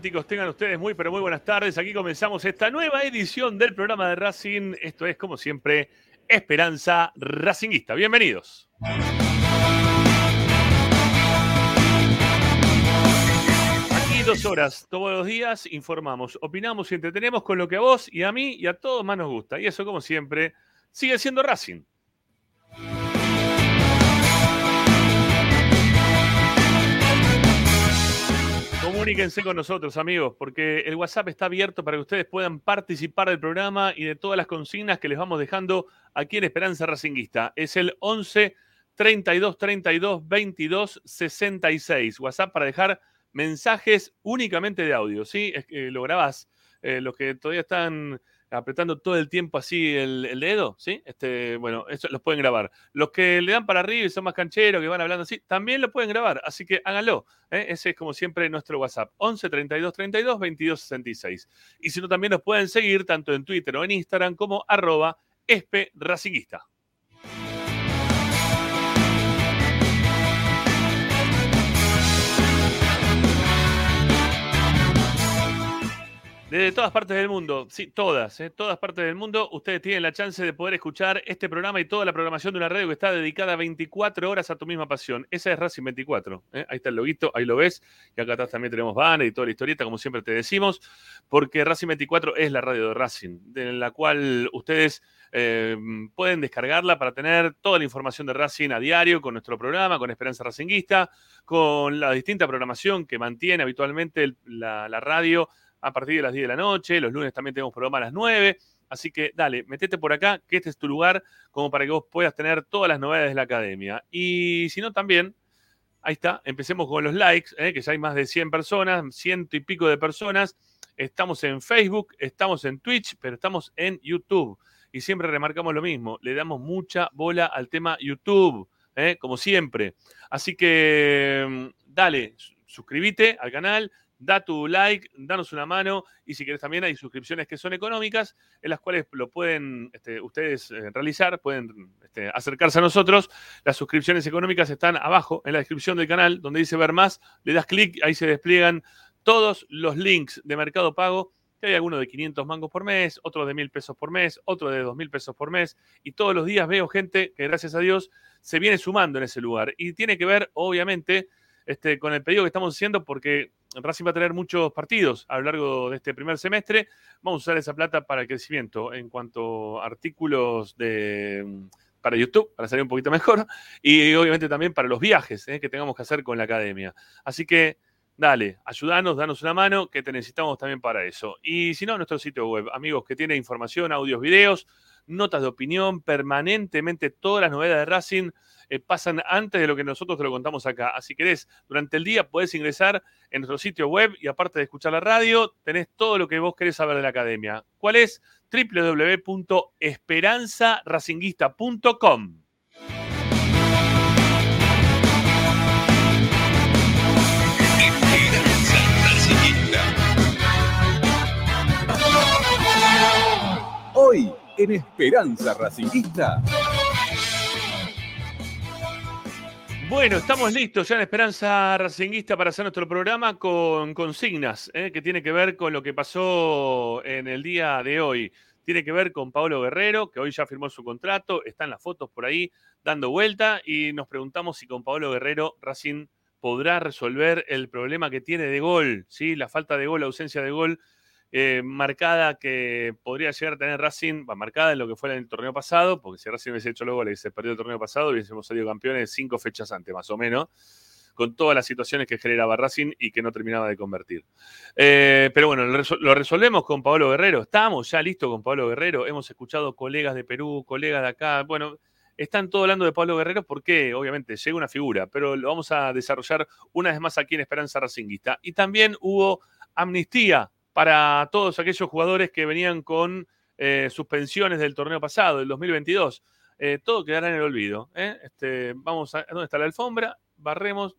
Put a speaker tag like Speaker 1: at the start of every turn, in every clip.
Speaker 1: Tengan ustedes muy pero muy buenas tardes. Aquí comenzamos esta nueva edición del programa de Racing. Esto es, como siempre, Esperanza Racinguista. Bienvenidos. Aquí dos horas, todos los días, informamos, opinamos y entretenemos con lo que a vos y a mí y a todos más nos gusta. Y eso, como siempre, sigue siendo Racing. Comuníquense con nosotros, amigos, porque el WhatsApp está abierto para que ustedes puedan participar del programa y de todas las consignas que les vamos dejando aquí en Esperanza Racinguista. Es el 11 32 32 22 66. WhatsApp para dejar mensajes únicamente de audio, ¿sí? Es que lo grabás. Eh, los que todavía están apretando todo el tiempo así el, dedo, ¿sí? Este, bueno, eso los pueden grabar. Los que le dan para arriba y son más cancheros, que van hablando así, también lo pueden grabar, así que háganlo. ¿eh? Ese es como siempre nuestro WhatsApp, 11 32 32 22 66. Y si no, también nos pueden seguir tanto en Twitter o en Instagram como arroba. Desde todas partes del mundo, sí, todas, ¿eh? todas partes del mundo, ustedes tienen la chance de poder escuchar este programa y toda la programación de una radio que está dedicada 24 horas a tu misma pasión. Esa es Racing 24. ¿eh? Ahí está el loguito, ahí lo ves. Y acá atrás también tenemos banner y toda la historieta, como siempre te decimos, porque Racing 24 es la radio de Racing, de la cual ustedes eh, pueden descargarla para tener toda la información de Racing a diario con nuestro programa, con Esperanza Racinguista, con la distinta programación que mantiene habitualmente la radio a partir de las 10 de la noche. Los lunes también tenemos programa a las 9. Así que dale, metete por acá, que este es tu lugar, como para que vos puedas tener todas las novedades de la academia. Y si no, también, ahí está, empecemos con los likes, ¿eh? que ya hay más de 100 personas, ciento y pico de personas. Estamos en Facebook, estamos en Twitch, pero estamos en YouTube. Y siempre remarcamos lo mismo, le damos mucha bola al tema YouTube, ¿eh? como siempre. Así que mm, dale, su- suscríbete al canal, da tu like, danos una mano y si querés también hay suscripciones que son económicas en las cuales lo pueden este, ustedes eh, realizar, pueden este, acercarse a nosotros. Las suscripciones económicas están abajo en la descripción del canal donde dice ver más, le das clic, ahí se despliegan todos los links de Mercado Pago. que Hay algunos de 500 mangos por mes, otros de 1000 pesos por mes, otros de 2000 pesos por mes. Y todos los días veo gente que, gracias a Dios, se viene sumando en ese lugar. Y tiene que ver, obviamente, este, con el pedido que estamos haciendo, porque Racing va a tener muchos partidos a lo largo de este primer semestre. Vamos a usar esa plata para el crecimiento en cuanto a artículos de, mm, para YouTube, para salir un poquito mejor, y obviamente también para los viajes eh, que tengamos que hacer con la academia. Así que dale, ayúdanos, danos una mano, que te necesitamos también para eso. Y si no, nuestro sitio web, amigos, que tiene información, audios, videos, notas de opinión, permanentemente todas las novedades de Racing eh, pasan antes de lo que nosotros te lo contamos acá. Así que querés, durante el día podés ingresar en nuestro sitio web y aparte de escuchar la radio, tenés todo lo que vos querés saber de la academia. ¿Cuál es? www.esperanzaracinguista.com.
Speaker 2: en Esperanza Racinguista.
Speaker 1: Bueno, estamos listos ya en Esperanza Racinguista para hacer nuestro programa con consignas, ¿eh? que tiene que ver con lo que pasó en el día de hoy. Tiene que ver con Pablo Guerrero, que hoy ya firmó su contrato, están las fotos por ahí dando vuelta y nos preguntamos si con Pablo Guerrero Racing podrá resolver el problema que tiene de gol, ¿sí? la falta de gol, la ausencia de gol eh, marcada que podría llegar a tener Racing, va marcada en lo que fue en el torneo pasado, porque si Racing hubiese hecho los goles y se perdió el torneo pasado, hubiésemos salido campeones cinco fechas antes, más o menos, con todas las situaciones que generaba Racing y que no terminaba de convertir. Eh, pero bueno, lo, lo resolvemos con Pablo Guerrero. Estamos ya listos con Pablo Guerrero. Hemos escuchado colegas de Perú, colegas de acá. Bueno, están todos hablando de Pablo Guerrero porque, obviamente, llega una figura, pero lo vamos a desarrollar una vez más aquí en Esperanza Racinguista. Y también hubo amnistía para todos aquellos jugadores que venían con eh, suspensiones del torneo pasado, del 2022. Eh, todo quedará en el olvido. ¿eh? Este, vamos a. ¿Dónde está la alfombra? Barremos,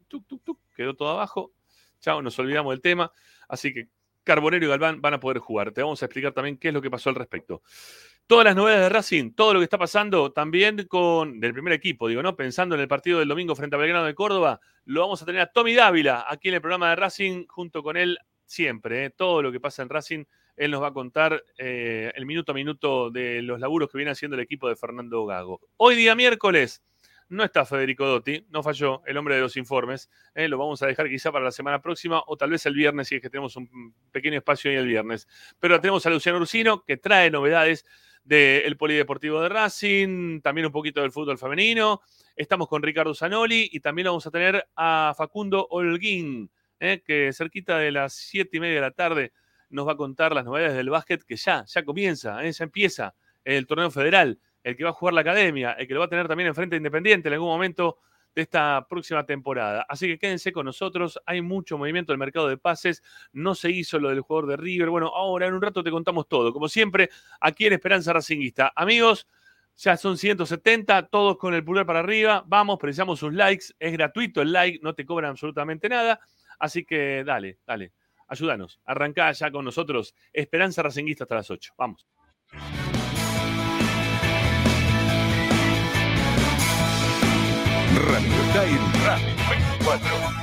Speaker 1: quedó todo abajo. Chao, nos olvidamos del tema. Así que Carbonero y Galván van a poder jugar. Te vamos a explicar también qué es lo que pasó al respecto. Todas las novedades de Racing, todo lo que está pasando también con del primer equipo, digo, ¿no? Pensando en el partido del domingo frente a Belgrano de Córdoba, lo vamos a tener a Tommy Dávila aquí en el programa de Racing, junto con él siempre. ¿eh? Todo lo que pasa en Racing, él nos va a contar eh, el minuto a minuto de los laburos que viene haciendo el equipo de Fernando Gago. Hoy día miércoles no está Federico Dotti, no falló, el hombre de los informes. ¿eh? Lo vamos a dejar quizá para la semana próxima o tal vez el viernes, si es que tenemos un pequeño espacio ahí el viernes. Pero tenemos a Luciano Ursino, que trae novedades del Polideportivo de Racing, también un poquito del fútbol femenino. Estamos con Ricardo Zanoli y también vamos a tener a Facundo Holguín, ¿eh? que cerquita de las siete y media de la tarde nos va a contar las novedades del básquet que ya, ya comienza, ¿eh? ya empieza el torneo federal, el que va a jugar la academia, el que lo va a tener también en frente Independiente en algún momento de esta próxima temporada. Así que quédense con nosotros, hay mucho movimiento en el mercado de pases, no se hizo lo del jugador de River. Bueno, ahora en un rato te contamos todo, como siempre, aquí en Esperanza Racinguista. Amigos, ya son 170, todos con el pulgar para arriba. Vamos, precisamos sus likes. Es gratuito el like, no te cobran absolutamente nada. Así que dale, dale, ayúdanos. Arrancá ya con nosotros. Esperanza Racinguista hasta las 8. Vamos.
Speaker 2: Radio Time Racing 24.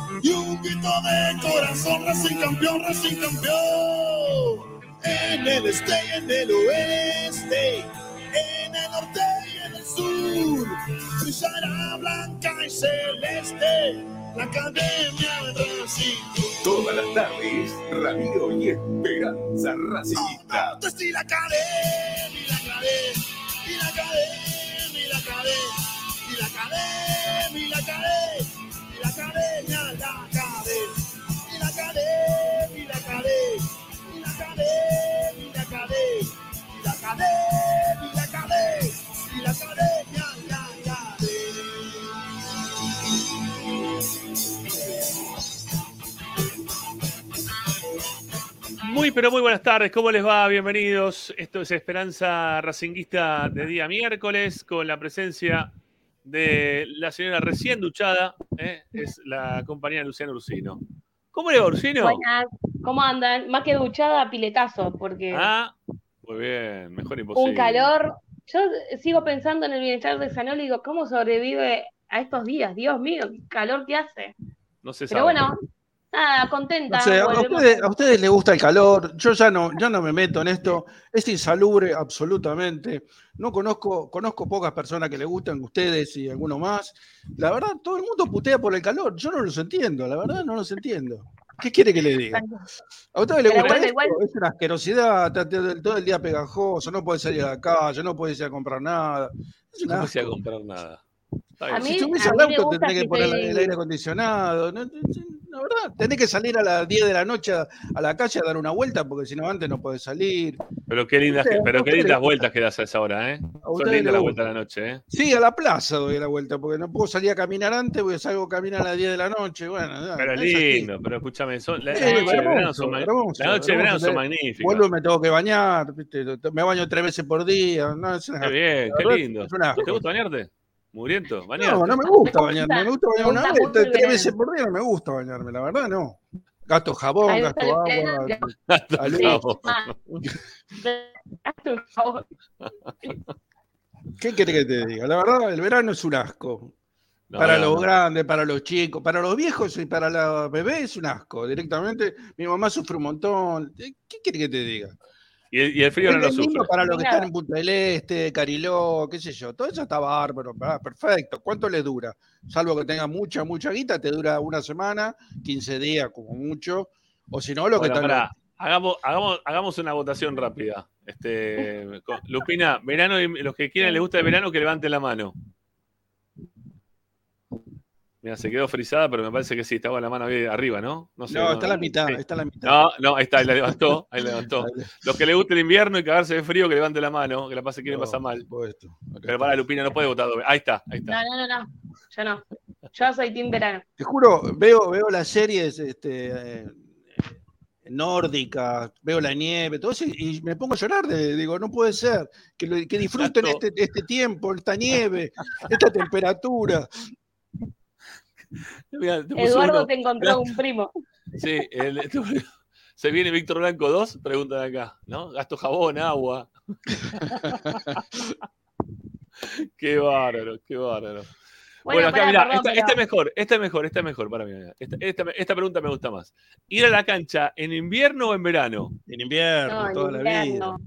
Speaker 3: y un grito de corazón, Racing campeón, Racing campeón. En el este y en el oeste, en el norte y en el sur, brillará blanca y celeste la academia de Racing.
Speaker 2: Todas las tardes, Radio y Esperanza Racinguista.
Speaker 3: Antes y la academia, y la academia, y la academia, y la academia, y la academia, y la academia,
Speaker 1: Muy, pero muy buenas tardes. ¿Cómo les va? Bienvenidos. Esto es Esperanza Racinguista de día miércoles con la presencia de la señora recién duchada. ¿eh? Es la compañía Luciana Ursino. ¿Cómo le va, Ursino?
Speaker 4: Buenas, ¿cómo andan? Más que duchada, piletazo, porque
Speaker 1: Ah, muy bien. Mejor imposible.
Speaker 4: un calor. Yo sigo pensando en el bienestar de Sanol y digo, ¿cómo sobrevive a estos días? Dios mío, qué calor que hace.
Speaker 1: No se
Speaker 4: Pero
Speaker 1: sabe.
Speaker 4: bueno, nada, contenta.
Speaker 5: No a ustedes, a ustedes les gusta el calor, yo ya no, ya no me meto en esto, es insalubre absolutamente. No conozco, conozco pocas personas que le gustan, ustedes y alguno más. La verdad, todo el mundo putea por el calor, yo no los entiendo, la verdad no los entiendo. ¿Qué quiere que le diga? ¿A ustedes les gusta
Speaker 4: bueno,
Speaker 5: esto?
Speaker 4: igual-
Speaker 5: Es una asquerosidad, está todo el día pegajoso, no puedes salir a la calle, no puedes ir a comprar nada. Es
Speaker 1: No se a
Speaker 5: asco.
Speaker 1: comprar nada.
Speaker 4: A mí-
Speaker 5: Si subís
Speaker 4: a
Speaker 5: al
Speaker 4: mí me
Speaker 5: auto,
Speaker 4: gusta
Speaker 5: tenés que
Speaker 4: que
Speaker 5: poner el aire acondicionado. ¿no? La verdad, tenés que salir a las 10 de la noche a, la calle a dar una vuelta, porque si no, antes no podés salir.
Speaker 1: Pero qué lindas, pero qué lindas vueltas que das a esa hora, ¿eh? Son lindas las vueltas de la noche, ¿eh?
Speaker 5: Sí, a la plaza doy la vuelta, porque no puedo salir a caminar antes, porque salgo a caminar a las 10 de la noche. Bueno, ya,
Speaker 1: Pero lindo, pero escúchame, son, la,
Speaker 5: Sí,
Speaker 1: noches de verano son, de verano magníficas.
Speaker 5: Vuelvo y me tengo que bañar, ¿viste? me baño tres veces por día. No, es una-
Speaker 1: Qué bien, qué lindo.
Speaker 5: es un asco.
Speaker 1: ¿No te gusta bañarte? Mugriento, bañarte.
Speaker 5: No, no me gusta
Speaker 4: Me
Speaker 5: bañarme,
Speaker 4: gusta,
Speaker 5: me gusta bañarme
Speaker 4: me
Speaker 5: una vez, tres
Speaker 4: verano.
Speaker 5: veces por día no me gusta bañarme, la verdad no. Gasto jabón, gasto agua.
Speaker 1: Gasto
Speaker 5: Salud.
Speaker 1: jabón.
Speaker 4: Ah, hazte un favor.
Speaker 5: ¿Qué querés que te diga? La verdad, el verano es un asco.
Speaker 1: No,
Speaker 5: para
Speaker 1: no,
Speaker 5: los
Speaker 1: no.
Speaker 5: grandes, para los chicos, para los viejos y para los bebés es un asco. Directamente, mi mamá sufre un montón. ¿Qué quiere que te diga?
Speaker 1: Y el, y el frío no
Speaker 5: Es
Speaker 1: lo
Speaker 5: lo mismo
Speaker 1: sufre.
Speaker 5: para los que están en Punta del Este, Cariló, qué sé yo. Todo eso está bárbaro, perfecto. ¿Cuánto le dura? Salvo que tenga mucha, mucha guita, te dura una semana, 15 días como mucho. O si no, lo que
Speaker 1: Bueno, pará, hagamos, hagamos, hagamos una votación rápida. Este, con- Lupina, verano y los que quieran les gusta el verano, que levanten la mano. Mira, se quedó frisada, pero me parece que sí, estaba la mano ahí arriba, ¿no? No, sé,
Speaker 5: No, está la mitad,
Speaker 1: sí.
Speaker 5: está la mitad.
Speaker 1: No, no, ahí está, ahí la levantó, ahí la levantó. Los que les gusta el invierno y cagarse de frío, que levanten la mano, que la pase quieren
Speaker 5: No,
Speaker 1: pasar mal. Pero para Lupina no puede votar doble. Ahí está, ahí está.
Speaker 4: No, no, no, no. Yo no. Yo soy Team Verano.
Speaker 5: Te juro, veo, veo las series este, eh, nórdicas, veo la nieve, todo eso, y me pongo a llorar. de- digo, no puede ser. Que, que disfruten este, este tiempo, esta nieve, esta temperatura.
Speaker 1: Mirá, te puse
Speaker 4: Eduardo
Speaker 1: uno.
Speaker 4: te encontró un primo.
Speaker 1: Sí, el- se viene Víctor Blanco 2, preguntan acá, ¿no? Gasto jabón, agua. qué bárbaro, qué bárbaro. Bueno,
Speaker 4: Bueno,
Speaker 1: acá, mirá,
Speaker 4: perdón,
Speaker 1: esta,
Speaker 4: pero-
Speaker 1: esta es mejor, esta es mejor, esta es mejor para mí. Esta, esta, esta pregunta me gusta más. ¿Ir a la cancha en invierno o en verano?
Speaker 5: En invierno,
Speaker 4: No, en
Speaker 5: toda la vida.
Speaker 4: invierno.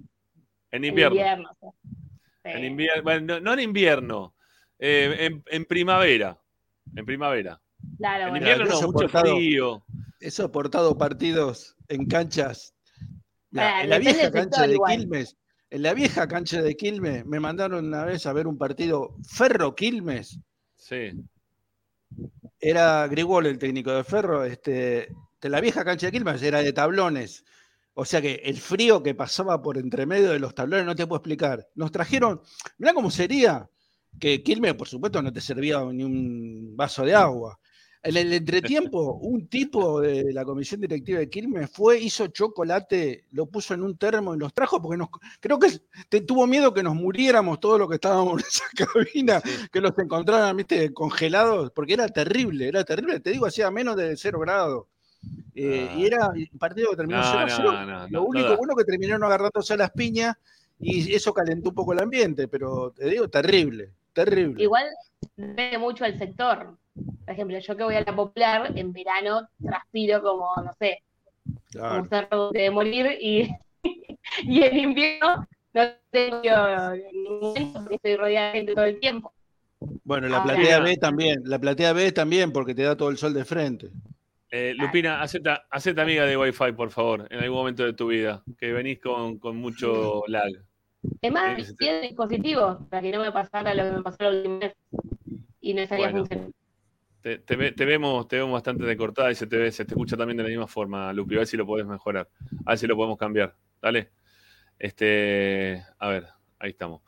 Speaker 1: En
Speaker 4: En
Speaker 1: invierno.
Speaker 4: invierno. Sí.
Speaker 1: En invierno. Bueno, no, no en invierno, eh, en, en primavera. En primavera.
Speaker 4: Claro,
Speaker 1: En
Speaker 4: bueno.
Speaker 1: invierno no, mucho frío.
Speaker 5: He soportado partidos en canchas. En la vieja cancha de
Speaker 4: igual.
Speaker 5: Quilmes, en la vieja cancha de Quilmes, me mandaron una vez a ver un partido Ferro Quilmes.
Speaker 1: Sí.
Speaker 5: era Grigol el técnico de Ferro, este, de la vieja cancha de Quilmes era de tablones. O sea que el frío que pasaba por entre medio de los tablones no te puedo explicar. Nos trajeron, mirá cómo sería, que Quilmes, por supuesto, no te servía ni un vaso de agua. En el entretiempo, un tipo de la comisión directiva de Quilmes fue, hizo chocolate, lo puso en un termo y nos trajo porque nos, creo que te, tuvo miedo que nos muriéramos todos los que estábamos en esa cabina, que los encontraran, viste, congelados, porque era terrible, era terrible, te digo, hacía menos de cero grados. Eh, y era un partido que terminó
Speaker 1: No,
Speaker 5: 0
Speaker 1: no,
Speaker 5: 0.
Speaker 1: no, no,
Speaker 5: Lo único bueno que terminaron agarrándose a las piñas y eso calentó un poco el ambiente, pero te digo, terrible, terrible.
Speaker 4: Igual depende mucho del sector. Por ejemplo, yo que voy a la popular, en verano transpiro como, no sé, como
Speaker 5: Claro.
Speaker 4: un cerdo de morir y, y en invierno no tengo ningún porque estoy rodeada de gente todo el tiempo.
Speaker 5: Bueno, la
Speaker 4: Ahora-
Speaker 5: platea B también, la platea B también porque te da todo el sol de frente.
Speaker 1: Eh, Lupina, acepta, acepta amiga de Wi-Fi, por favor, en algún momento de tu vida, que venís con, con mucho lag.
Speaker 4: Es más, tiene dispositivos para que no me pasara lo que me pasó la última vez y no estaría
Speaker 1: Bueno.
Speaker 4: funcionando.
Speaker 1: Te, te ve- te vemos, te vemos bastante decortada y se te ve, se te escucha también de la misma forma, Lupi. A ver si lo podés mejorar. A ver si lo podemos cambiar. Dale. Este, a ver, ahí estamos.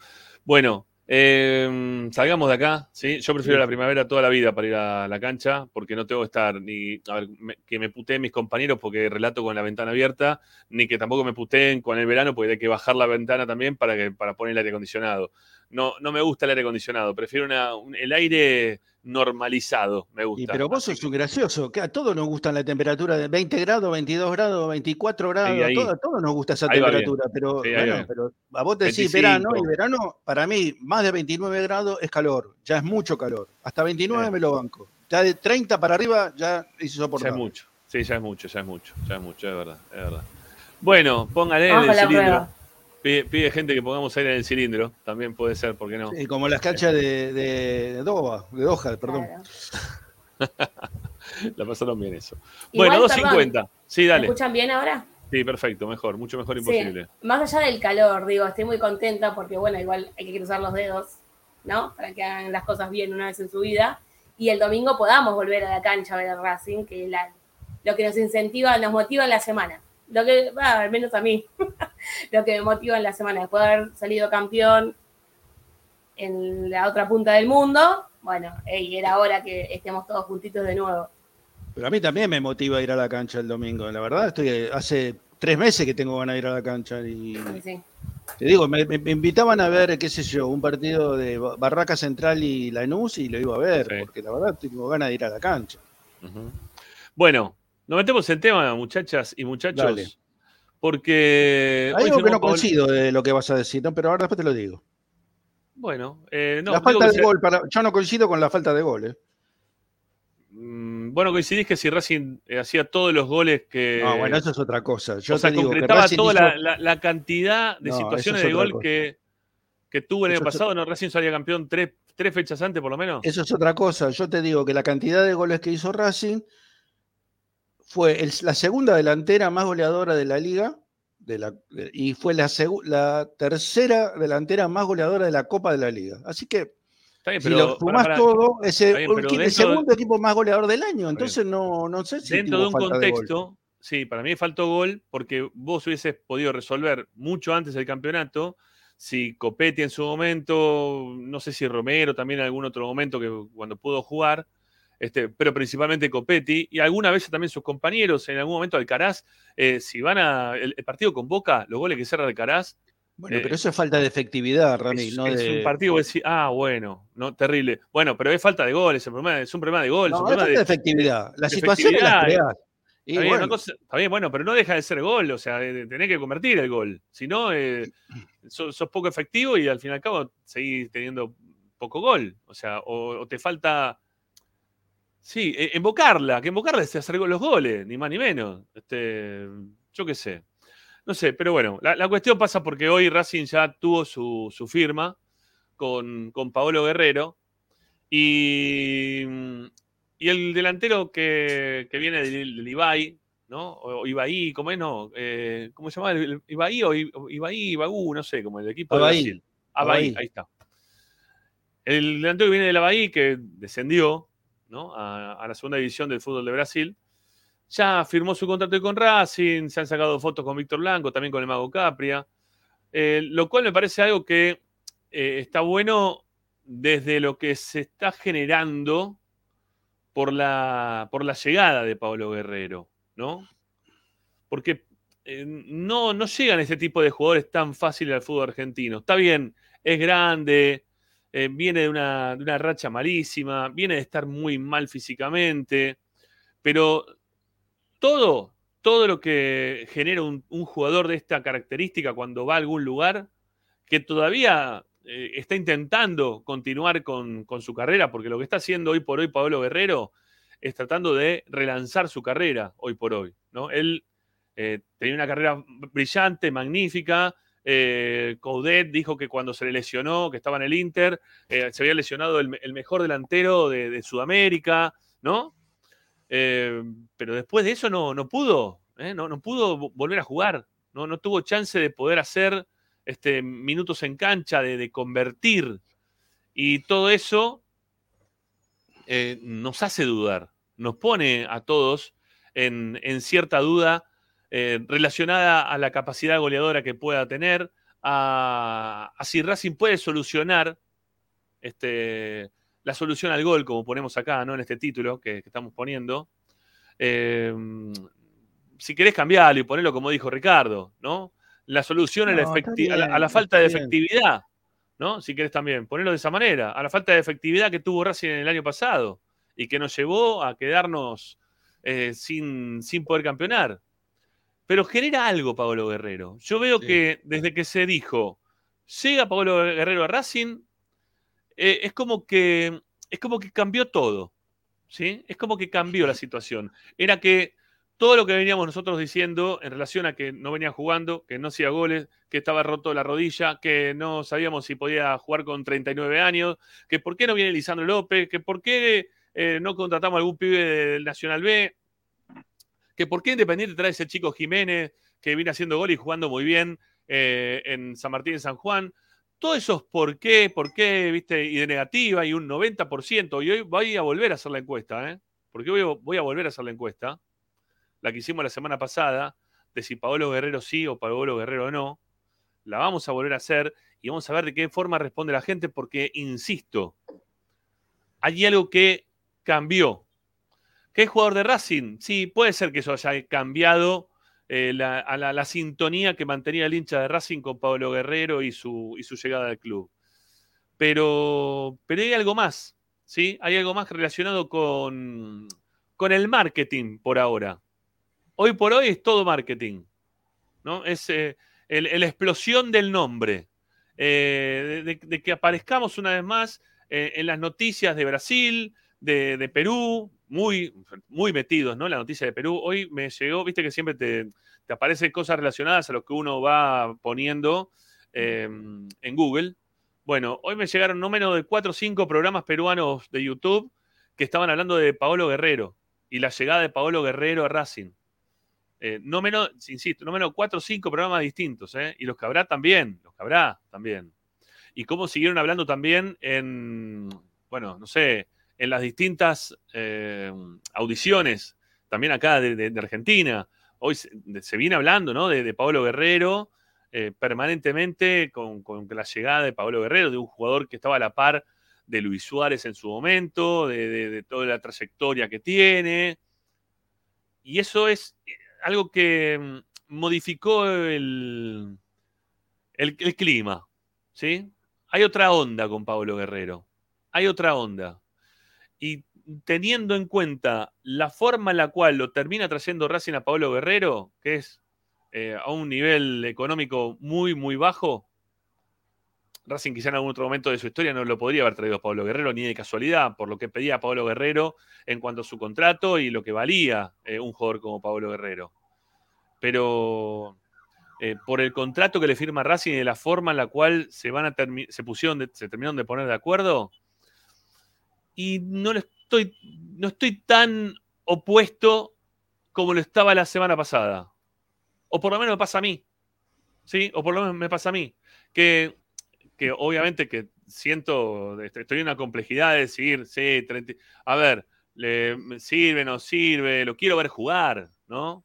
Speaker 1: Bueno, eh, salgamos de acá, ¿sí? Yo prefiero la primavera toda la vida para ir a la cancha, porque no tengo que estar ni a ver, me- que me puteen mis compañeros porque relato con la ventana abierta, ni que tampoco me puteen con el verano porque hay que bajar la ventana también para, que, para poner el aire acondicionado. No, no me gusta el aire acondicionado, prefiero una- un- el aire normalizado, me gusta.
Speaker 5: Y, pero vos sos un gracioso, que a todos nos gusta la temperatura de 20 grados, 22 grados, 24 grados,
Speaker 1: Ahí, ahí.
Speaker 5: todo- a todos nos gusta esa
Speaker 1: Ahí
Speaker 5: temperatura, pero,
Speaker 1: Sí,
Speaker 5: bueno, a vos te decís
Speaker 1: 25.
Speaker 5: verano, y verano para mí más de 29 grados es calor, ya es mucho calor, hasta 29
Speaker 1: Sí.
Speaker 5: me lo banco, ya de 30 para arriba ya es
Speaker 1: Ya es mucho. Sí, ya es mucho, ya es mucho, ya es mucho, es verdad, es verdad. Bueno, póngale en
Speaker 4: Vamos
Speaker 1: el cilindro.
Speaker 4: prueba.
Speaker 1: Pide, pide gente que pongamos aire en el cilindro, también puede ser, ¿por qué no?
Speaker 5: Sí, como las canchas de, de, de Doha, de Doha, perdón.
Speaker 4: Claro.
Speaker 1: La pasaron bien eso.
Speaker 6: Igual,
Speaker 1: bueno,
Speaker 6: perdón,
Speaker 1: 250. Sí,
Speaker 6: ¿Me
Speaker 1: dale.
Speaker 6: escuchan bien ahora?
Speaker 1: Sí, perfecto, mejor, mucho mejor
Speaker 6: Sí.
Speaker 1: imposible.
Speaker 6: Más allá del calor, digo, estoy muy contenta porque, bueno, igual hay que cruzar los dedos, ¿no? Para que hagan las cosas bien una vez en su vida. Y el domingo podamos volver a la cancha a ver el Racing, que es la- lo que nos incentiva, nos motiva en la semana. Lo que, al menos a mí, lo que me motiva en la semana, después de haber salido campeón en la otra punta del mundo, bueno, ey, era hora que estemos todos juntitos de nuevo.
Speaker 5: Pero a mí también me motiva ir a la cancha el domingo, la verdad, estoy hace tres meses que tengo ganas de ir a la cancha y
Speaker 6: Sí, sí.
Speaker 5: Te digo, me, invitaban a ver, qué sé yo, un partido de Ba- Barraca Central y Lanús y lo iba a ver,
Speaker 1: Sí.
Speaker 5: porque la verdad tengo ganas de ir a la cancha.
Speaker 1: Bueno, nos metemos en tema, muchachas y muchachos.
Speaker 5: Dale.
Speaker 1: Porque.
Speaker 5: Hay algo que no
Speaker 1: Paul-
Speaker 5: coincido de lo que vas a decir, ¿no? pero ahora después te lo digo.
Speaker 1: Bueno, eh, no,
Speaker 5: la falta
Speaker 1: que
Speaker 5: de gol, para, yo no coincido con la falta de gol. ¿eh?
Speaker 1: Mm, Bueno, coincidís que si Racing eh, hacía todos los goles que.
Speaker 5: No, bueno, eso es otra cosa. Yo
Speaker 1: o sea,
Speaker 5: que
Speaker 1: concretaba
Speaker 5: Racing
Speaker 1: toda
Speaker 5: hizo-
Speaker 1: la, la- la cantidad de
Speaker 5: No,
Speaker 1: situaciones de gol
Speaker 5: cosa.
Speaker 1: que, que tuvo el año
Speaker 5: es
Speaker 1: pasado. ¿No? Racing salía campeón tres, tres fechas antes, por lo menos.
Speaker 5: Eso es otra cosa. Yo te digo que la cantidad de goles que hizo Racing fue el- la segunda delantera más goleadora de la liga de la, de- y fue la, tercera delantera más goleadora de la Copa de la liga. Así que
Speaker 1: bien,
Speaker 5: si lo sumás todo,
Speaker 1: bien, pero
Speaker 5: el
Speaker 1: de-
Speaker 5: segundo equipo más goleador del año. Entonces no, no sé si
Speaker 1: dentro de un contexto, sí, para mí faltó gol porque vos hubieses podido resolver mucho antes del campeonato. Si Copetti en su momento, no sé si Romero también en algún otro momento que cuando pudo jugar, este, pero principalmente Copetti y alguna vez también sus compañeros, en algún momento Alcaraz, eh, si van a el, el partido con Boca, los goles que cierra Alcaraz,
Speaker 5: Bueno,
Speaker 1: Eh,
Speaker 5: pero eso es falta de efectividad, Rami.
Speaker 1: es,
Speaker 5: no
Speaker 1: es
Speaker 5: de...
Speaker 1: un partido que decís, ah, bueno, no, terrible. Bueno, pero es falta de goles, el problema, es un problema de gol, es
Speaker 5: No,
Speaker 1: un
Speaker 5: es
Speaker 1: problema
Speaker 5: falta de
Speaker 1: de,
Speaker 5: efectividad.
Speaker 1: De efectividad.
Speaker 5: creás. Y
Speaker 1: Está bien,
Speaker 5: bueno,
Speaker 1: una cosa- está bien, bueno, pero no deja de ser gol, o sea, tenés que convertir el gol. Si no, eh, sos, sos poco efectivo y al fin y al cabo seguís teniendo poco gol. O sea, o, o te falta. Sí, eh, invocarla, que invocarla es hacer los goles, ni más ni menos. Este, yo qué sé. No sé, pero bueno, la, la cuestión pasa porque hoy Racing ya tuvo su, su firma con, con Paolo Guerrero y, y el delantero que, que viene del, del Ibai, ¿no? O Ibai, ¿cómo es? No, eh, ¿Cómo se llama? ¿El- Ibai o I- o Ibai, Ibagú, no sé, como el equipo
Speaker 5: Abaí.
Speaker 1: de Brasil. Abaí,
Speaker 5: Abaí.
Speaker 1: ahí está. El delantero que viene del Abaí, que descendió ¿no? a, la segunda división del fútbol de Brasil, ya firmó su contrato con Racing, se han sacado fotos con Víctor Blanco, también con el Mago Capria, eh, lo cual me parece algo que eh, está bueno desde lo que se está generando por la, por la llegada de Pablo Guerrero, ¿no? Porque eh, no, no llegan ese tipo de jugadores tan fáciles al fútbol argentino. Está bien, es grande, eh, viene de una, de una racha malísima, viene de estar muy mal físicamente, pero todo, todo lo que genera un, jugador de esta característica cuando va a algún lugar, que todavía eh, está intentando continuar con, con su carrera, porque lo que está haciendo hoy por hoy Pablo Guerrero es tratando de relanzar su carrera hoy por hoy. ¿no? Él eh, tenía una carrera brillante, magnífica. Eh, Coudet dijo que cuando se le lesionó, que estaba en el Inter, eh, se había lesionado el, mejor delantero de, Sudamérica, ¿no? Eh, pero después de eso no, no pudo, no, no pudo vo- volver a jugar, no, no tuvo chance de poder hacer este, minutos en cancha, de, de convertir. Y todo eso nos hace dudar, nos pone a todos en, en cierta duda eh, relacionada a la capacidad goleadora que pueda tener, a, a si Racing puede solucionar este, la solución al gol, como ponemos acá, ¿no? En este título que, que estamos poniendo. Eh, si querés cambiarlo y ponerlo como dijo Ricardo, ¿no? La solución a, la a a falta de efectividad, ¿no? Si querés también, ponerlo de esa manera, a la falta de efectividad que tuvo Racing en el año pasado y que nos llevó a quedarnos eh, sin, sin poder campeonar. Pero genera algo Pablo Guerrero. Yo veo
Speaker 5: Sí.
Speaker 1: que desde que se dijo, llega Pablo Guerrero a Racing, eh, es como que es como que cambió todo. ¿sí? Es como que cambió la situación. Era que todo lo que veníamos nosotros diciendo en relación a que no venía jugando, que no hacía goles, que estaba roto la rodilla, que no sabíamos si podía jugar con 39 años, que por qué no viene Lisandro López, que por qué eh, no contratamos a algún pibe del Nacional B, que por qué Independiente trae ese chico Jiménez que viene haciendo gol y jugando muy bien eh, en San Martín y San Juan. Todos esos por qué, por qué, viste, y de negativa y un 90%. Y hoy voy a volver a hacer la encuesta, ¿eh? Porque voy a volver a hacer la encuesta, la que hicimos la semana pasada, de si Paolo Guerrero sí o Paolo Guerrero no. La vamos a volver a hacer y vamos a ver de qué forma responde la gente, porque, insisto, hay algo que cambió. ¿Qué es jugador de Racing? Sí, puede ser que eso haya cambiado eh, la, a la, sintonía que mantenía el hincha de Racing con Pablo Guerrero y su, llegada al club. Pero, pero hay algo más, ¿sí? Hay algo más relacionado con, con el marketing por ahora. Hoy por hoy es todo marketing, ¿no? Es eh, la explosión del nombre. Eh, de, que aparezcamos una vez más en las noticias de Brasil, de Perú, muy, muy metidos, ¿no? La noticia de Perú. Hoy me llegó, viste que siempre te, te aparecen cosas relacionadas a lo que uno va poniendo eh, en Google. Bueno, hoy me llegaron no menos de cuatro o cinco programas peruanos de YouTube que estaban hablando de Paolo Guerrero y la llegada de Paolo Guerrero a Racing. Eh, no menos, insisto, no menos cuatro o cinco programas distintos, ¿eh? Y los que habrá también, los que habrá también. Y cómo siguieron hablando también en, bueno, no sé, en las distintas eh, audiciones, también acá de, Argentina. Hoy se, viene hablando, ¿no? De, Pablo Guerrero eh, permanentemente con, con la llegada de Pablo Guerrero, de un jugador que estaba a la par de Luis Suárez en su momento, de toda la trayectoria que tiene. Y eso es eh, algo que mm, modificó el, el, el clima, ¿sí? Hay otra onda con Pablo Guerrero, hay otra onda. Y teniendo en cuenta la forma en la cual lo termina trayendo Racing a Pablo Guerrero, que es eh, a un nivel económico muy, muy bajo, Racing quizá en algún otro momento de su historia no lo podría haber traído a Pablo Guerrero ni de casualidad, por lo que pedía Pablo Guerrero en cuanto a su contrato y lo que valía eh, un jugador como Pablo Guerrero. Pero eh, por el contrato que le firma Racing y de la forma en la cual se van a se pusieron se terminaron de poner de acuerdo, y no lo estoy, no estoy tan opuesto como lo estaba la semana pasada. O por lo menos me pasa a mí. ¿Sí? O por lo menos me pasa a mí. Que, que obviamente que siento, este, estoy en una complejidad de decir, sí, 30 a ver, le, sirve, no sirve, lo quiero ver jugar, ¿no?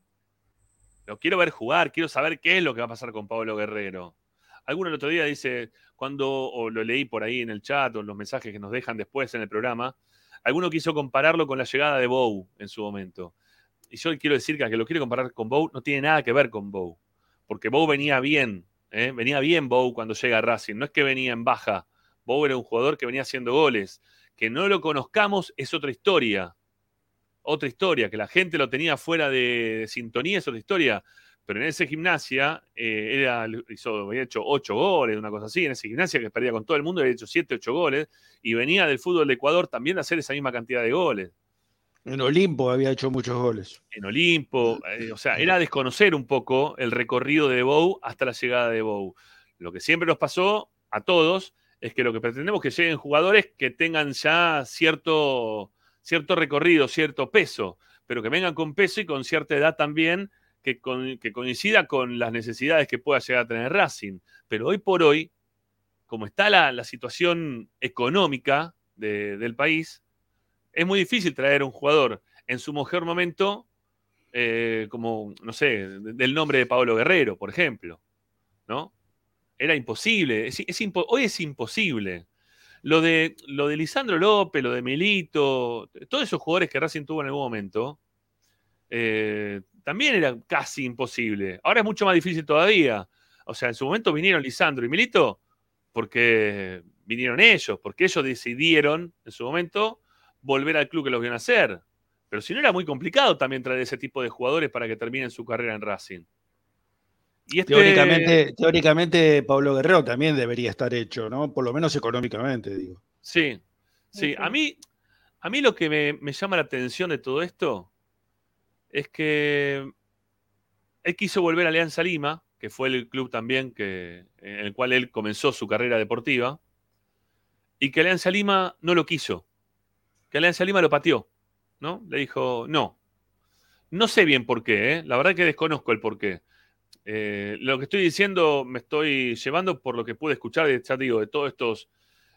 Speaker 1: Lo quiero ver jugar, quiero saber qué es lo que va a pasar con Pablo Guerrero. Alguno el otro día dice, cuando, o lo leí por ahí en el chat, o en los mensajes que nos dejan después en el programa, alguno quiso compararlo con la llegada de Bow en su momento. Y yo quiero decir que lo quiere comparar con Bow no tiene nada que ver con Bow. Porque Bow venía bien, ¿eh? venía bien Bow cuando llega a Racing. No es que venía en baja. Bow era un jugador que venía haciendo goles. Que no lo conozcamos es otra historia. Otra historia. Que la gente lo tenía fuera de sintonía es otra historia pero en ese gimnasia eh, era, hizo, había hecho ocho goles, una cosa así, en ese gimnasia que perdía con todo el mundo, había hecho siete, ocho goles, y venía del fútbol de Ecuador también a hacer esa misma cantidad de goles.
Speaker 5: En Olimpo había hecho muchos goles.
Speaker 1: En Olimpo, eh, o sea, era desconocer un poco el recorrido de Bou hasta la llegada de Bou. Lo que siempre nos pasó a todos es que lo que pretendemos es que lleguen jugadores que tengan ya cierto, cierto recorrido, cierto peso, pero que vengan con peso y con cierta edad también que, coincida con las necesidades que pueda llegar a tener Racing. Pero hoy por hoy, como está la, situación económica del país, es muy difícil traer un jugador en su mejor momento, eh, como, no sé, del nombre de Pablo Guerrero, por ejemplo. ¿No? Era imposible. hoy es imposible. Lo de, lo de Lisandro López, lo de Milito, todos esos jugadores que Racing tuvo en algún momento, eh, también era casi imposible. Ahora es mucho más difícil todavía. O sea, en su momento vinieron Lisandro y Milito porque vinieron ellos, porque ellos decidieron en su momento volver al club que los vieron hacer. Pero si no era muy complicado también traer ese tipo de jugadores para que terminen su carrera en Racing.
Speaker 5: Y este teóricamente, teóricamente, Pablo Guerrero también debería estar hecho, ¿no? Por lo menos económicamente, digo.
Speaker 1: Sí, sí. A mí, a mí lo que me, me llama la atención de todo esto es que él quiso volver a Alianza Lima, que fue el club también que, en el cual él comenzó su carrera deportiva, y que Alianza Lima no lo quiso, que Alianza Lima lo pateó, ¿no? Le dijo, no. No sé bien por qué, ¿eh? la verdad que desconozco el por qué. Eh, lo que estoy diciendo me estoy llevando por lo que pude escuchar, ya digo, de todos estos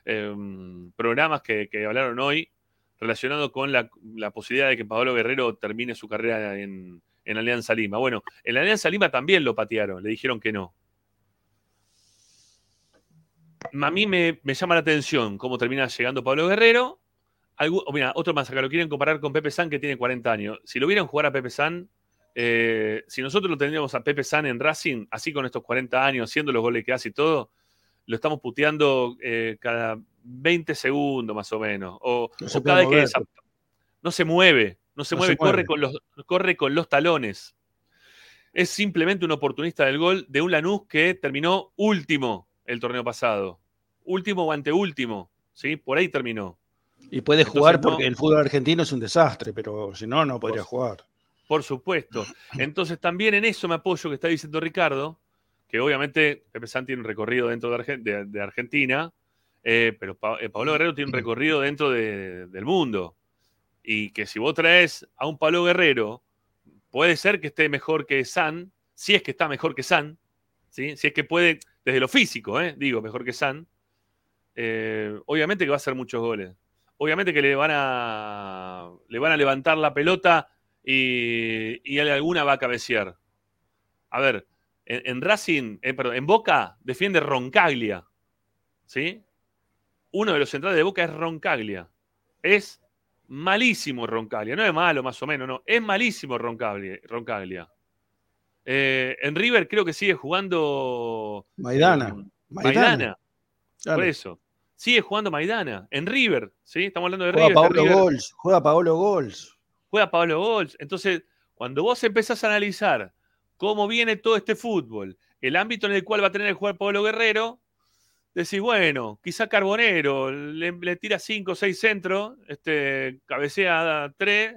Speaker 1: em, programas que hablaron hoy relacionado con la, posibilidad de que Pablo Guerrero termine su carrera en, Alianza Lima. Bueno, en Alianza Lima también lo patearon, le dijeron que no. A mí me, llama la atención cómo termina llegando Pablo Guerrero. mira, otro más, acá lo quieren comparar con Pepe San, que tiene 40 años. Si lo vieran jugar a Pepe San, eh, si nosotros lo tendríamos a Pepe San en Racing, así con estos 40 años, haciendo los goles que hace y todo, lo estamos puteando eh, cada 20 segundos más o menos. O, cada vez que no se mueve, no se, mueve, Corre, con los, corre con los talones. Es simplemente un oportunista del gol de un Lanús que terminó último el torneo pasado. Último o anteúltimo. ¿sí? Por ahí terminó.
Speaker 5: Y puede jugar porque el fútbol argentino es un desastre, pero si no, no podría jugar.
Speaker 1: Por supuesto. Entonces también en eso me apoyo que está diciendo Ricardo, que obviamente Pepe San tiene un recorrido dentro de Argentina, eh, pero eh, Pablo Guerrero tiene un recorrido dentro del mundo. Y que si vos traes a un Pablo Guerrero, puede ser que esté mejor que San, si es que está mejor que San, ¿sí? si es que puede, desde lo físico, ¿eh? digo, mejor que San, obviamente que va a hacer muchos goles. Obviamente que le van a, le van a levantar la pelota y, y alguna va a cabecear. A ver, en, en Racing, perdón, en Boca defiende Roncaglia. ¿Sí? uno de los centrales de Boca es Roncaglia. Es malísimo Roncaglia. No es malo, más o menos, no. Es malísimo Roncaglia. Eh, en River creo que sigue jugando.
Speaker 5: Maidana.
Speaker 1: Maidana. Por eso. Sigue jugando Maidana. En River, ¿sí? Estamos hablando de
Speaker 5: juega
Speaker 1: River.
Speaker 5: Pablo Gols, juega Pablo Gols.
Speaker 1: Juega Pablo Gols. Entonces, cuando vos empezás a analizar cómo viene todo este fútbol, el ámbito en el cual va a tener que jugar Pablo Guerrero, decís, bueno, quizá Carbonero le, tira 5 o 6 centros, este, cabecea 3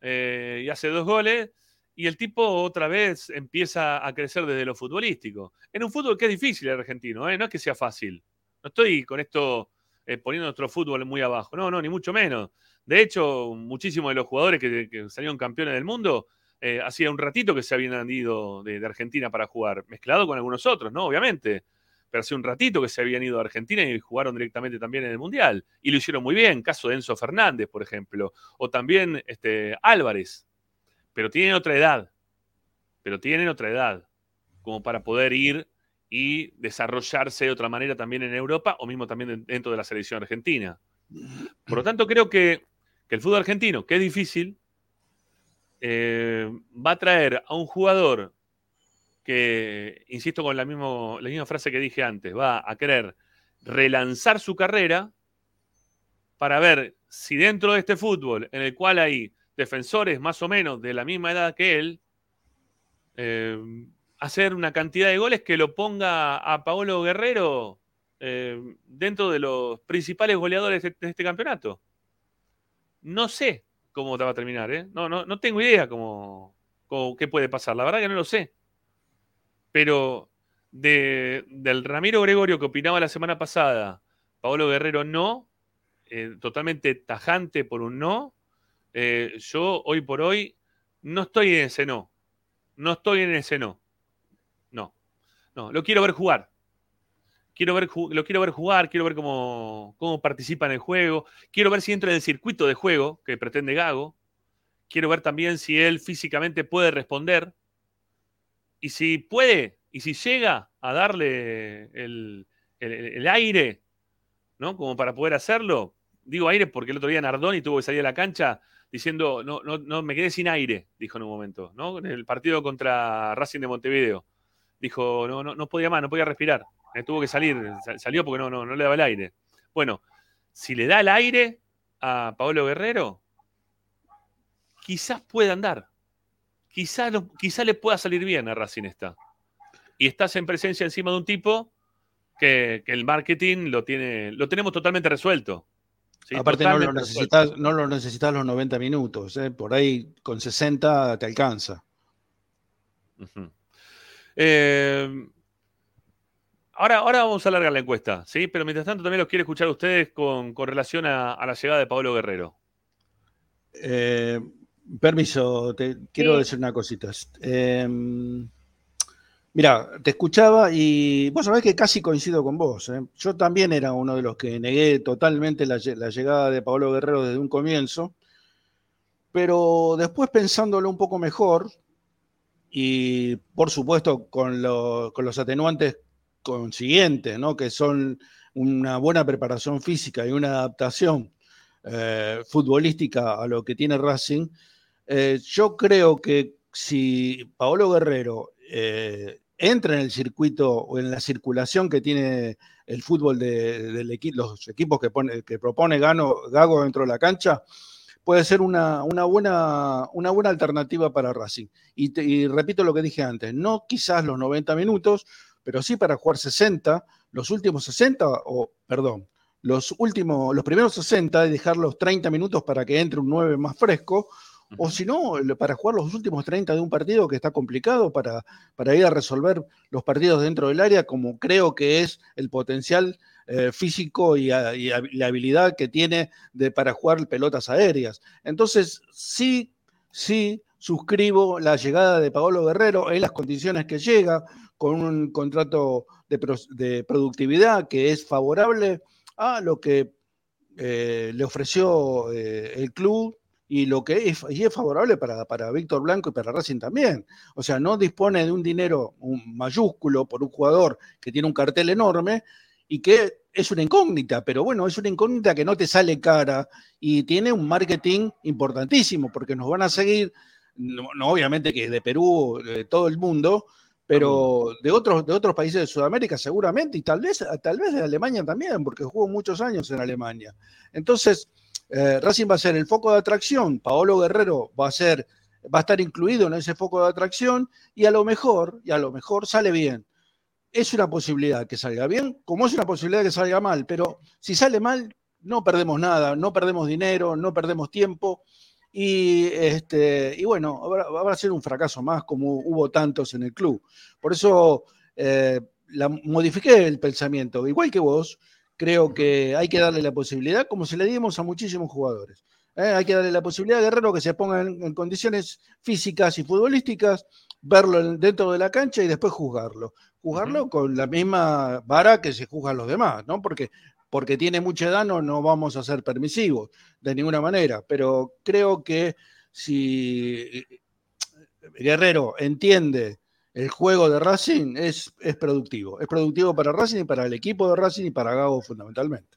Speaker 1: eh, y hace dos goles, y el tipo otra vez empieza a crecer desde lo futbolístico. En un fútbol que es difícil el argentino, ¿eh? no es que sea fácil. No estoy con esto eh, poniendo nuestro fútbol muy abajo, no, no, ni mucho menos. De hecho, muchísimos de los jugadores que, salieron campeones del mundo, hacía un ratito que se habían ido de, de Argentina para jugar, mezclado con algunos otros, ¿no? Obviamente pero hace un ratito que se habían ido a Argentina y jugaron directamente también en el Mundial. Y lo hicieron muy bien, caso de Enzo Fernández, por ejemplo, o también este, Álvarez. Pero tienen otra edad, pero tienen otra edad, como para poder ir y desarrollarse de otra manera también en Europa o mismo también dentro de la selección argentina. Por lo tanto, creo que, que el fútbol argentino, que es difícil, eh, va a traer a un jugador que, insisto con la, misma frase que dije antes, va a querer relanzar su carrera para ver si dentro de este fútbol, en el cual hay defensores más o menos de la misma edad que él, eh, hacer una cantidad de goles que lo ponga a Paolo Guerrero eh, dentro de los principales goleadores de, este campeonato. No sé cómo va a terminar, ¿eh? No, no, no tengo idea cómo, qué puede pasar. La verdad que no lo sé. Pero del Ramiro Gregorio que opinaba la semana pasada, Paolo Guerrero no, eh, totalmente tajante por un no. Eh, yo hoy por hoy no estoy en ese no. No estoy en ese no. No. No, lo quiero ver jugar. Quiero ver, lo quiero ver jugar, quiero ver cómo, cómo participa en el juego. Quiero ver si entra en el circuito de juego que pretende Gago. Quiero ver también si él físicamente puede responder. Y si puede, y si llega a darle el, el aire, ¿no? Como para poder hacerlo, digo aire porque el otro día Nardoni tuvo que salir a la cancha diciendo, no, no, no, me quedé sin aire, dijo en un momento, ¿no? En el partido contra Racing de Montevideo. Dijo, no, no, no podía más, no podía respirar. Tuvo que salir, salió porque no, no, no le daba el aire. Bueno, si le da el aire a Paolo Guerrero, quizás pueda andar. Quizás, quizás le pueda salir bien a Racing esta. Y estás en presencia encima de un tipo que, que el marketing lo tiene, lo tenemos totalmente resuelto.
Speaker 5: Aparte no lo, necesitas, no lo necesitas los 90 minutos, ¿eh? por ahí con 60 te alcanza.
Speaker 1: Eh, ahora, ahora vamos a alargar la encuesta, ¿sí? Pero mientras tanto también los quiero escuchar a ustedes con, relación a, la llegada de Pablo Guerrero.
Speaker 5: Eh, permiso, te quiero decir una cosita. Mira, te escuchaba y vos sabés que casi coincido con vos. ¿eh? Yo también era uno de los que negué totalmente la, llegada de Pablo Guerrero desde un comienzo, pero después pensándolo un poco mejor y por supuesto con, los atenuantes consiguientes, ¿no? que son una buena preparación física y una adaptación eh, futbolística a lo que tiene Racing, eh, yo creo que si Paolo Guerrero entra en el circuito o en la circulación que tiene el fútbol de, los equipos que, pone, que propone Gago dentro de la cancha, puede ser una, buena, una buena alternativa para Racing. Y, repito lo que dije antes, no quizás los 90 minutos, pero sí para jugar 60, los últimos 60, o perdón, los últimos, los primeros 60 y dejar los 30 minutos para que entre un 9 más fresco, o si no, para jugar los últimos 30 de un partido que está complicado para, para ir a resolver los partidos dentro del área, como creo que es el potencial eh, físico y, la habilidad que tiene de, para jugar pelotas aéreas. Entonces, sí, sí, suscribo la llegada de Paolo Guerrero en las condiciones que llega, con un contrato de, productividad que es favorable a lo que eh, le ofreció eh, el club y lo que es, y es favorable para, para Víctor Blanco y para Racing también. O sea, no dispone de un dinero un mayúsculo por un jugador que tiene un cartel enorme y que es una incógnita, pero bueno, es una incógnita que no te sale cara y tiene un marketing importantísimo porque nos van a seguir, no, obviamente que de Perú, de todo el mundo, pero de otros, de otros países de Sudamérica seguramente y tal vez, tal vez de Alemania también, porque jugó muchos años en Alemania. Entonces, eh, Racing va a ser el foco de atracción, Paolo Guerrero va a ser, va a estar incluido en ese foco de atracción y a lo mejor, y a lo mejor sale bien. Es una posibilidad que salga bien, como es una posibilidad que salga mal, pero si sale mal, no perdemos nada, no perdemos dinero, no perdemos tiempo. Y, este, y bueno, va a ser un fracaso más como hubo tantos en el club. Por eso eh, la, modifiqué el pensamiento, igual que vos, creo que hay que darle la posibilidad, como se le dimos a muchísimos jugadores. ¿eh? Hay que darle la posibilidad a Guerrero que se ponga en, condiciones físicas y futbolísticas, verlo dentro de la cancha y después juzgarlo. Juzgarlo con la misma vara que se juzgan los demás, ¿no? Porque, porque tiene mucha edad no, no vamos a ser permisivos de ninguna manera, pero creo que si Guerrero entiende el juego de Racing es, es productivo. Es productivo para Racing y para el equipo de Racing y para Gago fundamentalmente.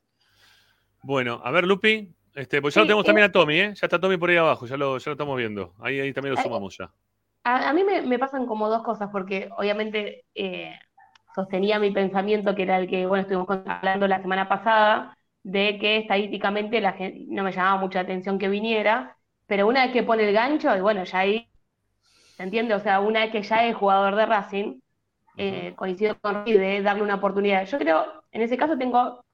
Speaker 1: Bueno, a ver, Lupi, este, pues ya lo tenemos
Speaker 4: eh.
Speaker 1: también a Tommy, ¿eh? Ya está Tommy por ahí abajo, ya lo, ya lo estamos viendo. Ahí, ahí también lo
Speaker 4: Eh,
Speaker 1: sumamos ya.
Speaker 4: A, a mí me, me pasan como dos cosas, porque obviamente eh, sostenía mi pensamiento, que era el que, bueno, estuvimos hablando la semana pasada, de que estadísticamente la gente, no me llamaba mucha atención que viniera, pero una vez que pone el gancho, y bueno, ya ahí, ¿se entiende? O sea, una vez que ya es jugador de Racing, eh, coincido con Ricky de darle una oportunidad. Yo creo, en ese caso tengo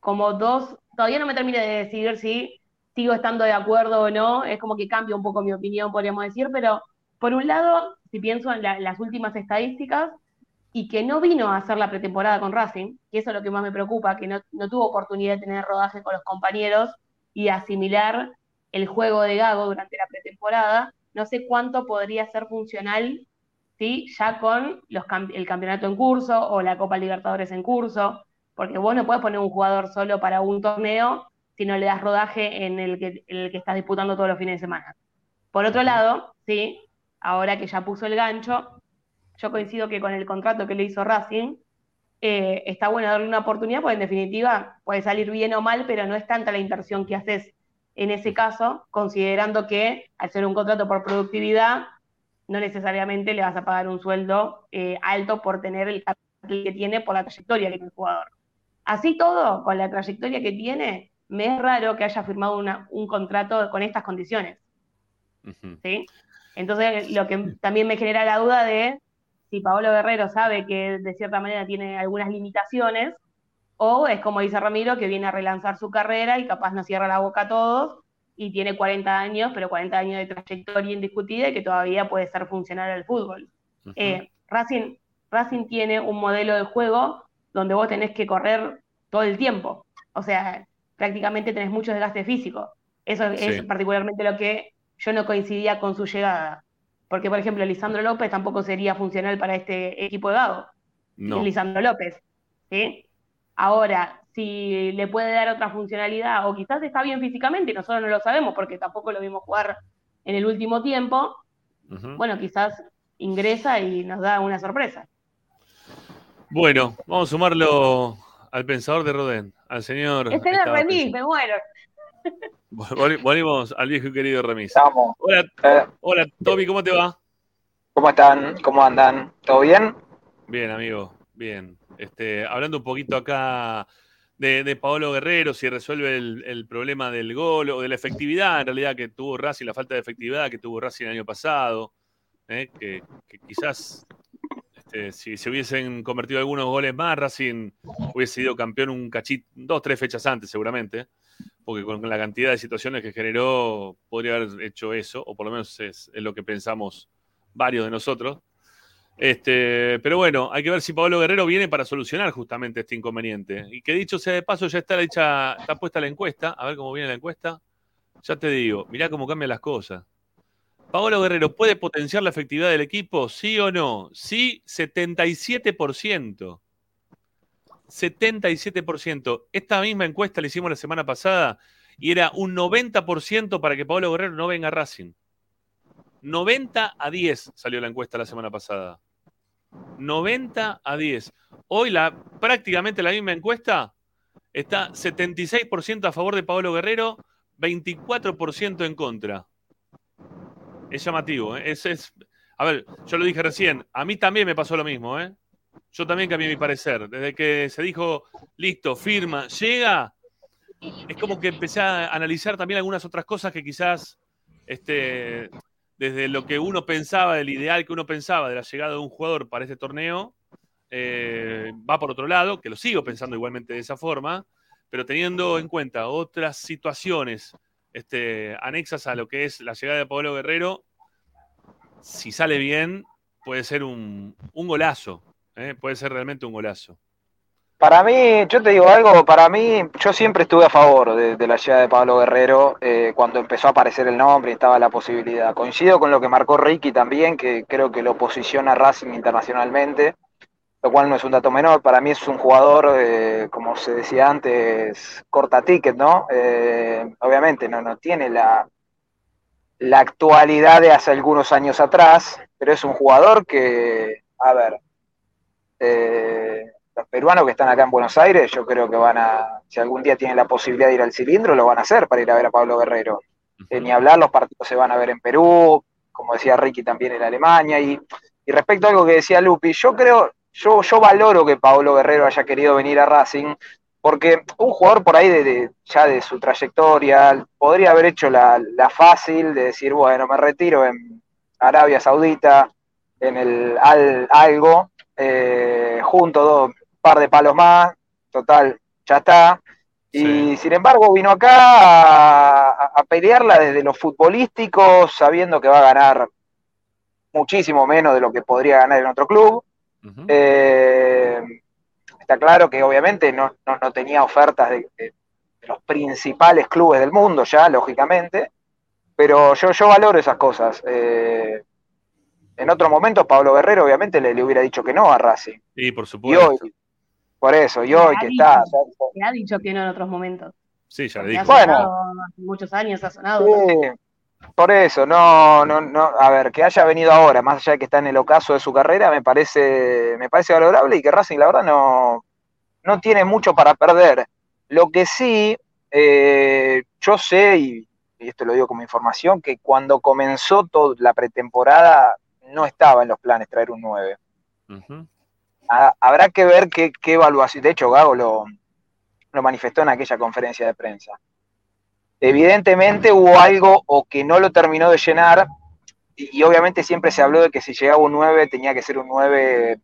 Speaker 4: como dos, todavía no me termino de decidir si sigo estando de acuerdo o no, es como que cambia un poco mi opinión, podríamos decir, pero por un lado, si pienso en la- las últimas estadísticas, y que no vino a hacer la pretemporada con Racing, que eso es lo que más me preocupa, que no, no tuvo oportunidad de tener rodaje con los compañeros y asimilar el juego de Gago durante la pretemporada, no sé cuánto podría ser funcional ¿sí? ya con los, el campeonato en curso o la Copa Libertadores en curso, porque vos no puedes poner un jugador solo para un torneo si no le das rodaje en el que, en el que estás disputando todos los fines de semana. Por otro lado, sí, ahora que ya puso el gancho, yo coincido que con el contrato que le hizo Racing, eh, está bueno darle una oportunidad, porque en definitiva puede salir bien o mal, pero no es tanta la inversión que haces en ese caso, considerando que al ser un contrato por productividad, no necesariamente le vas a pagar un sueldo eh, alto por tener el capital que tiene, por la trayectoria que tiene el jugador. Así todo, con la trayectoria que tiene, me es raro que haya firmado una- un contrato con estas condiciones. ¿sí? Entonces, lo que también me genera la duda de si Paolo Guerrero sabe que de cierta manera tiene algunas limitaciones, o es como dice Ramiro, que viene a relanzar su carrera y capaz no cierra la boca a todos y tiene 40 años, pero 40 años de trayectoria indiscutida y que todavía puede ser funcional al fútbol. Eh, Racing, Racing tiene un modelo de juego donde vos tenés que correr todo el tiempo. O sea, prácticamente tenés mucho desgaste físico. Eso es particularmente lo que yo no coincidía con su llegada. Porque, por ejemplo, Lisandro López tampoco sería funcional para este equipo de Gago.
Speaker 1: No.
Speaker 4: Es Lisandro López. ¿sí? Ahora, si le puede dar otra funcionalidad, o quizás está bien físicamente, y nosotros no lo sabemos porque tampoco lo vimos jugar en el último tiempo, bueno, quizás ingresa y nos da una sorpresa.
Speaker 1: Bueno, vamos a sumarlo al pensador de Rodén, al señor.
Speaker 4: Este
Speaker 1: estaba
Speaker 4: Remis, me muero.
Speaker 1: Volvimos al viejo y querido Remis.
Speaker 7: Estamos.
Speaker 1: Hola,
Speaker 7: Eh,
Speaker 1: hola, Toby, ¿cómo te va?
Speaker 7: ¿Cómo están? ¿Cómo andan? ¿Todo bien?
Speaker 1: Bien, amigo, bien. Este, hablando un poquito acá de, de Paolo Guerrero, si resuelve el, el problema del gol o de la efectividad en realidad que tuvo Racing, la falta de efectividad que tuvo Racing el año pasado, ¿eh? que, que quizás este, si se hubiesen convertido algunos goles más, Racing hubiese sido campeón un cachito, dos, tres fechas antes seguramente, porque con la cantidad de situaciones que generó podría haber hecho eso, o por lo menos es, lo que pensamos varios de nosotros. Este, pero bueno, hay que ver si Pablo Guerrero viene para solucionar justamente este inconveniente. Y que dicho sea de paso, ya está hecha, está puesta la encuesta. A ver cómo viene la encuesta. Ya te digo, mirá cómo cambian las cosas. Pablo Guerrero, ¿puede potenciar la efectividad del equipo? ¿Sí o no? Sí, 77%. 77%. Esta misma encuesta la hicimos la semana pasada y era un 90% para que Pablo Guerrero no venga a Racing. 90 a 10 salió la encuesta la semana pasada. 90 a 10. Hoy la, prácticamente la misma encuesta está 76% a favor de Pablo Guerrero, 24% en contra. Es llamativo. ¿eh? Es, a ver, yo lo dije recién, a mí también me pasó lo mismo. ¿eh? Yo también cambié mi parecer. Desde que se dijo, listo, firma, llega, es como que empecé a analizar también algunas otras cosas que quizás este, desde lo que uno pensaba, del ideal que uno pensaba de la llegada de un jugador para este torneo, eh, va por otro lado, que lo sigo pensando igualmente de esa forma, pero teniendo en cuenta otras situaciones este, anexas a lo que es la llegada de Pablo Guerrero, si sale bien, puede ser un, un golazo, ¿eh? puede ser realmente un golazo.
Speaker 7: Para mí, yo te digo algo, para mí, yo siempre estuve a favor de, la llegada de Pablo Guerrero eh, cuando empezó a aparecer el nombre y estaba la posibilidad. Coincido con lo que marcó Ricky también, que creo que lo posiciona Racing internacionalmente, lo cual no es un dato menor. Para mí es un jugador, eh, como se decía antes, corta ticket, ¿no? Eh, obviamente no, no tiene la, la actualidad de hace algunos años atrás, pero es un jugador que a ver, eh, los peruanos que están acá en Buenos Aires, yo creo que van a, si algún día tienen la posibilidad de ir al cilindro, lo van a hacer para ir a ver a Pablo Guerrero. Eh, ni hablar, los partidos se van a ver en Perú, como decía Ricky también en Alemania. Y, y respecto a algo que decía Lupi, yo creo, yo, yo valoro que Pablo Guerrero haya querido venir a Racing, porque un jugador por ahí de, de- ya de su trayectoria podría haber hecho la, la fácil de decir, bueno, me retiro en Arabia Saudita, en el Al Algo, eh, junto dos par de palos más, total, ya está. Y sin embargo vino acá a, pelearla desde lo futbolístico, sabiendo que va a ganar muchísimo menos de lo que podría ganar en otro club. Eh, está claro que obviamente no, no- no tenía ofertas de, de- de los principales clubes del mundo ya, lógicamente, pero yo, yo valoro esas cosas. Eh, en otro momento Pablo Guerrero obviamente le, le hubiera dicho que no a Racing.
Speaker 1: Sí, por
Speaker 7: Y
Speaker 1: supuesto.
Speaker 7: hoy, por eso, y hoy que
Speaker 4: dicho,
Speaker 7: está...
Speaker 4: se ha dicho que no en otros momentos.
Speaker 1: Sí, ya le dijo.
Speaker 7: Bueno.
Speaker 4: hace muchos años ha sonado.
Speaker 7: Sí, por eso, no, no, no, a ver, que haya venido ahora, más allá de que está en el ocaso de su carrera, me parece, me parece valorable y que Racing, la verdad, no, no tiene mucho para perder. Lo que sí, eh, yo sé, y, y esto lo digo como información, que cuando comenzó toda la pretemporada no estaba en los planes traer un 9.
Speaker 1: Ujú.
Speaker 7: Ha- habrá que ver qué, qué evaluación, de hecho Gago lo, lo manifestó en aquella conferencia de prensa. Evidentemente hubo algo o que no lo terminó de llenar, y, y obviamente siempre se habló de que si llegaba un 9 tenía que ser un 9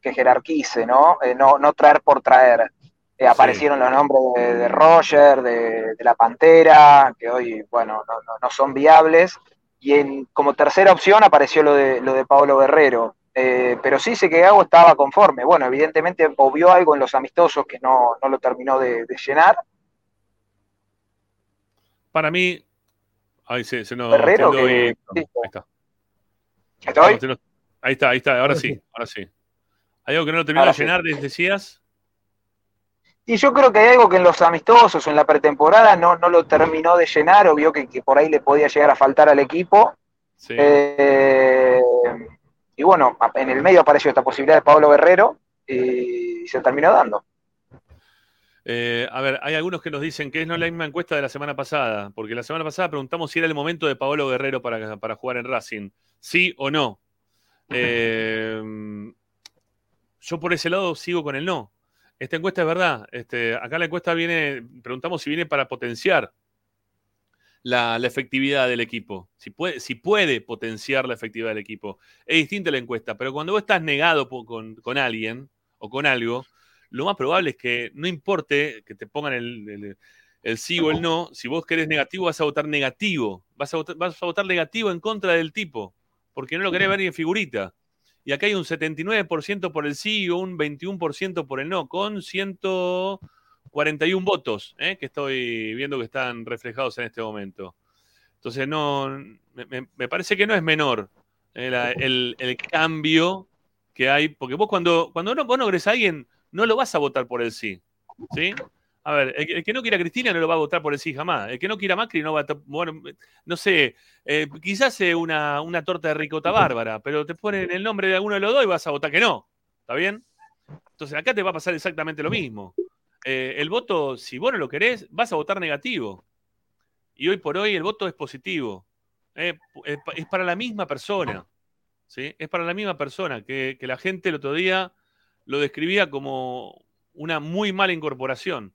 Speaker 7: que jerarquice, ¿no? Eh, no, no traer por traer. Eh, aparecieron los nombres de, de Roger, de, de la Pantera, que hoy, bueno, no, no- no son viables. Y en, como tercera opción apareció lo de, lo de Pablo Guerrero. Eh, pero sí sé que Gago estaba conforme. Bueno, evidentemente obvió algo en los amistosos que no, no lo terminó de, de llenar.
Speaker 1: Para mí. Ahí se, se nos.
Speaker 7: Guerrero,
Speaker 1: quedó
Speaker 7: que-
Speaker 1: ahí.
Speaker 7: sí.
Speaker 1: Ahí está. Ahí está, ahí está. Ahora sí, ahora sí. ¿Hay algo que no lo terminó de
Speaker 7: sí.
Speaker 1: llenar, des- decías?
Speaker 7: Y yo creo que hay algo que en los amistosos o en la pretemporada no, no lo terminó de llenar, o vio que, que por ahí le podía llegar a faltar al equipo.
Speaker 1: Sí.
Speaker 7: Eh, y bueno, en el medio apareció esta posibilidad de Pablo Guerrero y se terminó dando.
Speaker 1: Eh, a ver, hay algunos que nos dicen que es no la misma encuesta de la semana pasada, porque la semana pasada preguntamos si era el momento de Paolo Guerrero para, para jugar en Racing. ¿Sí o no? Eh, yo por ese lado sigo con el no. Esta encuesta es verdad. Este, acá la encuesta viene, preguntamos si viene para potenciar la, efectividad del equipo, si puede, potenciar la efectividad del equipo. Es distinta la encuesta, pero cuando vos estás negado con, alguien o con algo, lo más probable es que no importe que te pongan el sí o el no, si vos querés negativo vas a votar negativo, vas a votar, vas a votar negativo en contra del tipo, porque no lo querés ver ni en figurita. Y acá hay un 79% por el sí y un 21% por el no, con 141 votos, ¿eh? que estoy viendo que están reflejados en este momento. Entonces, no, me, parece que no es menor eh, el, el cambio que hay, porque vos cuando, cuando no, vos no a alguien, no lo vas a votar por el sí. ¿Sí? A ver, el, que- el que no quiera a Cristina no lo va a votar por el sí jamás. El que no quiera a Macri no va a. Bueno, no sé, eh, quizás eh, una, una torta de ricota bárbara, pero te ponen el nombre de alguno de los dos y vas a votar que no. ¿Está bien? Entonces acá te va a pasar exactamente lo mismo. Eh, el voto, si vos no lo querés, vas a votar negativo. Y hoy por hoy el voto es positivo. Eh, es pa- es para la misma persona. ¿sí? Es para la misma persona que, que la gente el otro día lo describía como una muy mala incorporación.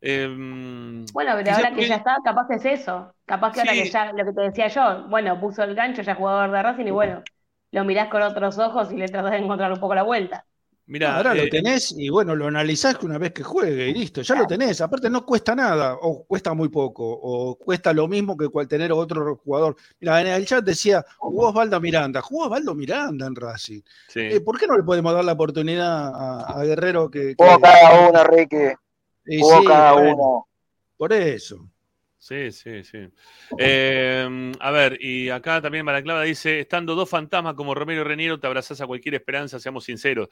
Speaker 1: Em,
Speaker 4: Bueno, pero ahora que ya está, capaz que es eso. Capaz que ahora que ya, lo que te decía yo, bueno, puso el gancho, ya jugador de Racing y bueno, lo mirás con otros ojos y le tratás de encontrar un poco la vuelta.
Speaker 1: Mirá,
Speaker 5: Ahora
Speaker 1: eh,
Speaker 5: lo tenés y bueno, lo analizás una vez que juegue y listo, ya lo tenés. Aparte no cuesta nada, o cuesta muy poco, o cuesta lo mismo que cual tener otro jugador. Mira, en el chat decía, jugó Osvaldo Miranda, jugó Osvaldo Miranda en Racing.
Speaker 1: sí.
Speaker 5: Eh, ¿Por qué no le podemos dar la oportunidad a, a Guerrero que... Que-
Speaker 7: cada uno, Ricky.
Speaker 5: Y
Speaker 7: Jugó
Speaker 5: sí,
Speaker 7: cada
Speaker 5: bueno,
Speaker 7: uno.
Speaker 5: Por eso.
Speaker 1: Sí, sí, sí. Eh, a ver, y acá también Maraclava dice, estando dos fantasmas como Romero y Reniero, te abrazás a cualquier esperanza, seamos sinceros.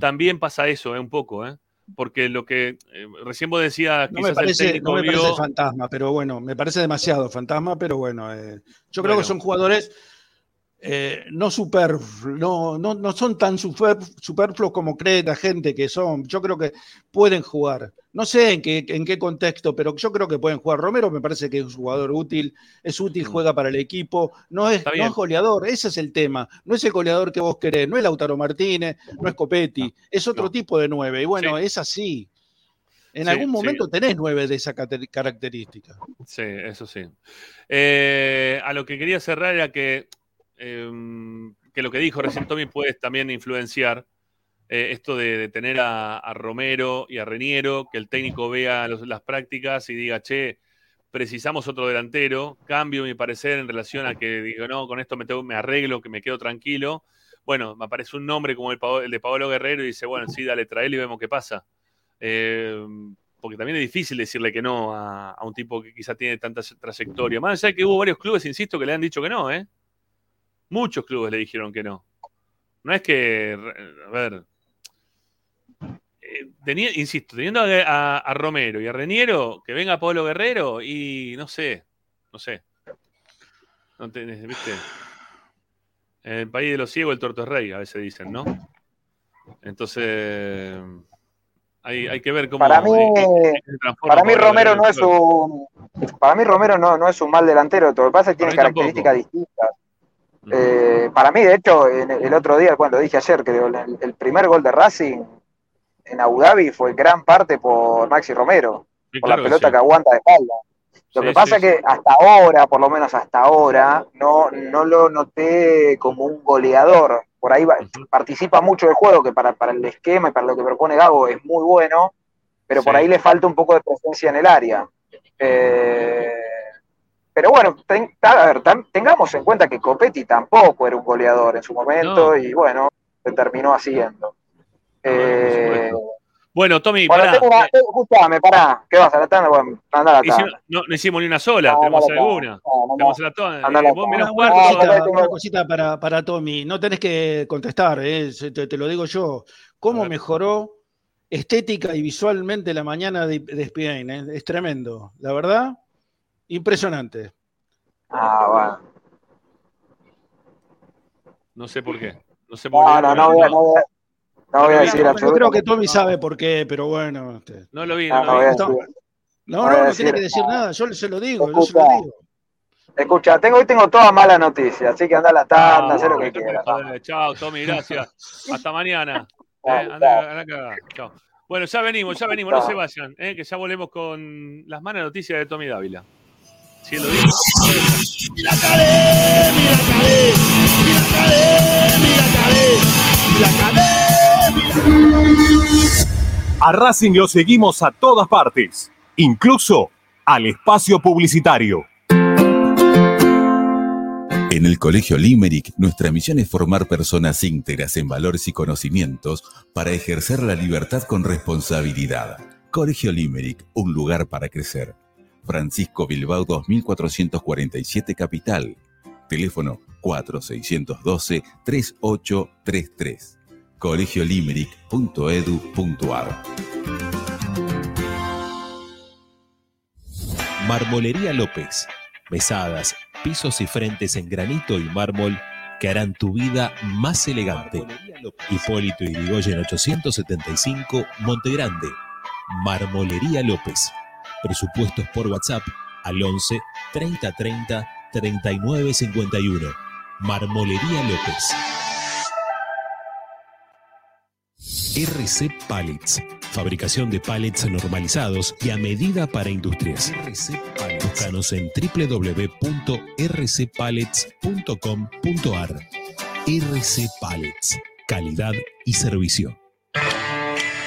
Speaker 1: También pasa eso, eh, un poco, ¿eh? Porque lo que eh, recién vos decías,
Speaker 5: No me
Speaker 1: quizás el
Speaker 5: parece,
Speaker 1: técnico
Speaker 5: no me
Speaker 1: vio...
Speaker 5: parece fantasma, pero bueno, me parece demasiado fantasma, pero bueno, eh, yo creo
Speaker 1: Bueno.
Speaker 5: que son jugadores eh, no, no, no, no son tan super- superfluos como cree la gente que son. Yo creo que pueden jugar. No sé en qué, en qué contexto, pero yo creo que pueden jugar. Romero me parece que es un jugador útil, es útil, juega para el equipo, no es, no es goleador, ese es el tema. No es el goleador que vos querés, no es Lautaro Martínez, no es Copetti, es otro tipo de nueve. Y bueno,
Speaker 1: Sí.
Speaker 5: es así. En
Speaker 1: Sí,
Speaker 5: algún
Speaker 1: sí.
Speaker 5: momento tenés nueve de esa característica.
Speaker 1: Sí, eso sí. Eh, a lo que quería cerrar era que, eh, que lo que dijo recién Tommy puede también influenciar eh, esto de, tener a, Romero y a Reniero, que el técnico vea las prácticas y diga, che, precisamos otro delantero, cambio mi parecer en relación a que digo, no, con esto me, tengo- me arreglo, que me quedo tranquilo. Bueno, me aparece un nombre como el, el de Pablo Guerrero y dice, bueno, sí, dale, traelo y vemos qué pasa. Eh, porque también es difícil decirle que no a, a un tipo que quizá tiene tanta trayectoria. Más allá de que hubo varios clubes, insisto, que le han dicho que no, ¿eh? Muchos clubes le dijeron que no. No es que, a ver, eh, tenía- insisto, teniendo a, Romero y a Reniero, que venga Pablo Guerrero y no sé, no sé. No tenés, ¿viste? En el país de los ciegos el torto es rey, a veces dicen, ¿no? Entonces, hay, hay que ver cómo
Speaker 7: Para mí, Para mí Romero no es un para mí Romero no, no es un mal delantero, lo que pasa es que tiene
Speaker 1: tampoco.
Speaker 7: características distintas. Eh, para mí, de hecho, en el, otro día, lo dije ayer, creo, el, el primer gol de Racing en Abu Dhabi fue gran parte por Maxi Romero,
Speaker 1: Sí,
Speaker 7: por
Speaker 1: claro
Speaker 7: la
Speaker 1: que
Speaker 7: pelota
Speaker 1: sí.
Speaker 7: que aguanta de espalda. Lo
Speaker 1: Sí,
Speaker 7: que pasa es que hasta ahora, por lo menos hasta ahora, no, no lo noté como un goleador. Por ahí va- participa mucho del juego, que para, para el esquema y para lo que propone Gago es muy bueno, pero por ahí le falta un poco de presencia en el área. Eh, pero bueno, ten- a ver, tam- tengamos en cuenta que Copetti tampoco era un goleador en su momento
Speaker 1: No.
Speaker 7: y bueno, se terminó haciendo. Eh,
Speaker 1: Bueno, Tommy,
Speaker 7: bueno,
Speaker 1: pará.
Speaker 7: tengo una, tengo- escuchame, pará, ¿qué vas a la tanda? Bueno, anda a la
Speaker 1: Hicimos-
Speaker 7: tanda.
Speaker 1: no, no hicimos ni una sola,
Speaker 7: No,
Speaker 1: tenemos alguna. Tenemos la toda.
Speaker 7: Anda la
Speaker 1: eh, vos
Speaker 7: tanda.
Speaker 1: menos
Speaker 5: Una,
Speaker 7: Ah,
Speaker 5: cosita,
Speaker 7: no, no, no.
Speaker 5: una cosita para, para Tommy. No tenés que contestar, eh, te, te lo digo yo. ¿Cómo mejoró estética y visualmente la mañana de, de eh? Es tremendo. La verdad, impresionante.
Speaker 7: Ah, bueno.
Speaker 1: No sé por qué. No sé por qué.
Speaker 7: No, no, no voy a, no voy a, no voy a
Speaker 1: No,
Speaker 7: decir
Speaker 5: Yo creo que Tommy sabe por qué, pero bueno. este,
Speaker 1: No lo vi,
Speaker 7: No,
Speaker 1: no,
Speaker 7: no
Speaker 1: lo
Speaker 7: voy a
Speaker 1: vi.
Speaker 5: No,
Speaker 7: decir.
Speaker 5: No,
Speaker 7: voy
Speaker 5: no,
Speaker 7: a
Speaker 5: no
Speaker 7: decir
Speaker 5: tiene que decir
Speaker 7: nada.
Speaker 5: Yo se lo digo, yo se
Speaker 7: Escucha.
Speaker 5: lo digo.
Speaker 7: Escucha, tengo, hoy tengo todas malas noticias, así que anda a la tanda,
Speaker 1: Ah,
Speaker 7: haz lo que quieras.
Speaker 1: Chao, Tommy, gracias. Hasta mañana. Eh, anda, anda. Chao. Bueno, ya venimos, ya venimos, no se vayan, eh, que ya volvemos con las malas noticias de Tommy Dávila. Si lo.
Speaker 3: Mira Calé, mira Calé, mira Calé, mira Calé, mira Calé, mira
Speaker 8: A Racing lo seguimos a todas partes, incluso al espacio publicitario.
Speaker 9: En el Colegio Limerick, nuestra misión es formar personas íntegras en valores y conocimientos para ejercer la libertad con responsabilidad. Colegio Limerick, un lugar para crecer. Francisco Bilbao 2447 Capital. Teléfono 4612-3833. colegiolimerick.edu.ar
Speaker 8: Marmolería López. Mesadas, pisos y frentes en granito y mármol que harán tu vida más elegante. Hipólito Yrigoyen 875, Montegrande. Marmolería López. Presupuestos por WhatsApp al 11 30 30 39 51. Marmolería López. RC Pallets. Fabricación de pallets normalizados y a medida para industrias. Búscanos en www.rcpallets.com.ar. RC Pallets. Calidad y servicio.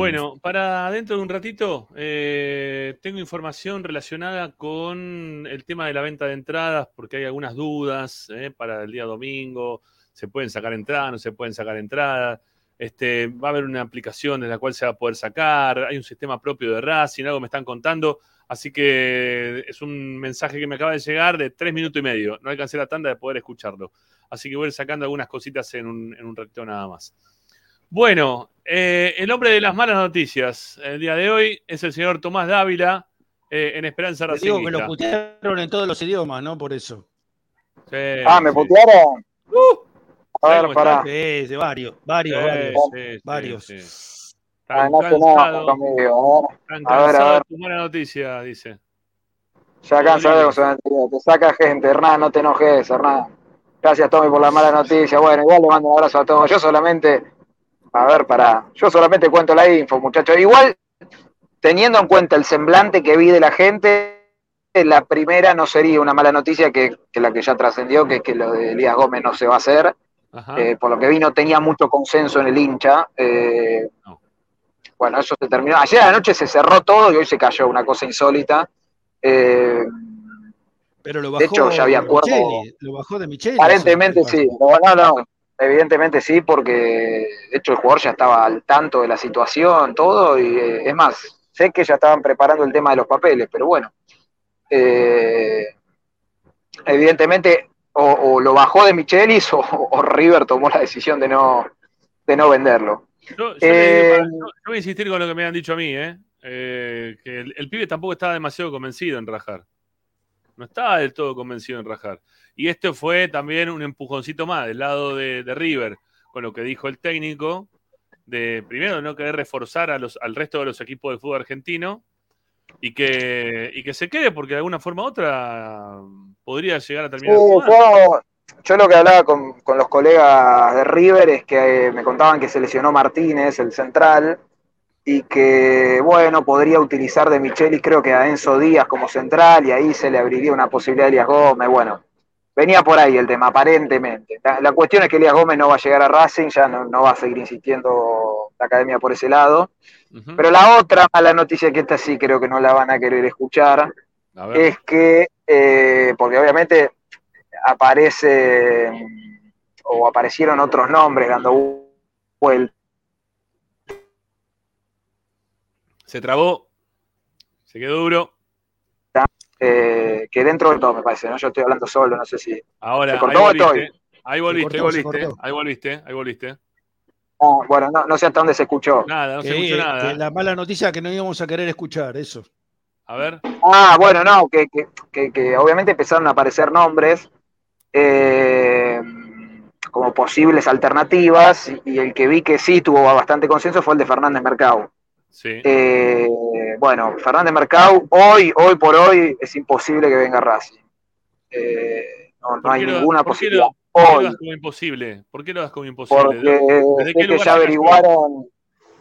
Speaker 1: Bueno, para dentro de un ratito eh, tengo información relacionada con el tema de la venta de entradas, porque hay algunas dudas eh, para el día domingo. Se pueden sacar entradas, no se pueden sacar entradas. Este, va a haber una aplicación en la cual se va a poder sacar. Hay un sistema propio de Racing, algo me están contando. Así que es un mensaje que me acaba de llegar de tres minutos y medio. No alcancé la tanda de poder escucharlo. Así que voy a ir sacando algunas cositas en un, en un ratito nada más. Bueno, eh, el hombre de las malas noticias el día de hoy es el señor Tomás Dávila eh, en Esperanza
Speaker 5: Te digo que lo putearon en todos los idiomas, ¿no? Por eso.
Speaker 1: Sí,
Speaker 7: Ah, ¿me
Speaker 1: sí.
Speaker 7: putearon? a
Speaker 1: ¿Sabes
Speaker 7: ver, pará.
Speaker 5: Sí, sí, varios, varios,
Speaker 1: Sí,
Speaker 5: varios.
Speaker 1: sí, sí,
Speaker 5: varios.
Speaker 7: no nada
Speaker 1: cansados,
Speaker 7: conmigo.
Speaker 1: están
Speaker 7: A ver, a ver.
Speaker 1: tu mala noticia, dice.
Speaker 7: Ya cansado de Te saca gente, Hernán, no te enojes, Hernán. Gracias, Tommy, por la mala noticia. Bueno, igual le mando un abrazo a todos. Yo solamente, a ver, para, yo solamente cuento la info, muchachos. Igual, teniendo en cuenta el semblante que vi de la gente, la primera no sería una mala noticia que, que la que ya trascendió, que es que lo de Elías Gómez no se va a hacer. Eh, por lo que vi, no tenía mucho consenso en el hincha. Eh,
Speaker 1: No.
Speaker 7: Bueno, eso se terminó. Ayer a la noche se cerró todo y hoy se cayó, una cosa insólita. Eh,
Speaker 5: Pero lo
Speaker 7: De
Speaker 5: bajó
Speaker 7: hecho, ya había
Speaker 5: de
Speaker 7: acuerdo-
Speaker 5: Micheli, lo bajó de Micheli.
Speaker 7: Aparentemente sí, no, no, no, evidentemente sí, porque de hecho el jugador ya estaba al tanto de la situación, todo, y eh, es más, sé que ya estaban preparando el tema de los papeles, pero bueno, eh, evidentemente o, o lo bajó de Michelis o, o River tomó la decisión de no, de no venderlo.
Speaker 1: Yo, yo
Speaker 7: Eh,
Speaker 1: para- yo- yo voy a insistir con lo que me han dicho a mí, ¿eh? Eh, que el, el pibe tampoco estaba demasiado convencido en rajar. No estaba del todo convencido en rajar. Y esto fue también un empujoncito más del lado de, de River, con lo que dijo el técnico, de primero no querer reforzar a los, al resto de los equipos del fútbol argentino y que, y que se quede porque de alguna forma u otra podría llegar a terminar jugando.
Speaker 7: yo, yo lo que hablaba con, con los colegas de River es que eh, me contaban que se lesionó Martínez, el central, y que, bueno, podría utilizar de Michelis, creo que a Enzo Díaz como central, y ahí se le abriría una posibilidad a Elías Gómez. Bueno, venía por ahí el tema, aparentemente. La, la cuestión es que Elías Gómez no va a llegar a Racing, ya no, no va a seguir insistiendo la academia por ese lado. Pero la otra mala noticia, que esta sí creo que no la van a querer escuchar,
Speaker 1: A
Speaker 7: es que, eh, porque obviamente aparece o aparecieron otros nombres dando vuelta.
Speaker 1: Se trabó. Se quedó duro.
Speaker 7: Eh, que dentro de todo me parece, ¿no? Yo estoy hablando solo, no sé si.
Speaker 1: Ahora,
Speaker 7: ¿Se
Speaker 1: ahí
Speaker 7: cortó o estoy?
Speaker 1: volviste. Ahí volviste, ahí volviste, ahí volviste.
Speaker 7: No, bueno, no, no sé hasta dónde se escuchó.
Speaker 1: Nada, no se escuchó nada.
Speaker 5: que la mala noticia que no íbamos a querer escuchar, eso.
Speaker 1: A ver.
Speaker 7: Ah, bueno, no, que, que, que- que obviamente empezaron a aparecer nombres eh, como posibles alternativas y, y el que vi que sí tuvo bastante consenso fue el de Fernández Mercado.
Speaker 1: Sí.
Speaker 7: Eh, bueno, Fernández Mercado, hoy, hoy por hoy es imposible que venga Racing. Eh, no, no
Speaker 1: ¿Por
Speaker 7: hay
Speaker 1: lo-
Speaker 7: ninguna
Speaker 1: por
Speaker 7: posibilidad.
Speaker 1: lo- por qué lo
Speaker 7: Hoy,
Speaker 1: das como imposible? ¿Por qué lo das como imposible?
Speaker 7: porque
Speaker 1: ¿Desde qué
Speaker 7: que ya averiguaron.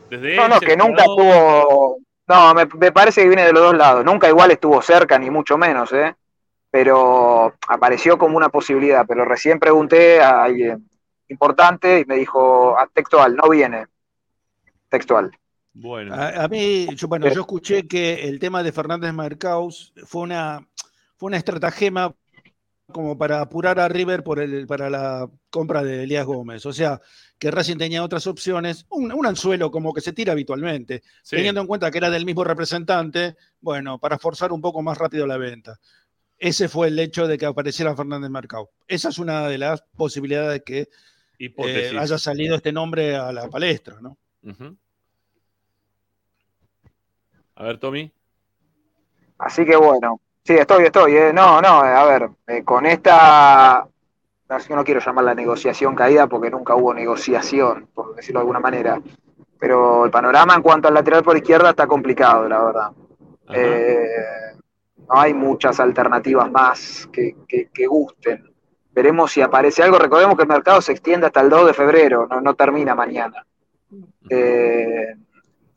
Speaker 1: Desde
Speaker 7: No, no, que nunca estuvo. No, me, me parece que viene de los dos lados. Nunca igual estuvo cerca, ni mucho menos, ¿eh? Pero apareció como una posibilidad. Pero recién pregunté a alguien importante y me dijo, ah, textual, no viene. Textual.
Speaker 1: Bueno.
Speaker 5: A, a mí, yo, bueno, yo escuché que el tema de Fernández Marcaus fue una, fue una estratagema como para apurar a River por el, para la compra de Elías Gómez. O sea, que Racing tenía otras opciones, un, un anzuelo como que se tira habitualmente,
Speaker 1: Sí.
Speaker 5: teniendo en cuenta que era del mismo representante, bueno, para forzar un poco más rápido la venta. Ese fue el hecho de que apareciera Fernández Marcao. Esa es una de las posibilidades que eh, haya salido este nombre a la palestra, ¿no?
Speaker 1: A ver, Tommy.
Speaker 7: Así que bueno, sí, estoy, estoy. eh. No, no, a ver, eh, con esta, no, yo no quiero llamarla negociación caída porque nunca hubo negociación, por decirlo de alguna manera. Pero el panorama en cuanto al lateral por izquierda está complicado, la verdad. Eh, no hay muchas alternativas más que, que- que gusten. Veremos si aparece algo. Recordemos que el mercado se extiende hasta el 2 de febrero, no, no termina mañana. Eh,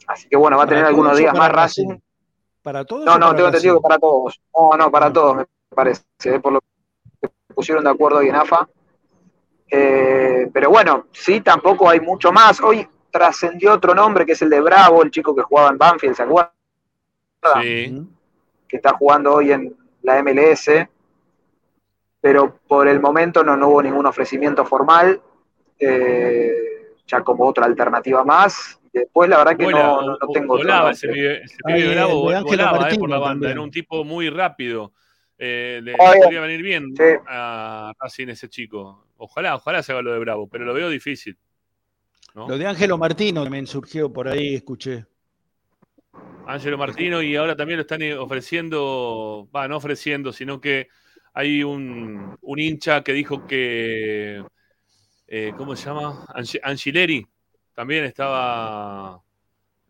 Speaker 7: así que bueno, va a tener
Speaker 5: ¿Para
Speaker 7: algunos días más Racing.
Speaker 5: Racing? ¿Para todos?
Speaker 7: No, no, tengo entendido que para todos. No, no, para todos me parece, eh, por lo que pusieron de acuerdo ahí en AFA. Eh, pero bueno, sí, tampoco hay mucho más. Hoy trascendió otro nombre que es el de Bravo, el chico que jugaba en Banfield, ¿se acuerdan?
Speaker 1: Sí.
Speaker 7: Que está jugando hoy en la MLS. Pero por el momento no, no hubo ningún ofrecimiento formal. eh, ya como otra alternativa más. Después, la verdad que no, no- tengo
Speaker 1: volaba ese pibe, bravo,
Speaker 5: Ángelo
Speaker 1: volaba eh,
Speaker 5: Martino
Speaker 1: por la banda.
Speaker 5: también.
Speaker 1: Era un tipo muy rápido. Eh, le,
Speaker 7: Ah,
Speaker 1: le podría venir bien
Speaker 7: Sí.
Speaker 1: a Racing ese chico. Ojalá, ojalá se haga lo de Bravo, pero lo veo difícil. ¿no?
Speaker 5: Lo de Ángelo Martino también surgió por ahí, escuché.
Speaker 1: Ángelo Martino y ahora también lo están eh, ofreciendo, va, no ofreciendo, sino que hay un, un hincha que dijo que, eh, ¿cómo se llama? Angi- Angileri también estaba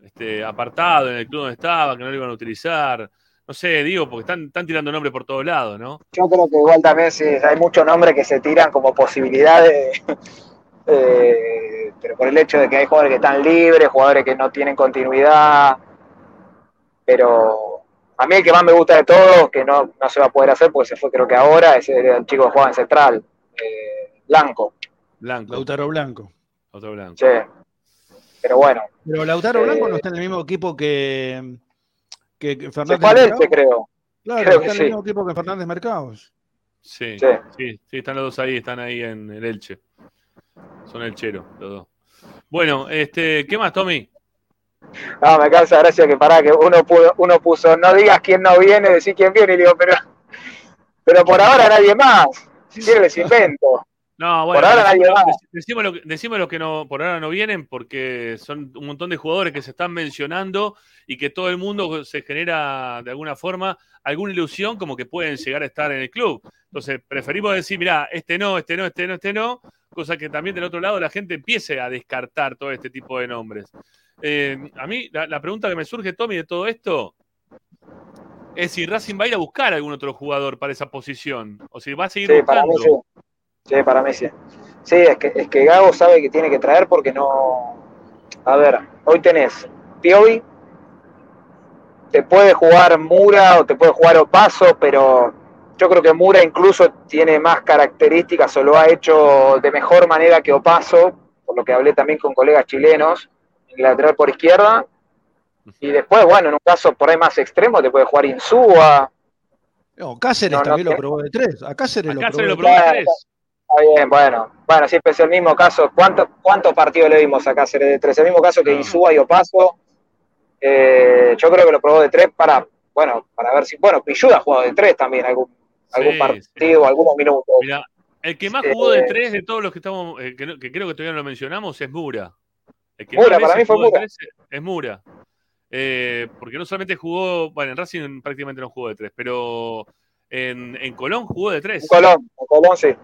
Speaker 1: este, apartado en el club donde estaba, que no lo iban a utilizar. No sé, digo, porque están, están tirando nombres por todos lados, ¿no?
Speaker 7: Yo creo que igual también sí, hay muchos nombres que se tiran como posibilidades, eh, pero por el hecho de que hay jugadores que están libres, jugadores que no tienen continuidad, pero a mí el que más me gusta de todos, que no, no se va a poder hacer porque se fue creo que ahora, es el, el chico que juega en Central, eh, Blanco,
Speaker 1: Blanco,
Speaker 5: Lautaro Blanco.
Speaker 1: otro blanco.
Speaker 7: sí. Pero bueno,
Speaker 5: Pero Lautaro
Speaker 7: Eh,
Speaker 5: Blanco no está en el mismo equipo que, que, que
Speaker 7: se
Speaker 5: Fernández
Speaker 7: fue al
Speaker 5: Mercado.
Speaker 7: Elche creo.
Speaker 5: Claro,
Speaker 7: creo
Speaker 5: está
Speaker 7: que
Speaker 5: en el
Speaker 7: sí.
Speaker 5: mismo equipo que Fernández Mercados.
Speaker 1: Sí,
Speaker 7: Sí.
Speaker 1: sí, sí, están los dos ahí, están ahí en el Elche. Son el chero, los dos. Bueno, este, ¿qué más, Tommy?
Speaker 7: No, me causa gracia que pará, que uno, pudo, uno puso, no digas quién no viene, decir quién viene, y digo, pero, pero por ahora nadie más, si les invento.
Speaker 1: No, bueno,
Speaker 7: Por ahora
Speaker 1: decime,
Speaker 7: nadie
Speaker 1: lo-
Speaker 7: más.
Speaker 1: dec- decime lo, que- decime los que no, por ahora no vienen, porque son un montón de jugadores que se están mencionando y que todo el mundo se genera de alguna forma alguna ilusión como que pueden llegar a estar en el club. Entonces, preferimos decir, mira, este no, este no, este no, este no, cosa que también del otro lado la gente empiece a descartar todo este tipo de nombres. Eh, a mí, la, la pregunta que me surge, Tommy, de todo esto es si Racing va a ir a buscar algún otro jugador para esa posición, o si va a seguir
Speaker 7: Sí, para mí sí. Sí, para mí sí. Sí, es que, es que Gago sabe que tiene que traer porque no. A ver, hoy tenés Piovi, te puede jugar Mura o te puede jugar Opaso, pero yo creo que Mura incluso tiene más características o lo ha hecho de mejor manera que Opaso, por lo que hablé también con colegas chilenos, en lateral por izquierda. Y después, bueno, en un caso por ahí más extremo, te puede jugar Insúa.
Speaker 5: No, Cáceres
Speaker 7: No, no
Speaker 5: también lo probó de tres. A Cáceres
Speaker 1: A
Speaker 5: lo
Speaker 1: Cáceres
Speaker 5: probó
Speaker 1: lo
Speaker 5: de tres.
Speaker 7: Está bien, bueno. Bueno, siempre es el mismo caso. ¿Cuántos cuántos partidos le vimos a Cáceres de tres? El mismo caso que Insúa y Opaso. Eh, yo creo que lo probó de tres para, bueno, para ver si, bueno, Pilluda ha jugado de tres también algún, algún
Speaker 1: Sí,
Speaker 7: partido, algunos minutos.
Speaker 1: Mira, el que más jugó de
Speaker 7: Eh,
Speaker 1: tres de todos los que estamos, eh, que, creo que todavía no lo mencionamos, es Mura. El que
Speaker 7: Mura, para mí fue Mura.
Speaker 1: tres es Mura. Eh, porque no solamente jugó, bueno, en Racing prácticamente no jugó de tres, pero en, en Colón jugó de tres.
Speaker 7: En Colón, en Colón sí.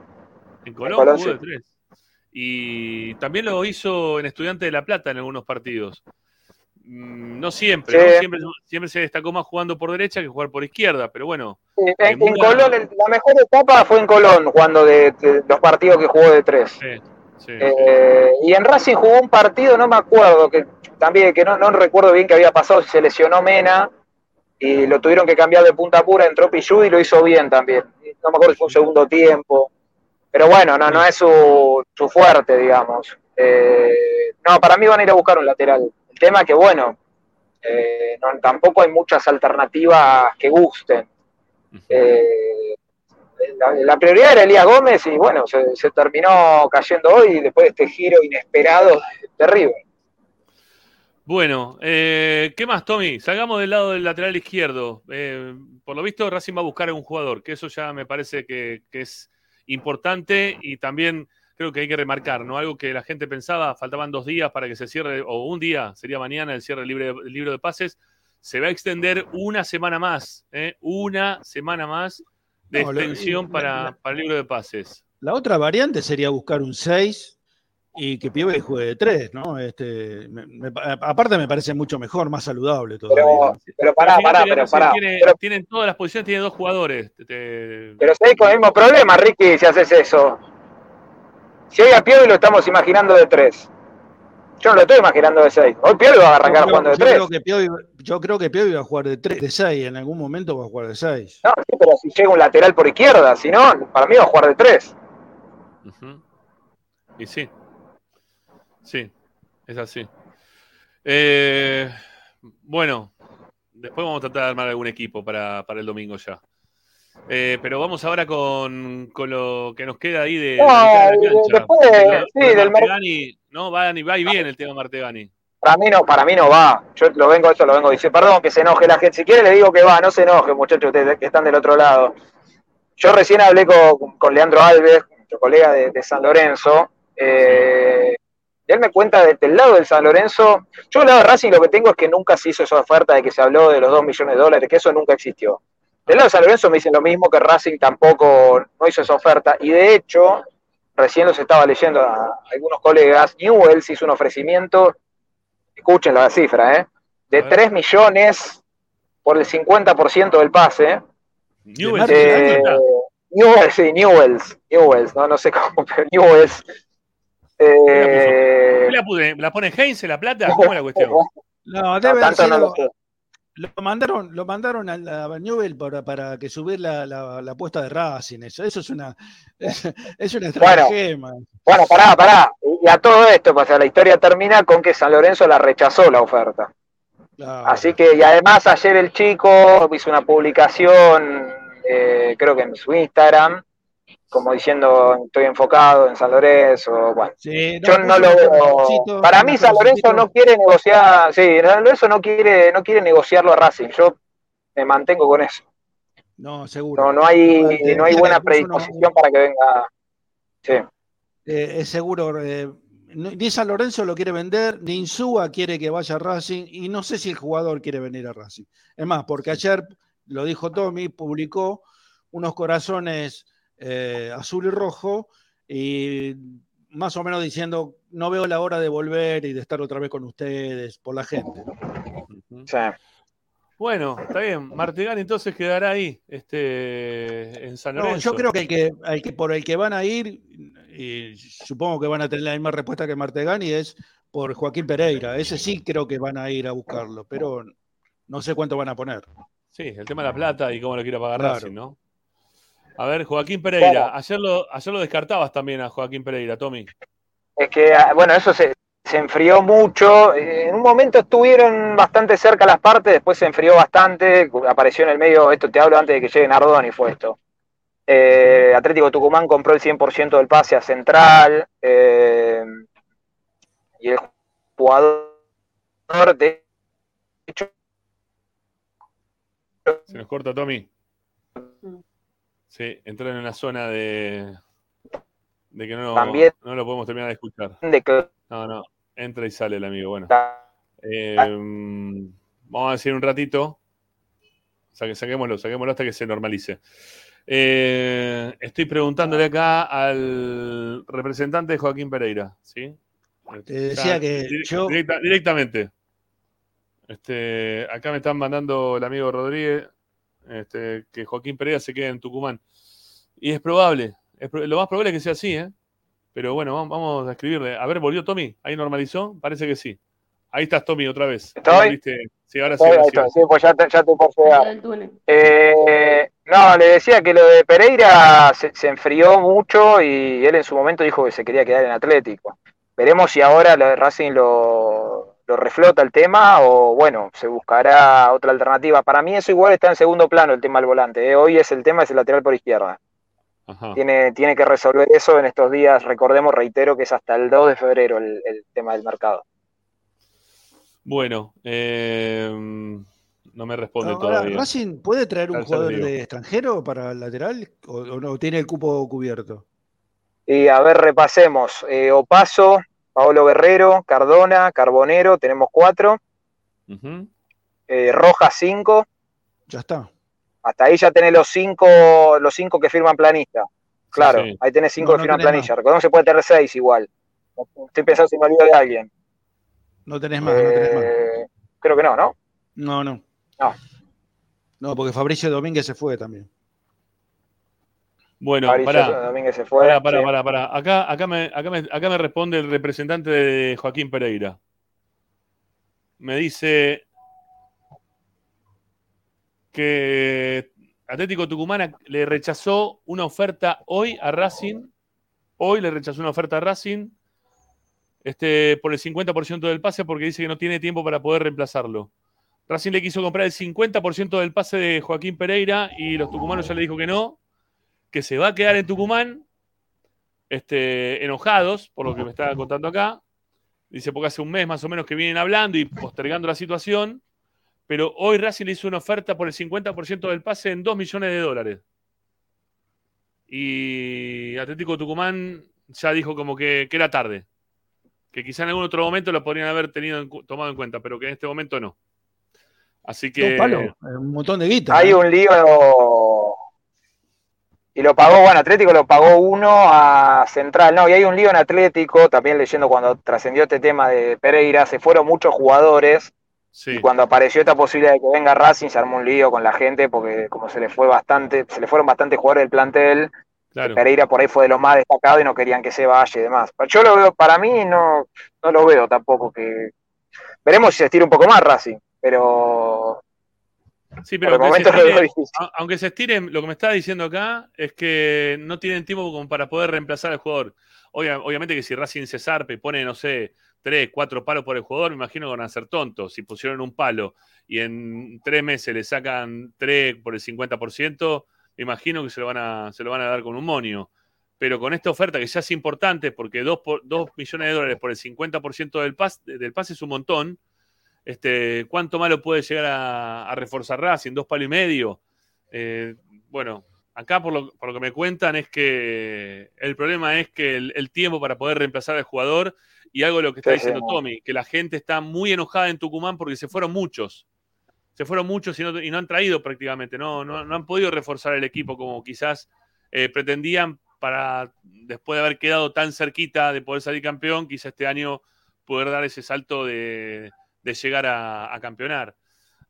Speaker 1: En Colón, jugó de tres. Y también lo hizo en Estudiante de La Plata en algunos partidos. Mm, No siempre,
Speaker 7: Sí.
Speaker 1: ¿no? Siempre, siempre se destacó más jugando por derecha que jugar por izquierda, pero bueno.
Speaker 7: Sí, En, Colón, el- la mejor etapa fue en Colón, jugando de, de los partidos que jugó de tres.
Speaker 1: Sí, sí,
Speaker 7: Eh, y en Racing jugó un partido, no me acuerdo, que también que no, no recuerdo bien qué había pasado, se lesionó Mena y lo tuvieron que cambiar de punta pura, entró Pichud y lo hizo bien también. No me acuerdo si fue un segundo tiempo. Pero bueno, no, no es su, su fuerte, digamos. Eh, no, para mí van a ir a buscar un lateral. El tema es que, bueno, eh, no- tampoco hay muchas alternativas que gusten. Eh, la, la prioridad era Elías Gómez y bueno, se, se terminó cayendo hoy después de este giro inesperado de River.
Speaker 1: Bueno, eh, ¿qué más, Tommy? Salgamos del lado del lateral izquierdo. Eh, por lo visto, Racing va a buscar a un jugador, que eso ya me parece que, que es importante y también creo que hay que remarcar, ¿no? Algo que la gente pensaba, faltaban dos días para que se cierre, o un día, sería mañana el cierre del libre- del libro de pases. Se va a extender una semana más, ¿eh? Una semana más de
Speaker 5: No,
Speaker 1: extensión para,
Speaker 5: la-
Speaker 1: para el libro de pases.
Speaker 5: La otra variante sería buscar un 6 y que Pibe juegue de 3, ¿no? Este, me- me- aparte me parece mucho mejor, más saludable todavía.
Speaker 7: Pero, pero pará, pará, pero pará.
Speaker 1: Tiene,
Speaker 7: Pero,
Speaker 1: tiene en todas las posiciones, tiene dos jugadores. Te-
Speaker 7: pero seguís con el mismo problema, Ricky, si haces eso. Si hoy a Piovi lo estamos imaginando de tres. Yo no lo estoy imaginando de seis. Hoy Piovi va a arrancar
Speaker 5: creo-
Speaker 7: jugando de
Speaker 5: yo
Speaker 7: tres.
Speaker 5: creo que Piovi- yo creo que Piovi va a jugar de 3, de 6, en algún momento va a jugar de 6.
Speaker 7: No, sí, pero si llega un lateral por izquierda, si no, para mí va a jugar de tres.
Speaker 1: Ujú. Y sí. Sí, es así. Eh, bueno, después vamos a tratar de armar algún equipo para, para el domingo ya. Eh, pero vamos ahora con, con lo que nos queda ahí de, la cancha.
Speaker 7: después de- sí, del
Speaker 1: Martegani, no, va, y- va y viene el tema Martegani.
Speaker 7: Para mí no, para mí no va. Yo lo vengo, eso lo vengo diciendo. Perdón que se enoje la gente. Si quiere le digo que va, no se enoje, muchachos, ustedes que están del otro lado. Yo recién hablé con, con Leandro Alves, nuestro colega de, de San Lorenzo. eh, y él me cuenta de- del lado del San Lorenzo. Yo del lado de Racing lo que tengo es que nunca se hizo esa oferta de que se habló de los 2 millones de dólares, que eso nunca existió. Del lado de San Lorenzo me dicen lo mismo que Racing tampoco no hizo esa oferta. Y de hecho, recién los estaba leyendo a algunos colegas, Newells hizo un ofrecimiento escuchen la cifra, ¿eh? de 3 millones por el 50% del pase.
Speaker 1: Newell's,
Speaker 7: Eh. Newells, sí, Newells, Newells, no, no sé cómo, pero Newells. Eh,
Speaker 1: ¿Qué la, pone, ¿La pone Heinz en la plata? ¿Cómo es la cuestión?
Speaker 5: No, debe
Speaker 7: no lo
Speaker 5: mandaron, lo mandaron a, la- Newell para, para que subir la, la, la apuesta de Racing. Eso, eso es una, es, es una
Speaker 7: Bueno,
Speaker 5: estratagema.
Speaker 7: Bueno, pará, pará. Y a todo esto, pues, la historia termina con que San Lorenzo la rechazó la oferta. Así que, y además ayer el chico hizo una publicación, eh, creo que en su Instagram, como diciendo estoy enfocado en San Lorenzo. Bueno,
Speaker 5: Sí,
Speaker 7: yo no lo veo. Para mí San Lorenzo no quiere negociar, sí, San Lorenzo no quiere, no quiere negociarlo a Racing. Yo me mantengo con eso.
Speaker 5: No, seguro.
Speaker 7: No, no hay, no hay buena predisposición para que venga. Sí.
Speaker 5: Eh, es seguro. eh, ni San Lorenzo lo quiere vender, ni Insúa quiere que vaya a Racing, y no sé si el jugador quiere venir a Racing. Es más, porque ayer, lo dijo Tommy, publicó unos corazones eh, azul y rojo, y más o menos diciendo, no veo la hora de volver y de estar otra vez con ustedes, por la gente.
Speaker 1: Bueno, está bien. Martegani entonces quedará ahí, este, en San
Speaker 5: No,
Speaker 1: Lorenzo.
Speaker 5: yo creo que, el que, al que por el que van a ir, y supongo que van a tener la misma respuesta que Martegani, es por Joaquín Pereira. Ese sí creo que van a ir a buscarlo, pero no sé cuánto van a poner.
Speaker 1: Sí, el tema de la plata y cómo lo quiere pagar
Speaker 5: Claro.
Speaker 1: Racing, ¿no? A ver, Joaquín Pereira.
Speaker 7: Claro.
Speaker 1: Ayer, lo, ayer lo descartabas también a Joaquín Pereira, Tommy.
Speaker 7: Es que, ah, bueno, eso se, se enfrió mucho. Eh, En un momento estuvieron bastante cerca las partes, después se enfrió bastante. Apareció en el medio, esto te hablo antes de que llegue Nardoni, fue esto. Eh, Atlético Tucumán compró el 100% del pase a Central. eh, y el jugador, de hecho,
Speaker 1: Se nos corta, Tommy. Sí, entró en una zona de, de que no,
Speaker 7: También-
Speaker 1: no lo podemos terminar de escuchar.
Speaker 7: de que-
Speaker 1: No, no, entra y sale el amigo. Bueno, Eh, vamos a decir un ratito. Saque- saquémoslo, saquémoslo hasta que se normalice. Eh, estoy preguntándole acá al representante de Joaquín Pereira, ¿sí?
Speaker 5: Te decía que
Speaker 1: Direct-
Speaker 5: yo-
Speaker 1: directa- directamente. Este, acá me están mandando el amigo Rodríguez este, que Joaquín Pereira se quede en Tucumán. Y es probable, es pro- lo más probable es que sea así, ¿eh? Pero bueno, vamos, vamos a escribirle. A ver, ¿volvió Tommy? ¿Ahí normalizó? Parece que sí. Ahí estás, Tommy, otra vez.
Speaker 7: ¿Estoy?
Speaker 1: Sí, ahora sí. Ahora sí,
Speaker 7: estoy,
Speaker 1: ahora
Speaker 7: sí, pues ya, te- ya estoy por llegar. Eh, no, le decía que lo de Pereira se, se enfrió mucho y él en su momento dijo que se quería quedar en Atlético. Veremos si ahora lo de Racing lo, lo reflota el tema o bueno, se buscará otra alternativa. Para mí eso igual está en segundo plano el tema del volante. ¿eh? Hoy es el tema es el lateral por izquierda.
Speaker 1: Ajá.
Speaker 7: Tiene, tiene que resolver eso en estos días. Recordemos, reitero, que es hasta el 2 de febrero el, el tema del mercado.
Speaker 1: Bueno, eh, no me responde
Speaker 5: Ahora,
Speaker 1: todavía.
Speaker 5: ¿Racing puede traer un jugador de extranjero para el lateral o, o no tiene el cupo cubierto?
Speaker 7: Y a ver, repasemos. Eh, Opaso, Paolo Guerrero, Cardona, Carbonero, tenemos cuatro. Eh, Rojas, cinco.
Speaker 5: Ya está.
Speaker 7: Hasta ahí ya tenés los cinco, los cinco que firman planilla. Claro,
Speaker 1: Sí.
Speaker 7: ahí tenés cinco
Speaker 5: No,
Speaker 7: que
Speaker 5: no
Speaker 7: firman planilla. Recordemos que se puede tener seis igual. Estoy pensando si me olvido de alguien.
Speaker 5: No tenés más, no tenés más.
Speaker 7: Eh, creo que no, ¿no?
Speaker 5: No, no.
Speaker 7: No.
Speaker 5: No, porque Fabricio Domínguez se fue también.
Speaker 1: Bueno.
Speaker 7: Domínguez se fue.
Speaker 1: Pará, pará,
Speaker 7: sí.
Speaker 1: pará, pará. Acá, acá, me, acá, me, acá me responde el representante de Joaquín Pereira. Me dice que Atlético Tucumán le rechazó una oferta hoy a Racing. Hoy le rechazó una oferta a Racing este, por el 50% del pase porque dice que no tiene tiempo para poder reemplazarlo. Racing le quiso comprar el 50% del pase de Joaquín Pereira y los tucumanos ya le dijo que no, que se va a quedar en Tucumán, este, enojados por lo que me estaba contando acá. Dice, porque hace un mes más o menos que vienen hablando y postergando la situación, pero hoy Racing le hizo una oferta por el 50% del pase en 2 millones de dólares. Y Atlético Tucumán ya dijo como que, que era tarde, que quizá en algún otro momento lo podrían haber tenido en tomado en cuenta, pero que en este momento no. Así que...
Speaker 5: Un palo, eh, un montón de guita.
Speaker 7: Hay
Speaker 5: ¿no?
Speaker 7: un lío. Y lo pagó, bueno, Atlético lo pagó uno a Central. No, y hay un lío en Atlético, también leyendo cuando trascendió este tema de Pereira, se fueron muchos jugadores.
Speaker 1: Sí.
Speaker 7: Y cuando apareció esta posibilidad de que venga Racing, se armó un lío con la gente, porque como se le fue bastante, se le fueron bastantes jugadores del plantel,
Speaker 1: Claro.
Speaker 7: Pereira por ahí fue de los más destacados y no querían que se vaya y demás. Pero yo lo veo, para mí no, no lo veo tampoco que. Veremos si se estira un poco más Racing, pero
Speaker 1: Sí, pero aunque se, estire, aunque se estiren, lo que me está diciendo acá es que no tienen tiempo como para poder reemplazar al jugador. Obvia- obviamente que si Racing se zarpe y pone, no sé, tres, cuatro palos por el jugador, me imagino que van a ser tontos. Si pusieron un palo y en tres meses le sacan tres por el 50%, me imagino que se lo van a, se lo van a dar con un monio. Pero con esta oferta que ya es importante, porque dos, por- dos millones de dólares por el 50% del, pas, del pase es un montón, este, ¿cuánto malo puede llegar a, a reforzar Racing? ¿Dos palos y medio? Eh, bueno, acá por lo, por lo que me cuentan es que el problema es que el, el tiempo para poder reemplazar al jugador y algo de lo que está diciendo. Tommy, que la gente está muy enojada en Tucumán porque se fueron muchos. Se fueron muchos y no, y no han traído prácticamente, no, no, no han podido reforzar el equipo como quizás eh, pretendían para, después de haber quedado tan cerquita de poder salir campeón, quizás este año poder dar ese salto de, de llegar a, campeonar.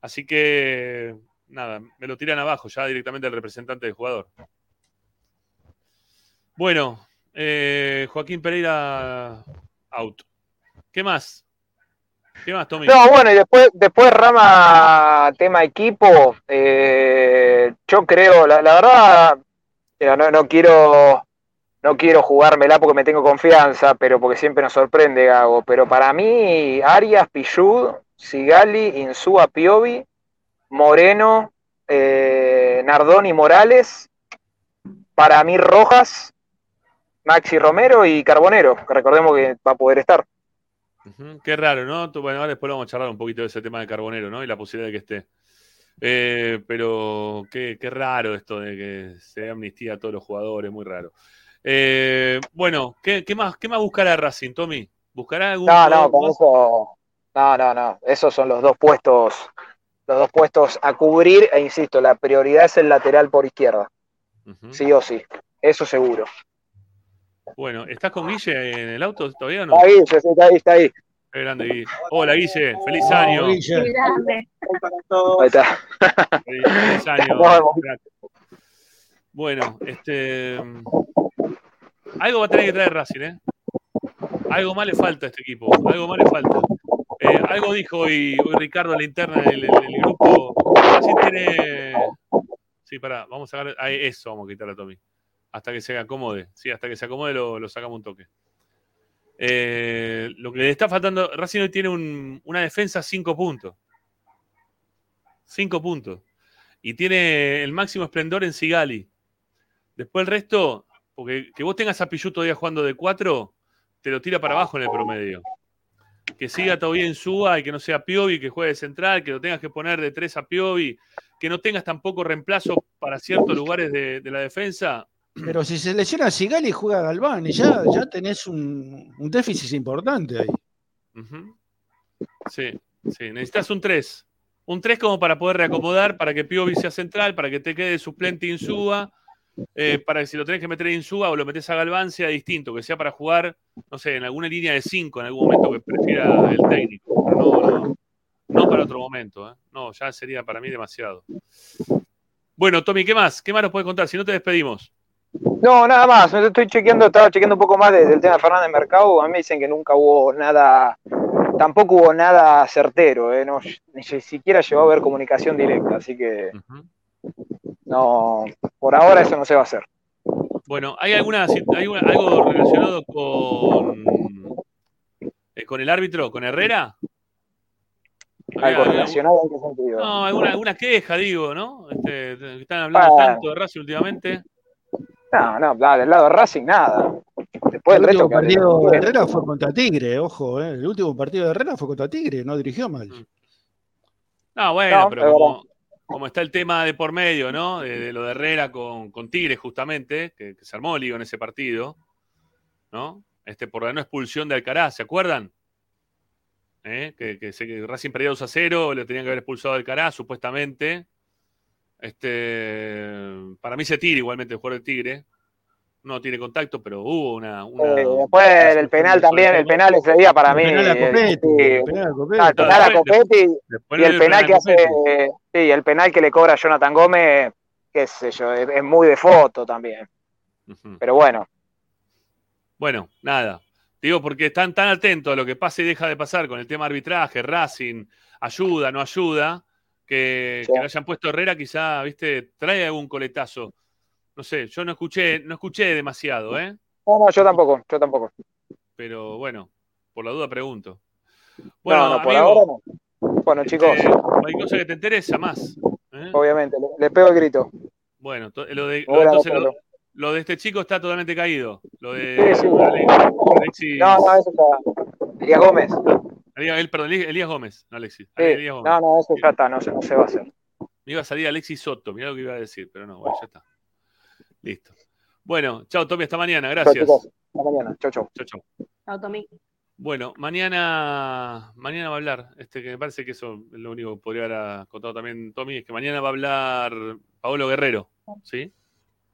Speaker 1: Así que, nada, me lo tiran abajo ya directamente el representante del jugador. Bueno, eh, Joaquín Pereira out. ¿Qué más? ¿Qué más, Tommy?
Speaker 7: No, bueno, y después, después Rama, tema equipo, eh, yo creo, la, la verdad, no, no quiero no quiero jugármela porque me tengo confianza, pero porque siempre nos sorprende Gago, pero para mí Arias, Pillud, Sigali, Insúa, Piovi, Moreno, eh, Nardoni, Morales, para mí Rojas, Maxi Romero y Carbonero, que recordemos que va a poder estar.
Speaker 1: Qué raro, ¿no? Bueno, después vamos a charlar un poquito de ese tema de Carbonero, ¿no? Y la posibilidad de que esté. Eh, pero qué, qué raro esto de que se amnistía a todos los jugadores, muy raro. Eh, bueno, ¿qué, qué más, ¿qué más buscará Racing, Tommy? ¿Buscará algún
Speaker 7: No, no, con eso. No, no, no. Esos son los dos puestos, los dos puestos a cubrir, e insisto, la prioridad es el lateral por izquierda.
Speaker 1: Ujú.
Speaker 7: Sí o sí. Eso seguro.
Speaker 1: Bueno, ¿estás con Guille en el auto todavía o no?
Speaker 7: Está ahí, sí, está ahí, está ahí.
Speaker 1: Qué grande, Guille. Hola, Guille. Feliz año.
Speaker 4: Qué grande.
Speaker 7: Ahí está.
Speaker 1: Feliz, feliz año. Bueno, este. Algo va a tener que traer Racing, ¿eh? Algo más le falta a este equipo. Algo más le falta. Eh, algo dijo hoy, Ricardo en la interna del, grupo. Racing tiene. Sí, pará, vamos a sacar. ahí, eso vamos a quitarle a Tommy. Hasta que se acomode. Sí, hasta que se acomode lo, lo sacamos un toque. Eh, lo que le está faltando. Racing hoy tiene un- una defensa 5 puntos. 5 puntos. Y tiene el máximo esplendor en Sigali. Después el resto, porque que vos tengas a Pichu todavía jugando de 4, te lo tira para abajo en el promedio. Que siga todavía en Suba y que no sea Piovi, que juegue de central, que lo tengas que poner de 3 a Piovi, que no tengas tampoco reemplazo para ciertos lugares de, de la defensa.
Speaker 5: Pero si se lesiona Sigali, juega Galván y ya, ya tenés un, un déficit importante ahí.
Speaker 1: Sí, sí, necesitas un 3. Un 3 como para poder reacomodar, para que Piovi sea central, para que te quede suplente Insúa, eh, para que si lo tenés que meter a Insúa o lo metes a Galván sea distinto, que sea para jugar, no sé, en alguna línea de 5 en algún momento que prefiera el técnico. Pero no, no, no para otro momento, ¿eh? No, ya sería para mí demasiado. Bueno, Tommy, ¿qué más? ¿Qué más nos puedes contar? Si no te despedimos.
Speaker 7: No, nada más. Estoy chequeando, estaba chequeando un poco más de- del tema de Fernández Mercado. A mí me dicen que nunca hubo nada, tampoco hubo nada certero, ¿eh? No, ni siquiera llegó a haber comunicación directa, así que no, por ahora eso no se va a hacer.
Speaker 1: Bueno, ¿hay alguna hay una- algo relacionado con eh, con el árbitro, con Herrera?
Speaker 7: Algo relacionado en qué sentido.
Speaker 1: No, alguna, alguna queja, digo, ¿no? Este, están hablando
Speaker 7: Ah.
Speaker 1: tanto de Racing últimamente.
Speaker 7: No, no, nada, del lado de Racing nada. Después
Speaker 5: El
Speaker 7: el resto
Speaker 5: último partido de Herrera fue contra Tigre, ojo, eh. el último partido de Herrera fue contra Tigre, no dirigió mal.
Speaker 1: No, bueno,
Speaker 5: No,
Speaker 1: pero como, como está el tema de por medio, ¿no? De, lo de Herrera con, con Tigre, justamente, que, se armó lío en ese partido, ¿no? Este, por la no expulsión de Alcaraz, ¿se acuerdan? ¿Eh? Que, se- que Racing perdió 2 a 0, le tenían que haber expulsado Alcaraz, supuestamente. Este, para mí se tira igualmente el jugador de Tigre. No tiene contacto, pero hubo una. una-
Speaker 7: Eh, después el penal también, el penal ese día para mí.
Speaker 5: penal a Copetti,
Speaker 7: sí,
Speaker 5: el penal a Copetti.
Speaker 7: ah, el penal a Copetti
Speaker 1: Después
Speaker 7: y
Speaker 1: le
Speaker 7: el penal que
Speaker 1: penal
Speaker 7: hace, eh, sí, el penal que le cobra Jonathan Gómez, qué sé yo, es, es muy de foto también. Pero bueno,
Speaker 1: Bueno, nada. Digo, porque están tan atentos a lo que pasa y deja de pasar con el tema arbitraje, Racing, ayuda, no ayuda, que,
Speaker 7: Sí.
Speaker 1: que lo hayan puesto Herrera, quizá, viste, trae algún coletazo. No sé, yo no escuché, no escuché demasiado, ¿eh?
Speaker 7: no, no, yo tampoco, yo tampoco.
Speaker 1: Pero bueno, por la duda pregunto. Bueno,
Speaker 7: no, no, por
Speaker 1: amigo,
Speaker 7: ahora no. Bueno, chicos,
Speaker 1: eh, hay cosa que te interesa más. ¿eh?
Speaker 7: obviamente, le, le pego el grito.
Speaker 1: Bueno, lo de, lo-
Speaker 7: Hola,
Speaker 1: entonces lo,
Speaker 7: Pablo.
Speaker 1: lo de este chico está totalmente caído. Lo de
Speaker 7: Sí, sí.
Speaker 1: Ale- Alexis.
Speaker 7: No, no, eso está. Elías Gómez.
Speaker 1: Elías- el- perdón, Elías Gómez, no Alexis.
Speaker 7: Sí,
Speaker 1: Elías Gómez.
Speaker 7: no, no, eso ya está, no, se- no se va a hacer.
Speaker 1: Me iba a salir Alexis Soto, mirá lo que iba a decir, pero no, bueno, ya está. Listo. Bueno, chao Tommy, hasta mañana,
Speaker 7: Chau,
Speaker 1: gracias.
Speaker 7: Hasta mañana. Chau, chau.
Speaker 1: Chau, chau.
Speaker 4: Chao, Tommy.
Speaker 1: Bueno, mañana, mañana va a hablar, este que me parece que eso es lo único que podría haber contado también Tommy, es que mañana va a hablar Paolo Guerrero, ¿sí?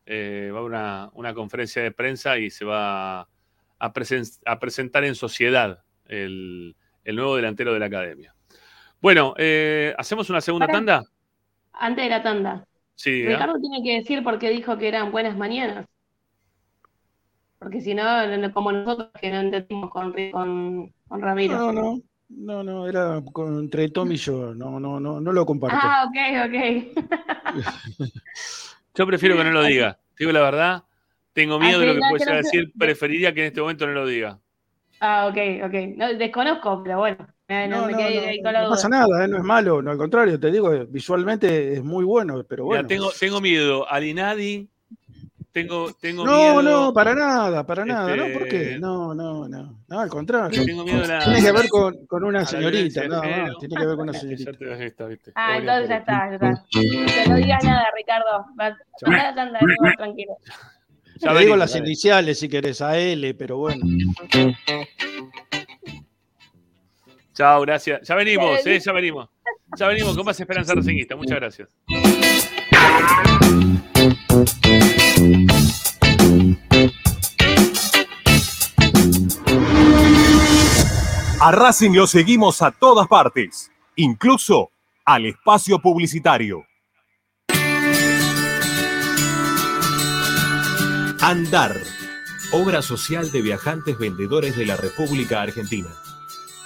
Speaker 1: Eh, va a haber una, una conferencia de prensa y se va a, presen- a presentar en sociedad el, el nuevo delantero de la academia. Bueno, eh, ¿hacemos una segunda tanda?
Speaker 4: Antes de la tanda.
Speaker 1: Sí, ¿eh?
Speaker 4: Ricardo tiene que decir por qué dijo que eran buenas mañanas. Porque si no, como nosotros que no entendimos con, con, con Ramiro.
Speaker 5: No, no, no, no, era con- entre Tom y yo, no, no, no, no lo comparto.
Speaker 4: Ah, ok, ok.
Speaker 1: Yo prefiero que no lo diga. Digo la verdad, tengo miedo de lo que
Speaker 4: no,
Speaker 1: puede
Speaker 4: que no
Speaker 1: llegar a
Speaker 4: sé.
Speaker 1: decir. Preferiría que en este momento no lo diga.
Speaker 4: Ah, ok, ok. No, desconozco, pero bueno. Me, no,
Speaker 5: No,
Speaker 4: me
Speaker 5: no,
Speaker 4: quedé
Speaker 5: no,
Speaker 4: ahí con la
Speaker 5: no
Speaker 4: duda.
Speaker 5: pasa nada, eh, no es malo, no al contrario, te digo, visualmente es muy bueno, pero
Speaker 1: Mira,
Speaker 5: bueno.
Speaker 1: tengo, tengo miedo al Inadi tengo, tengo
Speaker 5: No,
Speaker 1: miedo.
Speaker 5: no, para nada, para nada. ¿No? ¿Por qué?
Speaker 1: Este-
Speaker 5: No, no, no. No, al contrario.
Speaker 1: Tengo miedo a la-
Speaker 5: Tiene que ver con, con una señorita,
Speaker 1: género.
Speaker 5: más. Tiene que ver con una
Speaker 1: Ya
Speaker 5: señorita.
Speaker 1: te ves esta, ¿viste?
Speaker 4: Ah, entonces ya está, ya está. Que no digas nada, Ricardo. Tanda, Diego, tranquilo.
Speaker 1: Ya
Speaker 5: Le digo las
Speaker 1: dale.
Speaker 5: iniciales si querés, a L, pero bueno.
Speaker 1: Chao, gracias. Ya venimos, eh, ya venimos. Ya venimos con más Esperanza Racinguista. Muchas gracias.
Speaker 10: A Racing lo seguimos a todas partes, incluso al espacio publicitario.
Speaker 8: Andar, obra social de viajantes vendedores de la República Argentina.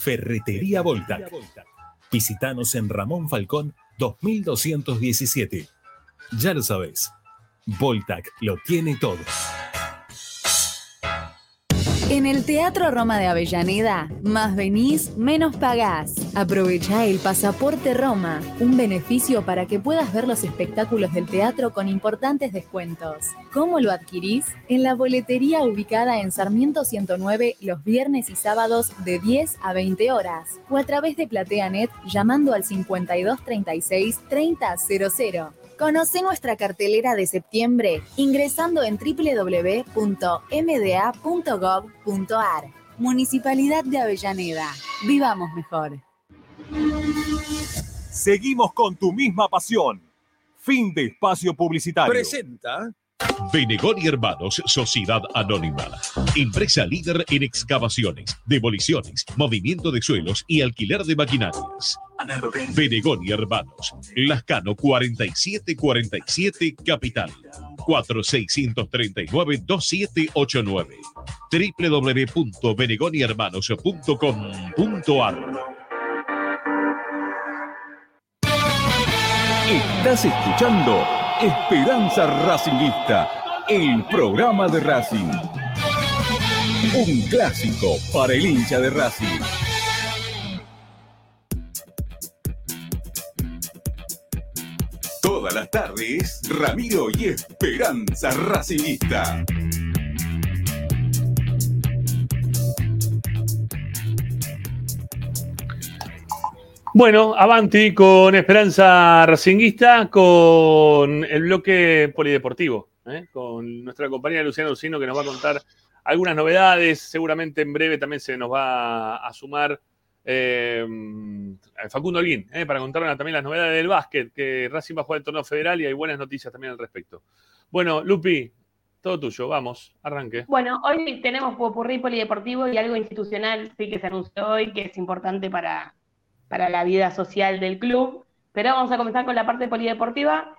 Speaker 8: Ferretería Voltac. Visítanos en Ramón Falcón 2217. Ya lo sabes, Voltac lo tiene todo.
Speaker 11: En el Teatro Roma de Avellaneda, más venís, menos pagás. Aprovecha el Pasaporte Roma, un beneficio para que puedas ver los espectáculos del teatro con importantes descuentos. ¿Cómo lo adquirís? En la boletería ubicada en Sarmiento 109 los viernes y sábados de 10 a 20 horas o a través de PlateaNet llamando al 5236 3000. Conoce nuestra cartelera de septiembre ingresando en www.mda.gov.ar. Municipalidad de Avellaneda. Vivamos mejor.
Speaker 10: Seguimos con tu misma pasión. Fin de espacio publicitario.
Speaker 12: Presenta Benegón y Hermanos, Sociedad Anónima. Empresa líder en excavaciones, demoliciones, movimiento de suelos y alquiler de maquinarias. Benegón y Hermanos, Lascano 4747 Capital. 4639-2789 www.benegonihermanos.com.ar
Speaker 9: Estás escuchando Esperanza Racingista, el programa de Racing. Un clásico para el hincha de Racing. Todas las tardes, Ramiro y Esperanza Racingista.
Speaker 1: Bueno, avanti con Esperanza Racinguista, con el bloque polideportivo, ¿eh? con nuestra compañera Luciana Lucino que nos va a contar algunas novedades. Seguramente en breve también se nos va a sumar eh, Facundo Alguín ¿eh? para contarnos también las novedades del básquet, que Racing va a jugar el torneo federal y hay buenas noticias también al respecto. Bueno, Lupi, todo tuyo, vamos, arranque.
Speaker 4: Bueno, hoy tenemos popurrí polideportivo y algo institucional, sí, que se anunció hoy, que es importante para, para la vida social del club. Pero vamos a comenzar con la parte polideportiva.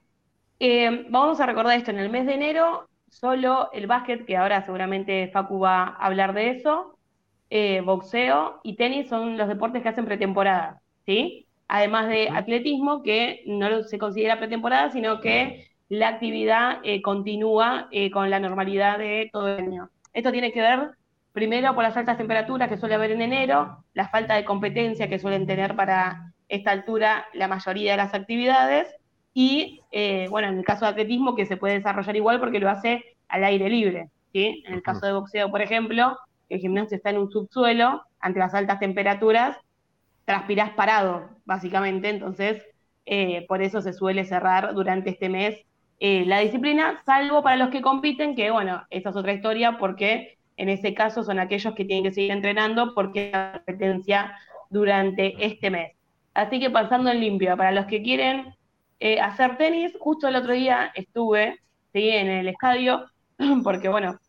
Speaker 4: Eh, vamos a recordar esto, en el mes de enero, solo el básquet, que ahora seguramente Facu va a hablar de eso, eh, boxeo y tenis son los deportes que hacen pretemporada, ¿sí? Además de atletismo, que no se considera pretemporada, sino que la actividad eh, continúa con la normalidad de todo el año. Esto tiene que ver Primero por las altas temperaturas que suele haber en enero, la falta de competencia que suelen tener para esta altura la mayoría de las actividades y, eh, bueno, en el caso de atletismo que se puede desarrollar igual porque lo hace al aire libre. ¿sí? En el caso de boxeo, por ejemplo, el gimnasio está en un subsuelo, ante las altas temperaturas, transpirás parado, básicamente, entonces eh, por eso se suele cerrar durante este mes eh, la disciplina, salvo para los que compiten, que bueno, esa es otra historia porque en ese caso son aquellos que tienen que seguir entrenando porque la competencia durante este mes. Así que pasando en limpio, para los que quieren eh, hacer tenis, justo el otro día estuve en el estadio, porque bueno,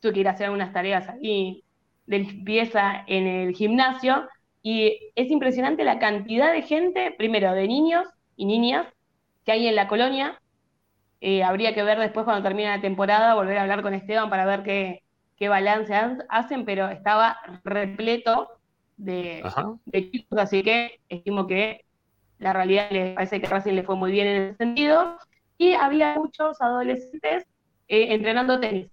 Speaker 4: tuve que ir a hacer unas tareas ahí de limpieza en el gimnasio, y es impresionante la cantidad de gente, primero de niños y niñas que hay en la colonia. Eh, habría que ver después cuando termine la temporada, volver a hablar con Esteban para ver qué, qué balance hacen, pero estaba repleto de, equipos, así que estimo que la realidad le parece que Racing le fue muy bien en ese sentido. Y había muchos adolescentes eh, entrenando tenis.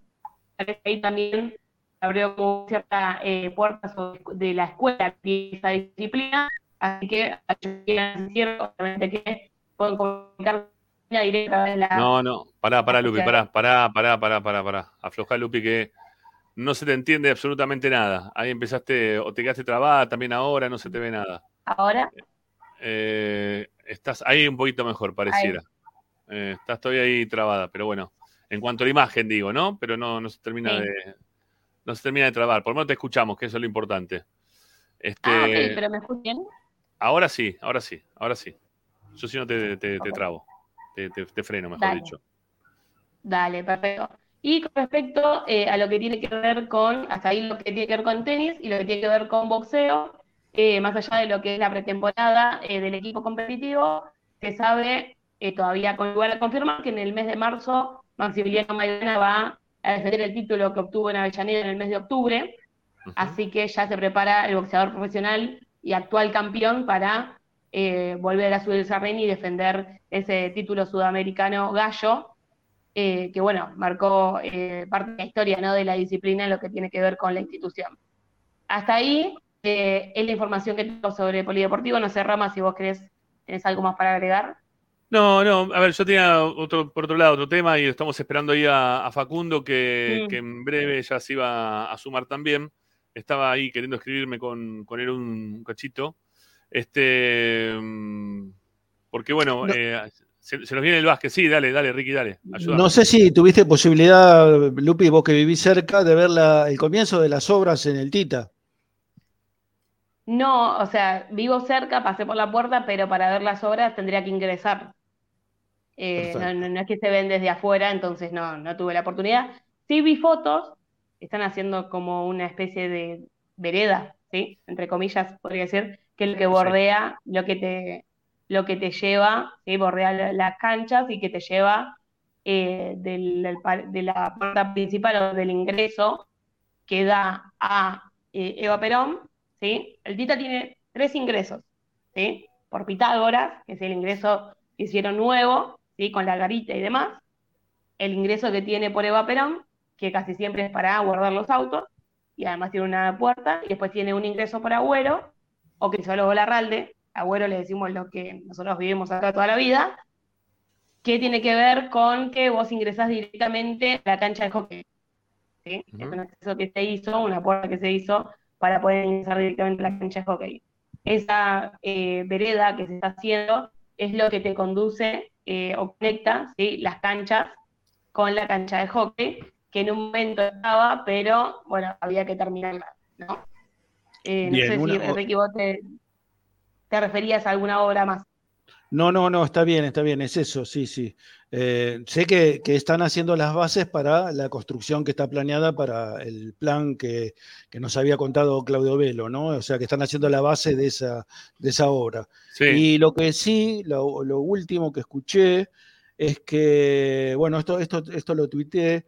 Speaker 4: Ahí también abrió como cierta eh, puertas de la escuela de esa disciplina, así que obviamente que pueden comunicar directa de la...
Speaker 1: No, no, pará, pará, Lupi, pará, pará, pará, pará, pará, pará. Afloja, Lupi, que no se te entiende absolutamente nada. Ahí empezaste o te quedaste trabada, también ahora no se te ve nada.
Speaker 4: ¿Ahora?
Speaker 1: Eh, estás ahí un poquito mejor, pareciera. Eh, estás todavía ahí trabada, pero bueno. En cuanto a la imagen, digo, ¿no? Pero no, no se termina de. No se termina de trabar. Por lo menos te escuchamos, que eso es lo importante. Este,
Speaker 4: ah, ok, pero ¿me escuchan?
Speaker 1: Ahora sí, ahora sí, ahora sí. Yo sí no te, te, trabo. Te, te, freno, mejor dicho.
Speaker 4: Dale, perfecto. Y con respecto eh, a lo que tiene que ver con, hasta ahí lo que tiene que ver con tenis y lo que tiene que ver con boxeo, eh, más allá de lo que es la pretemporada eh, del equipo competitivo, se sabe todavía con igual a confirmar que en el mes de marzo Maximiliano Maidana va a defender el título que obtuvo en Avellaneda en el mes de octubre, así que ya se prepara el boxeador profesional y actual campeón para volver a subir el ring y defender ese título sudamericano gallo eh, que bueno, marcó eh, parte de la historia ¿no? de la disciplina en lo que tiene que ver con la institución. Hasta ahí eh, es la información que tengo sobre polideportivo. No sé, Rama, si vos querés, tenés algo más para agregar.
Speaker 1: No, no, a ver, yo tenía otro, por otro lado otro tema y estamos esperando ahí a, Facundo que, que, en breve ya se iba a sumar también. Estaba ahí queriendo escribirme con, con él un cachito. Este, mm, porque bueno, se, nos viene el básquet. Sí, dale, dale, Ricky, dale.
Speaker 5: No sé si tuviste posibilidad, Lupi, vos que vivís cerca, de ver el comienzo de las obras en el Tita.
Speaker 4: No, o sea, vivo cerca, pasé por la puerta, pero para ver las obras tendría que ingresar. Eh, no, es que se ven desde afuera, entonces no, no tuve la oportunidad. Sí vi fotos, están haciendo como una especie de vereda, ¿sí? Entre comillas, podría decir, que es lo que bordea lo que te lo que te lleva, ¿sí? bordea las canchas y que te lleva eh, de la puerta principal o del ingreso que da a eh, Eva Perón, ¿sí? El Tita tiene tres ingresos, ¿sí? Por Pitágoras, que es el ingreso que hicieron nuevo, ¿sí? Con la garita y demás. El ingreso que tiene por Eva Perón, que casi siempre es para guardar los autos, y además tiene una puerta, y después tiene un ingreso por Agüero, o Crisólogo Larralde, Agüero le decimos lo que nosotros vivimos acá toda la vida, que tiene que ver con que vos ingresás directamente a la cancha de hockey. ¿sí? Es un acceso que se hizo, una puerta que se hizo para poder ingresar directamente a la cancha de hockey. Esa eh, vereda que se está haciendo es lo que te conduce eh, o conecta ¿sí? las canchas con la cancha de hockey, que en un momento estaba, pero bueno, había que terminarla, ¿no? Eh, no sé
Speaker 5: una-
Speaker 4: si, vos te, te referías a alguna obra más.
Speaker 5: No, no, no, está bien, está bien, es eso, sí, sí. Eh, sé que, que están haciendo las bases para la construcción que está planeada para el plan que, que nos había contado Claudio Velo, ¿no? O sea, que están haciendo la base de esa, de esa obra.
Speaker 1: Sí.
Speaker 5: Y lo que sí, lo, lo último que escuché es que, bueno, esto, esto, esto lo tuiteé,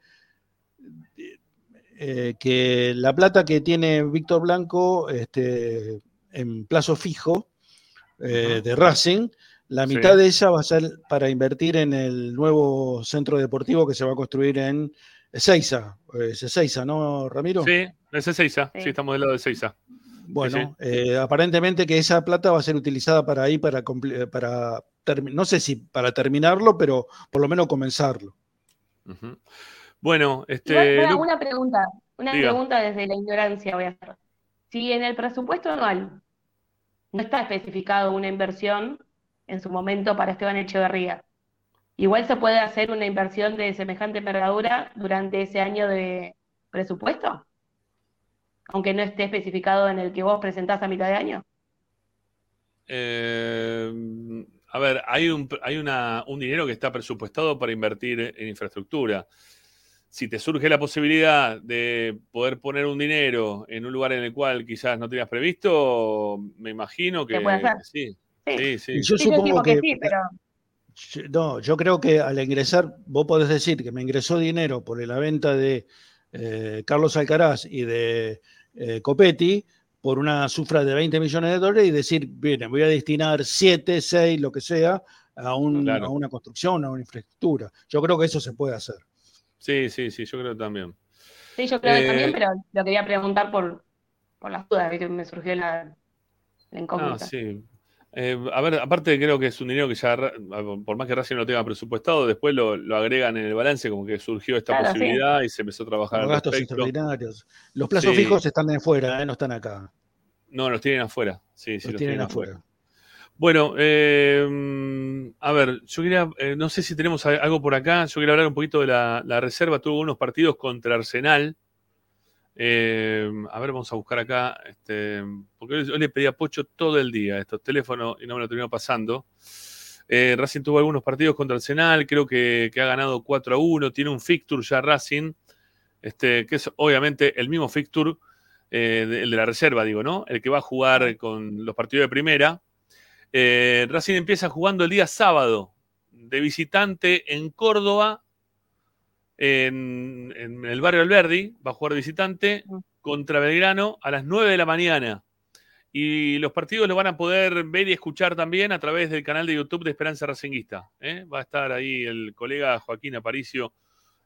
Speaker 5: eh, que la plata que tiene Víctor Blanco este, en plazo fijo eh, de Racing, la
Speaker 1: Sí.
Speaker 5: mitad de ella va a ser para invertir en el nuevo centro deportivo que se va a construir en Ezeiza. Es Ezeiza, ¿no, Ramiro?
Speaker 1: Sí, es Ezeiza. Sí, estamos del lado de Ezeiza.
Speaker 5: Bueno, eh, aparentemente que esa plata va a ser utilizada para ahí, para, para no sé si para terminarlo, pero por lo menos comenzarlo.
Speaker 1: Bueno, este.
Speaker 4: una pregunta, una
Speaker 1: Diga.
Speaker 4: pregunta desde la ignorancia voy a hacer. Si en el presupuesto anual no está especificado una inversión en su momento para Esteban Echeverría, igual se puede hacer una inversión de semejante envergadura durante ese año de presupuesto, aunque no esté especificado en el que vos presentás a mitad de año.
Speaker 1: Eh, a ver, hay un, hay una, un dinero que está presupuestado para invertir en infraestructura. Si te surge la posibilidad de poder poner un dinero en un lugar en el cual quizás no tenías previsto, me imagino que,
Speaker 4: Se puede hacer.
Speaker 1: que sí.
Speaker 4: Sí.
Speaker 1: Sí, sí.
Speaker 5: Y yo
Speaker 4: Sí,
Speaker 5: supongo
Speaker 4: que
Speaker 5: que-
Speaker 4: sí, pero
Speaker 5: No, yo creo que al ingresar, vos podés decir que me ingresó dinero por la venta de eh, Carlos Alcaraz y de eh, Copetti por una cifra de 20 millones de dólares y decir, bien, voy a destinar 7, 6, lo que sea, a, un-
Speaker 1: Claro.
Speaker 5: a una construcción, a una infraestructura. Yo creo que eso se puede hacer.
Speaker 1: Sí, sí, sí, yo creo también.
Speaker 4: sí, yo creo que
Speaker 1: Eh,
Speaker 4: también, pero lo quería preguntar por, por las dudas, ¿viste? me surgió la, la
Speaker 1: Ah,
Speaker 4: incógnita.
Speaker 1: sí. Eh, a ver, aparte creo que es un dinero que ya, por más que Racing no lo tenga presupuestado, después lo, lo agregan en el balance como que surgió esta
Speaker 5: Claro, sí.
Speaker 1: posibilidad y se empezó a trabajar
Speaker 5: Los gastos
Speaker 1: respecto.
Speaker 5: extraordinarios. Los plazos
Speaker 1: Sí.
Speaker 5: fijos están de afuera, ¿eh? no están acá.
Speaker 1: No, los tienen afuera. Sí, sí,
Speaker 5: Los
Speaker 1: los,
Speaker 5: tienen
Speaker 1: tienen
Speaker 5: afuera.
Speaker 1: afuera. Bueno, mm, a ver, yo quería, eh, no sé si tenemos algo por acá, yo quería hablar un poquito de la, reserva, tuvo unos partidos contra Arsenal. Eh, a ver, vamos a buscar acá, este, porque hoy, hoy le pedí a Pocho todo el día estos teléfonos y no me lo terminó pasando. Eh, Racing tuvo algunos partidos contra Arsenal, creo que, que ha ganado 4 a 1, tiene un fixture ya Racing, este, que es obviamente el mismo fixture, eh, el de la reserva, digo, ¿no? El que va a jugar con los partidos de primera. Eh, Racing empieza jugando el día sábado de visitante en Córdoba, en, en el barrio Alberdi, va a jugar de visitante contra Belgrano a las 9 de la mañana. Y los partidos los van a poder ver y escuchar también a través del canal de YouTube de Esperanza Racinguista. ¿eh? Va a estar ahí el colega Joaquín Aparicio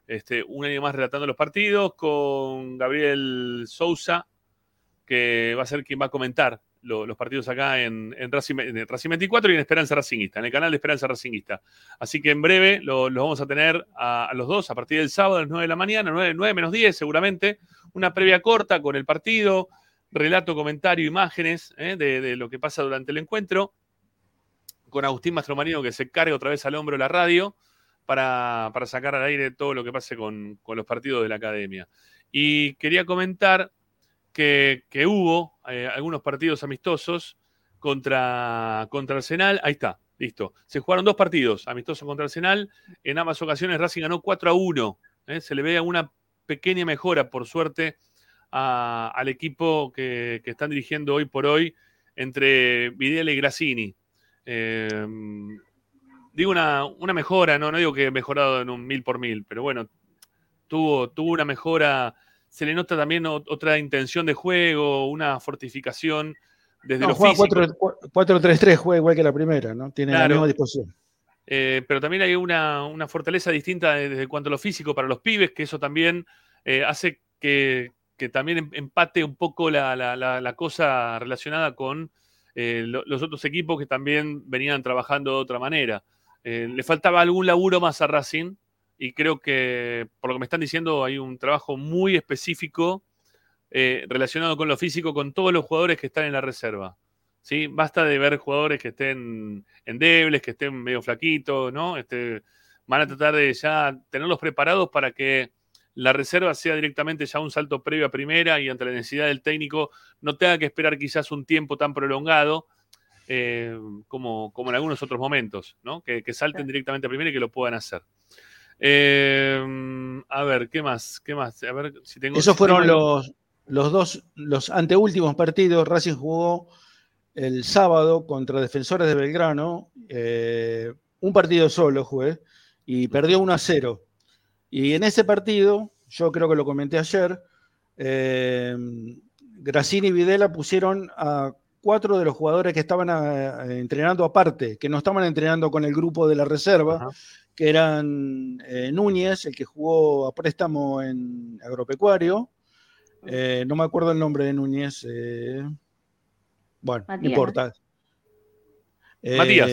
Speaker 1: este, un año más relatando los partidos con Gabriel Sousa, que va a ser quien va a comentar lo- los partidos acá en, en, Racing, en Racing 24 y en Esperanza Racinguista, en el canal de Esperanza Racinguista. Así que en breve lo- los vamos a tener a, los dos a partir del sábado a las 9 de la mañana, 9, 9 menos 10 seguramente, una previa corta con el partido, relato, comentario, imágenes ¿eh? de, de lo que pasa durante el encuentro, con Agustín Mastromarino que se carga otra vez al hombro la radio para, para sacar al aire todo lo que pase con, con los partidos de la academia. Y quería comentar que, hubo eh, algunos partidos amistosos contra, contra Arsenal. Ahí está, listo. Se jugaron dos partidos amistosos contra Arsenal. En ambas ocasiones Racing ganó 4 a 1. ¿eh? Se le ve una pequeña mejora, por suerte, al equipo que, que están dirigiendo hoy por hoy entre Videla y Grassini. Eh, digo una, una mejora, ¿no? no digo que he mejorado en un mil por mil, pero bueno, tuvo, tuvo una mejora. Se le nota también ot- otra intención de juego, una fortificación desde
Speaker 5: No,
Speaker 1: lo
Speaker 5: juega
Speaker 1: físico.
Speaker 5: 4 4-3-3, juega igual que la primera, ¿no? Tiene la
Speaker 1: Claro.
Speaker 5: misma disposición.
Speaker 1: Eh, pero también hay una, una fortaleza distinta de- desde cuanto a lo físico para los pibes, que eso también eh, hace que, que también em- empate un poco la, la- la- la cosa relacionada con eh, lo- los otros equipos que también venían trabajando de otra manera. Le faltaba algún laburo más a Racing y creo que, por lo que me están diciendo, hay un trabajo muy específico eh, relacionado con lo físico con todos los jugadores que están en la reserva. ¿sí? Basta de ver jugadores que estén endebles, que estén medio flaquitos, ¿no? Este, van a tratar de ya tenerlos preparados para que la reserva sea directamente ya un salto previo a primera y ante la necesidad del técnico no tenga que esperar quizás un tiempo tan prolongado eh, como, como en algunos otros momentos, ¿no? Que, que salten directamente a primera y que lo puedan hacer. Eh, a ver, ¿qué más? ¿Qué más? A ver si tengo.
Speaker 5: Esos fueron los, los dos, los anteúltimos partidos. Racing jugó el sábado contra Defensores de Belgrano. eh, un partido solo jugué y perdió 1 a 0. Y en ese partido, yo creo que lo comenté ayer, eh, Grassini y Videla pusieron a cuatro de los jugadores que estaban eh, entrenando aparte, que no estaban entrenando con el grupo de la reserva, que eran eh, Núñez, el que jugó a préstamo en agropecuario, eh, no me acuerdo el nombre de Núñez, eh, bueno,
Speaker 4: Matías,
Speaker 5: no importa. Eh,
Speaker 1: Matías.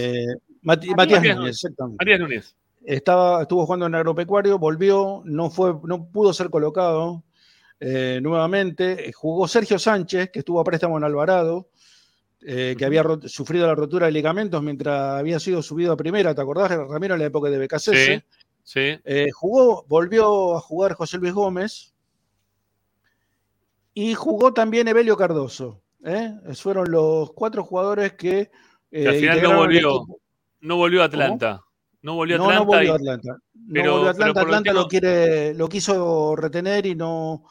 Speaker 5: Mati-
Speaker 1: Matías.
Speaker 5: Núñez, exactamente.
Speaker 1: Matías Núñez.
Speaker 5: Estaba, estuvo jugando en agropecuario, volvió, no, fue, no pudo ser colocado eh, nuevamente. Jugó Sergio Sánchez, que estuvo a préstamo en Alvarado, eh, que había sufrido la rotura de ligamentos mientras había sido subido a primera, ¿te acordás, Ramiro, en la época de BKC?
Speaker 1: Sí, sí.
Speaker 5: Eh, jugó, volvió a jugar José Luis Gómez y jugó también Evelio Cardoso. ¿eh? Fueron los cuatro jugadores que.
Speaker 1: Que al final no volvió, no volvió a Atlanta. No volvió a Atlanta.
Speaker 5: no volvió a Atlanta.
Speaker 1: Pero-
Speaker 5: volvió a
Speaker 1: pero
Speaker 5: Atlanta.
Speaker 1: lo
Speaker 5: quiere, lo quiso retener y no.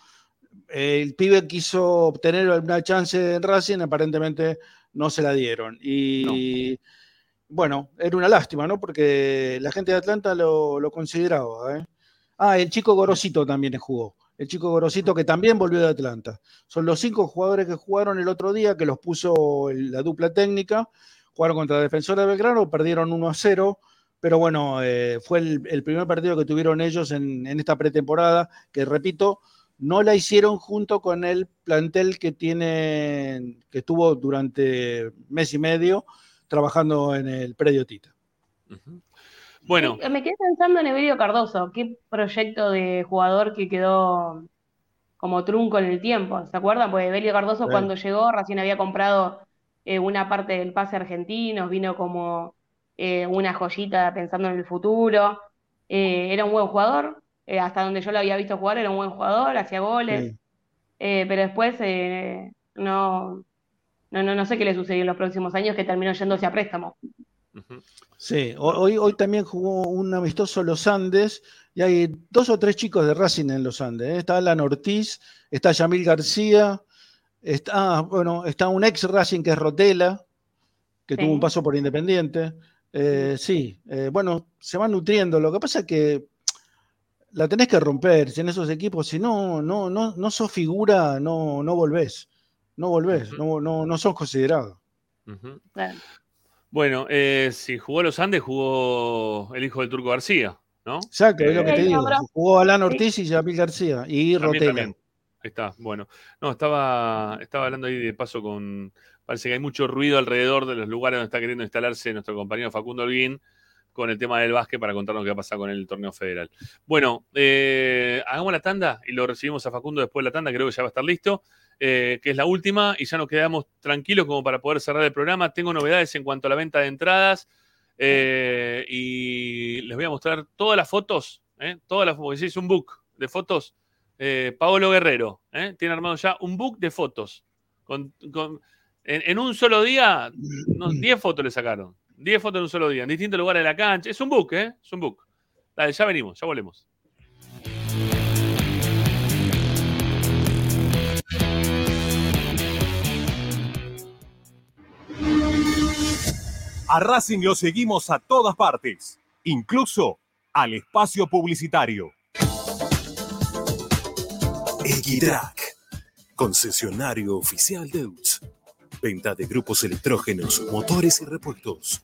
Speaker 5: El pibe quiso obtener una chance en Racing, aparentemente no se la dieron. Y bueno, era una lástima, ¿no? Porque la gente de Atlanta lo, lo consideraba. ¿eh? Ah, el chico Gorosito también jugó. El chico Gorosito que también volvió de Atlanta. Son los cinco jugadores que jugaron el otro día, que los puso la dupla técnica. Jugaron contra Defensor de Belgrano, perdieron 1 a 0. Pero bueno, eh, fue el, el primer partido que tuvieron ellos en, en esta pretemporada, que repito, no la hicieron junto con el plantel que tienen, que estuvo durante mes y medio trabajando en el predio Tita.
Speaker 1: Bueno,
Speaker 4: Me quedé pensando en Evelio Cardoso, qué proyecto de jugador que quedó como trunco en el tiempo. ¿Se acuerdan? Pues Evelio Cardoso
Speaker 5: Sí.
Speaker 4: cuando llegó recién había comprado eh, una parte del pase argentino, vino como eh, una joyita pensando en el futuro. Eh, era un buen jugador, eh, hasta donde yo lo había visto jugar era un buen jugador, hacía goles,
Speaker 5: Sí.
Speaker 4: eh, pero después eh, no, no, no, no sé qué le sucedió en los próximos años que terminó yéndose a préstamo.
Speaker 5: Sí, ho- hoy, hoy también jugó un amistoso Los Andes y hay dos o tres chicos de Racing en Los Andes. ¿eh? Está Alan Ortiz, está Yamil García, está, ah, bueno, está un ex Racing que es Rotela, que
Speaker 4: Sí.
Speaker 5: tuvo un paso por Independiente. Eh, sí, eh, bueno, se van nutriendo. Lo que pasa es que la tenés que romper si en esos equipos, si no, no, no, no sos figura, no, no volvés. No volvés, no, no, no sos considerado.
Speaker 1: Bueno, eh, si jugó los Andes, jugó el hijo del Turco García, ¿no?
Speaker 5: Exacto, es lo que te
Speaker 4: Sí,
Speaker 5: digo. Jugó Alan. Ortiz y Yamil García y.
Speaker 1: Ahí está, bueno. No, estaba, estaba hablando ahí de paso con. Parece que hay mucho ruido alrededor de los lugares donde está queriendo instalarse nuestro compañero Facundo Holguín con el tema del básquet para contarnos qué va a pasar con el torneo federal. Bueno, eh, hagamos la tanda y lo recibimos a Facundo después de la tanda, creo que ya va a estar listo, eh, que es la última y ya nos quedamos tranquilos como para poder cerrar el programa. Tengo novedades en cuanto a la venta de entradas eh, y les voy a mostrar todas las fotos, todas las es un book de fotos. Paolo Guerrero tiene armado ya un book de fotos. Con, en, un solo día, no, 10 fotos le sacaron. 10 fotos en un solo día, en distintos lugares de la cancha. Es un book, ¿eh? Es un book. Dale, ya venimos, ya volvemos.
Speaker 10: A Racing lo seguimos a todas partes, incluso al espacio publicitario.
Speaker 8: Equitrack, concesionario oficial de UTS. Venta de grupos electrógenos, motores y repuestos.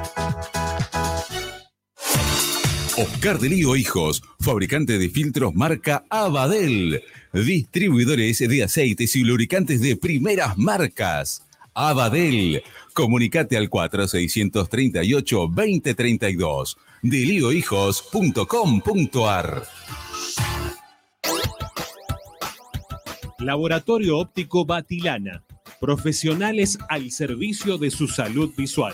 Speaker 9: Oscar de Lío Hijos, fabricante de filtros marca Abadel. Distribuidores de aceites y lubricantes de primeras marcas. Abadel. Comunicate al 4638-2032. deliohijos.com.ar
Speaker 8: Laboratorio Óptico Batilana. Profesionales al servicio de su salud visual.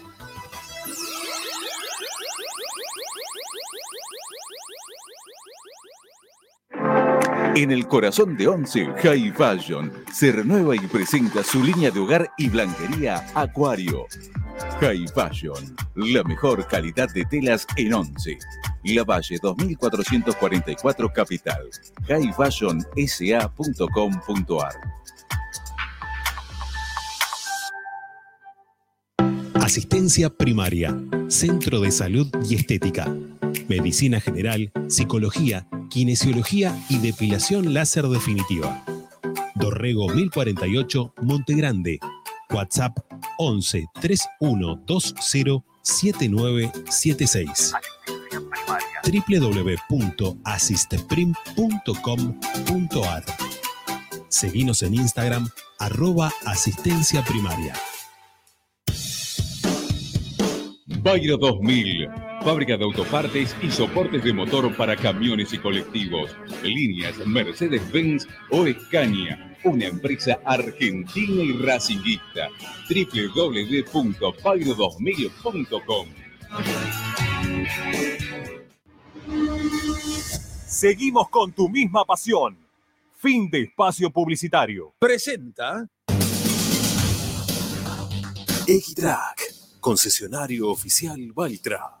Speaker 9: En el corazón de Once, High Fashion se renueva y presenta su línea de hogar y blanquería Acuario. High Fashion, la mejor calidad de telas en Once. La Valle 2444 Capital. highfashionsa.com.ar
Speaker 8: Asistencia primaria, Centro de Salud y Estética, Medicina General, Psicología, Kinesiología y Depilación Láser Definitiva. Dorrego 1048, Monte Grande. WhatsApp 11 3120 7976 www.asisteprim.com.ar Seguinos en Instagram arroba asistencia primaria.
Speaker 2: Bayro 2000, fábrica de autopartes y soportes de motor para camiones y colectivos. Líneas Mercedes-Benz o Escaña, una empresa argentina y racinguista. www.bayro2000.com
Speaker 10: Seguimos con tu misma pasión. Fin de espacio publicitario.
Speaker 8: Presenta Equitrack, concesionario oficial Valtra.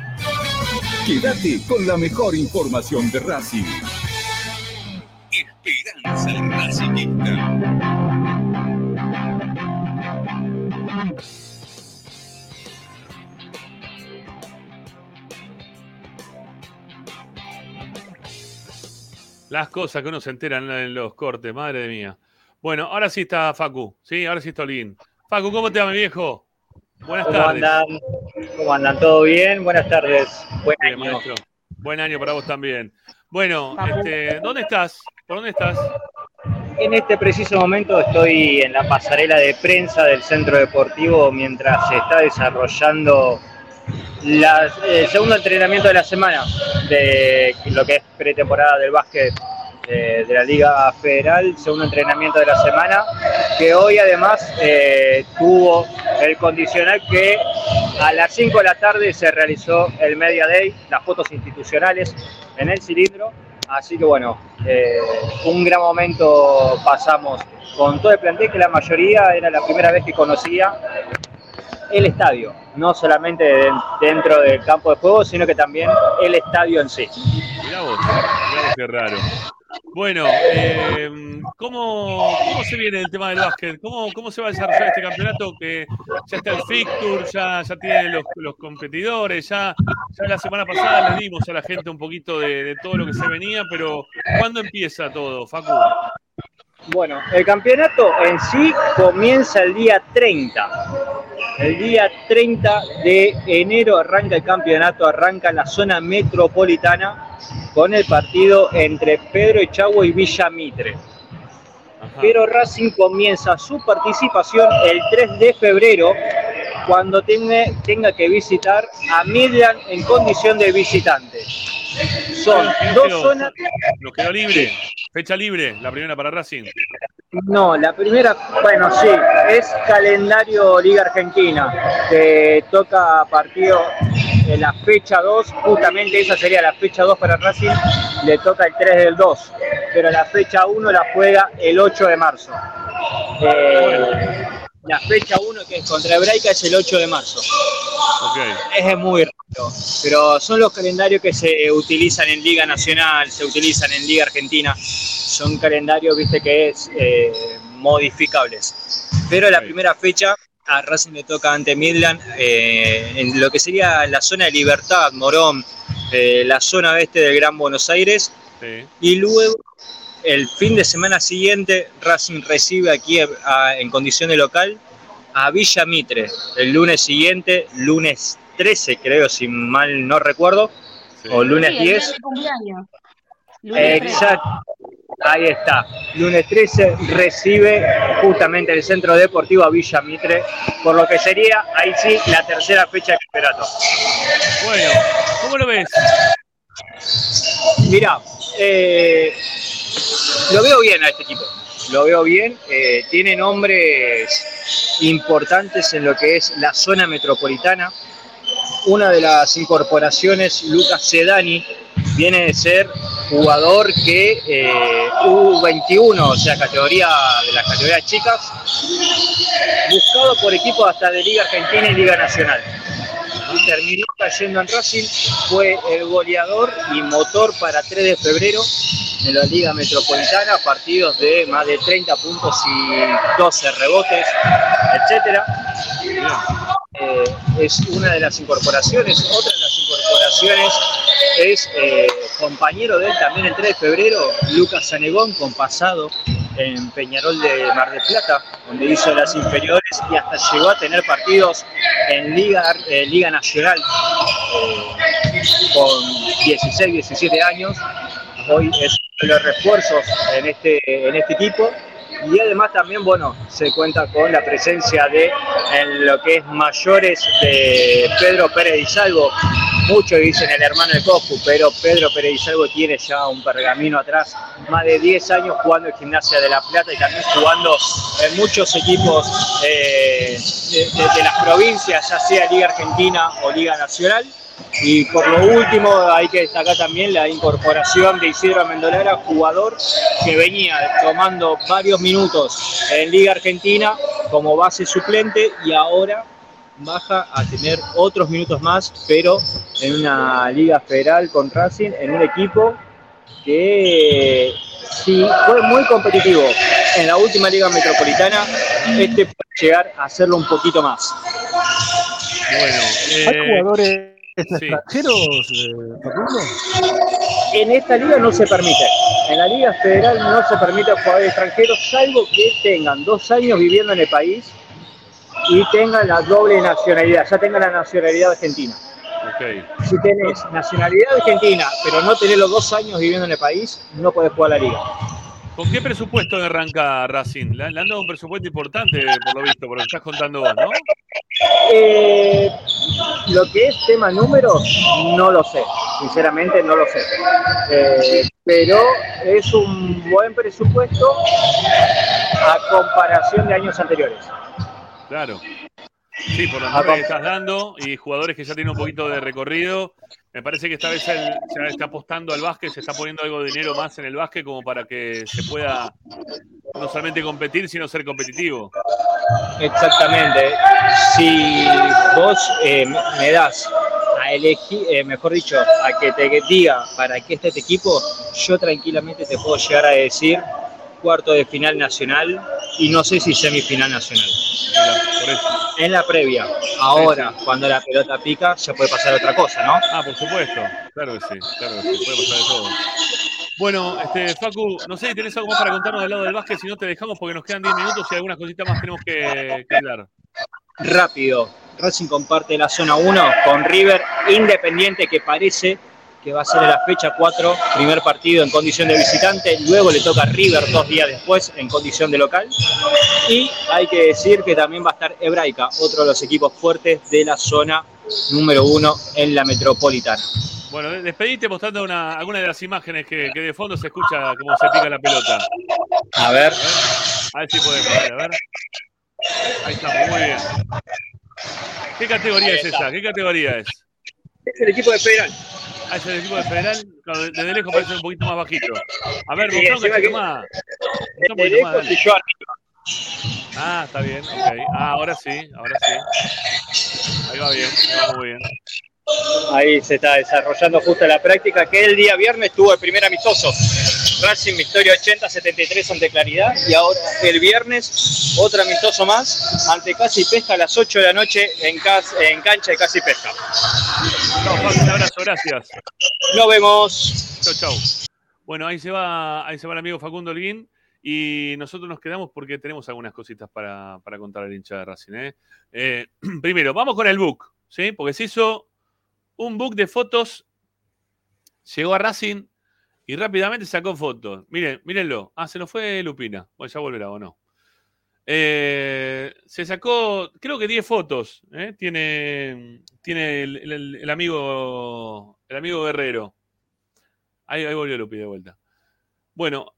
Speaker 2: Quédate con la mejor información de Racing. Esperanza Racingista.
Speaker 1: Las cosas que uno se entera en los cortes, madre mía. Bueno, ahora sí está Facu, ¿sí? Ahora sí está Olin. Facu, ¿cómo te va, mi viejo? Buenas
Speaker 13: ¿Cómo
Speaker 1: tardes.
Speaker 13: andan? ¿Cómo andan? ¿Todo bien? Buenas tardes. Buen
Speaker 1: Bien,
Speaker 13: año.
Speaker 1: maestro. Buen año para vos también. Bueno, este, ¿dónde estás? ¿Por dónde estás?
Speaker 13: En este preciso momento estoy en la pasarela de prensa del centro deportivo mientras se está desarrollando la- el segundo entrenamiento de la semana de lo que es pretemporada del básquet de la Liga Federal, segundo entrenamiento de la semana, que hoy además eh, tuvo el condicional que a las 5 de la tarde se realizó el Media Day, las fotos institucionales en el cilindro. Así que bueno, eh, un gran momento pasamos con todo el plantel, que la mayoría era la primera vez que conocía el estadio, no solamente de- dentro del campo de juego, sino que también el estadio en sí.
Speaker 1: Qué raro. Bueno, eh, ¿cómo, ¿cómo se viene el tema del básquet? ¿Cómo, ¿Cómo se va a desarrollar este campeonato que ya está el fixture, ya, ya tiene los, los competidores, ya, ya la semana pasada le dimos a la gente un poquito de, de todo lo que se venía, pero ¿cuándo empieza todo, Facu?
Speaker 13: Bueno, el campeonato en sí comienza el día 30. El día 30 de enero arranca el campeonato, arranca la zona metropolitana con el partido entre Pedro Echagüe y Villa Mitre. Pero Racing comienza su participación el 3 de febrero cuando tenga, tenga que visitar a Midland en condición de visitante. Son dos
Speaker 1: quedó-
Speaker 13: zonas
Speaker 1: Nos quedó libre, fecha libre, la primera para Racing.
Speaker 13: No, la primera, bueno, sí, es calendario Liga Argentina, que toca partido en la fecha 2, justamente esa sería la fecha 2 para Racing, le toca el 3 del 2, pero la fecha 1 la juega el 8 de marzo. Eh, la fecha 1 que es contra Hebraica es el 8 de marzo. Es muy raro, pero son los calendarios que se utilizan en Liga Nacional, se utilizan en Liga Argentina. Son calendarios, viste, que es eh, modificables. Pero la primera fecha a Racing le toca ante Midland eh, en lo que sería la zona de Libertad, Morón, eh, la zona oeste del Gran Buenos Aires.
Speaker 1: Sí.
Speaker 13: Y luego, el fin de semana siguiente, Racing recibe aquí a- en condición de local a Villa Mitre. El lunes siguiente, lunes 13, creo, si mal no recuerdo, o lunes
Speaker 4: Sí, el día
Speaker 13: 10.
Speaker 4: de mi cumpleaños. Lunes.
Speaker 13: Exacto. Ahí está. Lunes 13 recibe justamente el Centro Deportivo a Villa Mitre, por lo que sería ahí sí la tercera fecha del campeonato.
Speaker 1: Bueno, ¿cómo lo ves?
Speaker 13: Mira, eh, lo veo bien a este equipo. Lo veo bien. eh, tiene nombres importantes en lo que es la zona metropolitana. Una de las incorporaciones, Lucas Sedani, viene de ser jugador que eh, U21, o sea, categoría de las categorías chicas, buscado por equipos hasta de Liga Argentina y Liga Nacional. Y terminó cayendo en Racing, fue el goleador y motor para 3 de febrero en la Liga Metropolitana, partidos de más de 30 puntos y 12 rebotes, etcétera. Eh, es una de las incorporaciones. Otra de las incorporaciones es eh, compañero de él también el 3 de febrero, Lucas Sanegón, con pasado en Peñarol de Mar del Plata, donde hizo las inferiores y hasta llegó a tener partidos en Liga, eh, Liga Nacional con 16, 17 años. Hoy es uno de los refuerzos en este, en este equipo. Y además también, bueno, se cuenta con la presencia de en lo que es mayores de Pedro Pérez Di Salvo. Muchos dicen el hermano de Coscu, pero Pedro Pérez Di Salvo tiene ya un pergamino atrás, más de 10 años jugando en Gimnasia de La Plata y también jugando en muchos equipos eh, de- de las provincias, ya sea Liga Argentina o Liga Nacional. Y por lo último, hay que destacar también la incorporación de Isidro Mendolera, jugador que venía tomando varios minutos en Liga Argentina como base suplente y ahora baja a tener otros minutos más, pero en una Liga Federal con Racing, en un equipo que sí fue muy competitivo en la última Liga Metropolitana, este puede llegar a hacerlo un poquito más.
Speaker 1: Bueno,
Speaker 5: ¿Hay
Speaker 1: eh,
Speaker 5: jugadores extranjeros, eh, Facundo?
Speaker 13: En esta liga no se permite. En la Liga Federal no se permite jugadores extranjeros, salvo que tengan dos años viviendo en el país y tengan la doble nacionalidad, ya tengan la nacionalidad argentina. Si tenés nacionalidad argentina, pero no tenés los dos años viviendo en el país, no podés jugar la liga.
Speaker 1: ¿Con qué presupuesto arranca Racing? Le, han dado un presupuesto importante, por lo visto, por lo que estás contando vos, ¿no?
Speaker 13: Eh, lo que es tema números, no lo sé. Sinceramente, no lo sé. Eh, pero es un buen presupuesto a comparación de años anteriores.
Speaker 1: Claro. Sí, por los nombres que estás dando y jugadores que ya tienen un poquito de recorrido. Me parece que esta vez él ya está apostando al básquet, se está poniendo algo de dinero más en el básquet como para que se pueda no solamente competir, sino ser competitivo.
Speaker 13: Exactamente. Si vos eh, me das a elegir, eh, mejor dicho, a que te diga para qué está este equipo, yo tranquilamente te puedo llegar a decir cuarto de final nacional y no sé si semifinal nacional. En la previa. Ahora, cuando la pelota pica, ya puede pasar otra cosa, ¿no?
Speaker 1: Ah, por supuesto. Claro que sí, claro que sí. Puede pasar de todo. Bueno, este, Facu, no sé si tenés algo más para contarnos del lado del básquet, si no te dejamos porque nos quedan 10 minutos y algunas cositas más tenemos que, que hablar.
Speaker 13: Rápido. Racing comparte la zona 1 con River Independiente que parece que va a ser en la fecha 4, primer partido en condición de visitante, luego le toca a River dos días después en condición de local. Y hay que decir que también va a estar Hebraica, otro de los equipos fuertes de la zona número 1 en la metropolitana.
Speaker 1: Bueno, de- despedite mostrando una, alguna de las imágenes que, que de fondo se escucha cómo se pica la pelota.
Speaker 13: A ver.
Speaker 1: A ver si podemos, a ver, a ver. Ahí estamos, muy bien. ¿Qué categoría es
Speaker 13: está.
Speaker 1: esa? ¿Qué categoría es?
Speaker 13: Es el equipo de Federal.
Speaker 1: Es el equipo de Federal. Desde lejos parece un poquito más bajito. A ver,
Speaker 13: Sí, encima
Speaker 1: cachito
Speaker 13: que-
Speaker 1: más.
Speaker 13: Y yo arriba.
Speaker 1: Ah, está bien, ok. Ah, ahora sí, ahora sí. Ahí va bien, ahí va muy bien.
Speaker 13: Ahí se está desarrollando justo la práctica que el día viernes tuvo el primer amistoso. Racing Victoria 80-73 ante Claridad y ahora el viernes otro amistoso más ante Casi Pesca a las 8 de la noche en, cas- en cancha de Casi Pesca.
Speaker 1: Facu, un abrazo, gracias.
Speaker 13: Nos vemos.
Speaker 1: Chau, chau. Bueno, ahí se va, ahí se va el amigo Facundo Holguín y nosotros nos quedamos porque tenemos algunas cositas para, para contar al hincha de Racing. ¿eh? Eh, primero, vamos con el book, ¿sí? Porque se hizo un book de fotos, llegó a Racing y rápidamente sacó fotos. Miren, mírenlo. Ah, se nos fue Lupina. Bueno, ya volverá o no. Eh, se sacó, creo que 10 fotos. ¿eh? Tiene, tiene el, amigo, el amigo Guerrero. Ahí, volvió Lupi de vuelta. Bueno,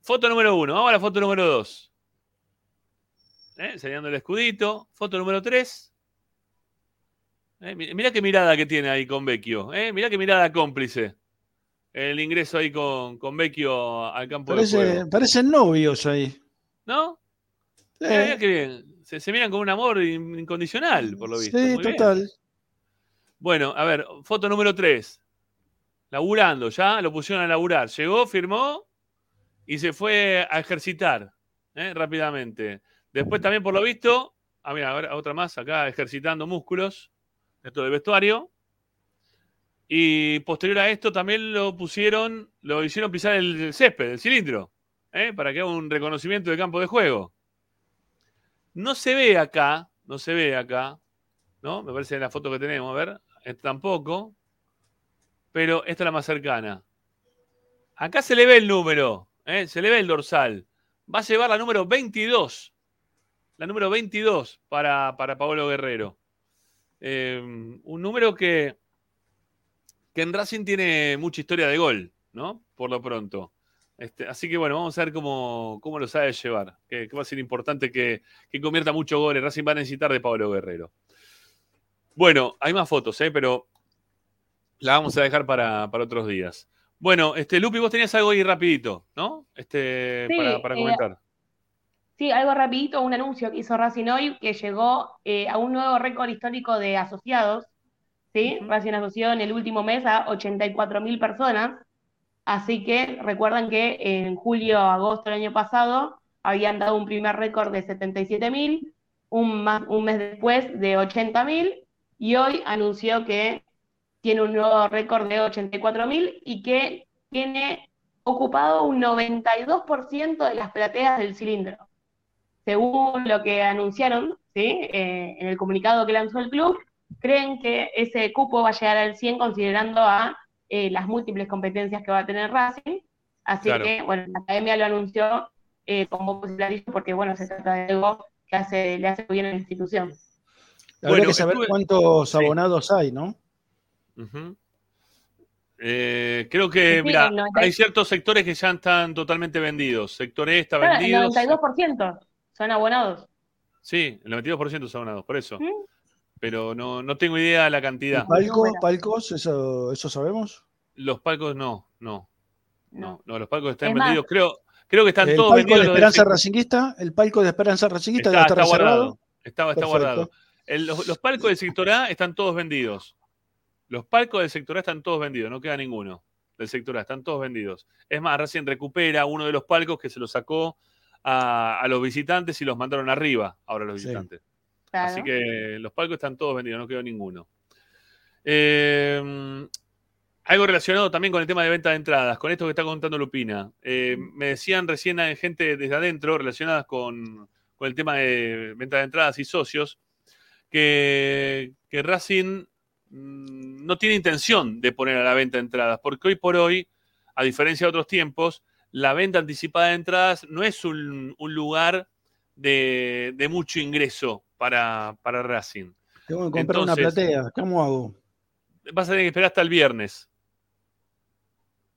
Speaker 1: foto número uno. Vamos a la foto número dos. ¿Eh? Enseñando el escudito. Foto número tres. ¿Eh? mi- Mirá qué mirada que tiene ahí con Vecchio. ¿eh? Mirá qué mirada cómplice. El ingreso ahí con, con Vecchio al campo de juego.
Speaker 5: parecen novios ahí.
Speaker 1: ¿No?
Speaker 5: Sí.
Speaker 1: Mirá, mirá qué bien. Se, se miran con un amor in- incondicional, por lo visto.
Speaker 5: Sí,
Speaker 1: Muy bien.
Speaker 5: total.
Speaker 1: Bueno, a ver, foto número 3. Laburando, ya lo pusieron a laburar. Llegó, firmó y se fue a ejercitar ¿eh? rápidamente. Después también, por lo visto, ah, mira, a ver, otra más acá, ejercitando músculos, esto del vestuario. Y posterior a esto también lo pusieron, lo hicieron pisar el césped, el cilindro, ¿eh? para que haga un reconocimiento del campo de juego. No se ve acá, no se ve acá, ¿no? Me parece la foto que tenemos, a ver, esta tampoco, pero esta es la más cercana. Acá se le ve el número, ¿eh? se le ve el dorsal. Va a llevar la número 22, la número 22 para, para Pablo Guerrero. Eh, un número que, que en Racing tiene mucha historia de gol, ¿no? Por lo pronto. Este, así que bueno, vamos a ver cómo, cómo lo sabe llevar. Que, que va a ser importante que, que convierta muchos goles. Racing va a necesitar de Pablo Guerrero. Bueno, hay más fotos, ¿eh? pero la vamos a dejar para, para otros días. Bueno, este, Lupi, vos tenías algo ahí rapidito, ¿no? Este,
Speaker 4: Sí,
Speaker 1: para, para
Speaker 4: eh,
Speaker 1: comentar.
Speaker 4: Sí, algo rapidito, un anuncio que hizo Racing hoy, que llegó eh, a un nuevo récord histórico de asociados, ¿sí? Racing asoció en el último mes a 84.000 personas, así que recuerdan que en julio, agosto del año pasado habían dado un primer récord de 77.000, un, más- un mes después de 80.000, y hoy anunció que tiene un nuevo récord de 84.000 y que tiene ocupado un 92% de las plateas del cilindro según lo que anunciaron, ¿sí? Eh, en el comunicado que lanzó el club, creen que ese cupo va a llegar al 100 considerando a eh, las múltiples competencias que va a tener Racing. Así
Speaker 1: Claro.
Speaker 4: que, bueno, la academia lo anunció eh, y platillos porque, bueno, se trata de algo que hace, le hace bien a la institución.
Speaker 5: Habría
Speaker 1: Bueno,
Speaker 5: que saber
Speaker 1: estuve-
Speaker 5: cuántos abonados hay, ¿no?
Speaker 1: Eh, creo que,
Speaker 4: Sí,
Speaker 1: mira,
Speaker 4: el 90
Speaker 1: hay ciertos sectores que ya están totalmente vendidos. Sector E está
Speaker 4: Claro, el
Speaker 1: vendido.
Speaker 4: 92% son abonados.
Speaker 1: Sí, el 92% son abonados, por eso.
Speaker 4: ¿Mm?
Speaker 1: Pero no, no tengo idea de la cantidad.
Speaker 5: Palco, palcos, eso, eso sabemos.
Speaker 1: Los palcos no, no. No, no, los palcos están
Speaker 4: Es más-
Speaker 1: vendidos. Creo, creo que están
Speaker 5: el
Speaker 1: todos vendidos.
Speaker 5: de Esperanza Racinguista, el palco de Esperanza Racinguista
Speaker 1: Está,
Speaker 5: está,
Speaker 1: está guardado. Está, está guardado. El- los, los palcos del sector A están todos vendidos. Los palcos del sector A están todos vendidos, no queda ninguno. del sector A, están todos vendidos. Es más, Racing recupera uno de los palcos que se lo sacó a, a los visitantes y los mandaron arriba ahora los
Speaker 5: Sí.
Speaker 1: visitantes.
Speaker 4: Claro.
Speaker 1: Así que los palcos están todos vendidos, no quedó ninguno. Eh, algo relacionado también con el tema de venta de entradas, con esto que está contando Lupina. Eh, me decían recién hay gente desde adentro relacionadas con, con el tema de venta de entradas y socios, que, que Racing mm, no tiene intención de poner a la venta entradas, porque hoy por hoy, a diferencia de otros tiempos, la venta anticipada de entradas no es un, un lugar de, de mucho ingreso para, para Racing.
Speaker 5: Tengo que comprar una
Speaker 1: Entonces,
Speaker 5: platea. ¿Cómo hago?
Speaker 1: vas a tener que esperar hasta el viernes.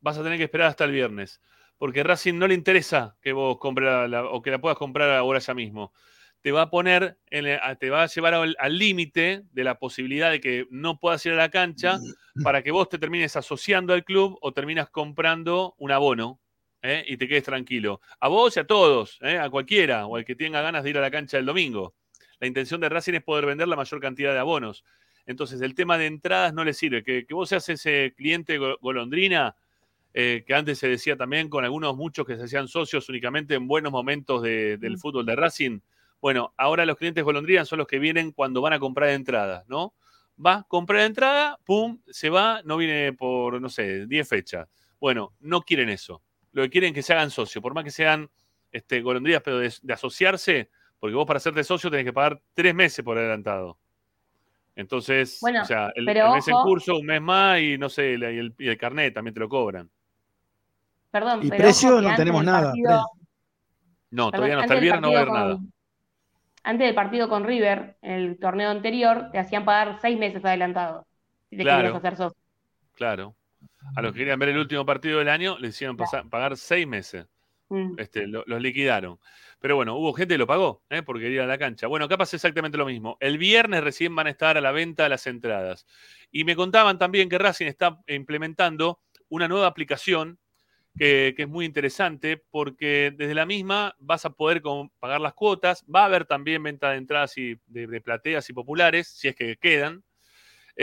Speaker 1: Vas a tener que esperar hasta el viernes. Porque Racing no le interesa que vos compres la, o que la puedas comprar ahora ya mismo. Te va a poner, en el- te va a llevar al al límite de la posibilidad de que no puedas ir a la cancha para que vos te termines asociando al club o terminas comprando un abono ¿eh? y te quedes tranquilo. A vos y a todos, ¿eh? a cualquiera, o al que tenga ganas de ir a la cancha el domingo. La intención de Racing es poder vender la mayor cantidad de abonos. Entonces, el tema de entradas no le sirve. Que, que vos seas ese cliente go- golondrina, eh, que antes se decía también con algunos muchos que se hacían socios únicamente en buenos momentos de- del fútbol de Racing. Bueno, ahora los clientes golondrina son los que vienen cuando van a comprar entradas, ¿no? Va, comprar entrada, pum, se va, no viene por, no sé, 10 fechas. Bueno, no quieren eso. Lo que quieren es que se hagan socios, por más que sean este, golondrinas, pero de, de asociarse, porque vos para hacerte socio tenés que pagar tres meses por adelantado. Entonces,
Speaker 4: Bueno,
Speaker 1: o sea, el, mes en curso, un mes más y no sé, y el, y el carnet también te lo cobran.
Speaker 4: Perdón,
Speaker 5: Y
Speaker 4: pero
Speaker 5: precio
Speaker 4: ojo
Speaker 5: no tenemos nada,
Speaker 4: partido-
Speaker 1: No,
Speaker 4: perdón,
Speaker 1: todavía no, hasta el viernes no va a haber
Speaker 4: partido
Speaker 1: nada.
Speaker 4: Antes del partido con River, en el torneo anterior, te hacían pagar seis meses adelantados. Si te
Speaker 1: Claro.
Speaker 4: querías hacer socio.
Speaker 1: Claro. A los que querían ver el último partido del año, les hicieron pasar- pagar seis meses.
Speaker 4: Mm.
Speaker 1: Este, lo- los liquidaron. Pero bueno, hubo gente que lo pagó, ¿eh? porque quería ir a la cancha. Bueno, acá pasa exactamente lo mismo. El viernes recién van a estar a la venta las entradas. Y me contaban también que Racing está implementando una nueva aplicación que, que es muy interesante porque desde la misma vas a poder pagar las cuotas. Va a haber también venta de entradas y de, de plateas y populares, si es que quedan.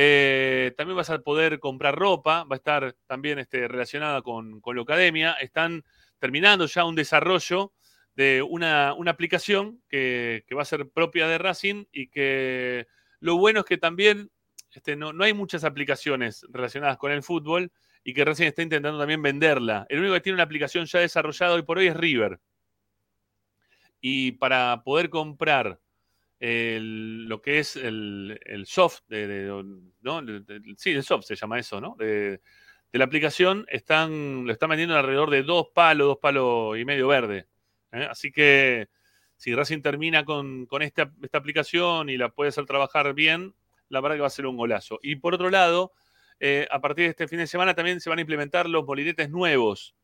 Speaker 1: Eh, también vas a poder comprar ropa, va a estar también este, relacionada con, con la academia. Están terminando ya un desarrollo de una, aplicación que, que va a ser propia de Racing y que lo bueno es que también este, no, no hay muchas aplicaciones relacionadas con el fútbol y que Racing está intentando también venderla. El único que tiene una aplicación ya desarrollada hoy por hoy es River. Y para poder comprar lo que es el, soft, de, sí, el soft se llama eso, ¿no? De, la aplicación, están, lo están vendiendo alrededor de dos palos, dos palos y medio verde. ¿eh? Así que si Racing termina con, esta aplicación y la puede hacer trabajar bien, la verdad que va a ser un golazo. Y por otro lado, eh, a partir de este fin de semana también se van a implementar los molinetes nuevos,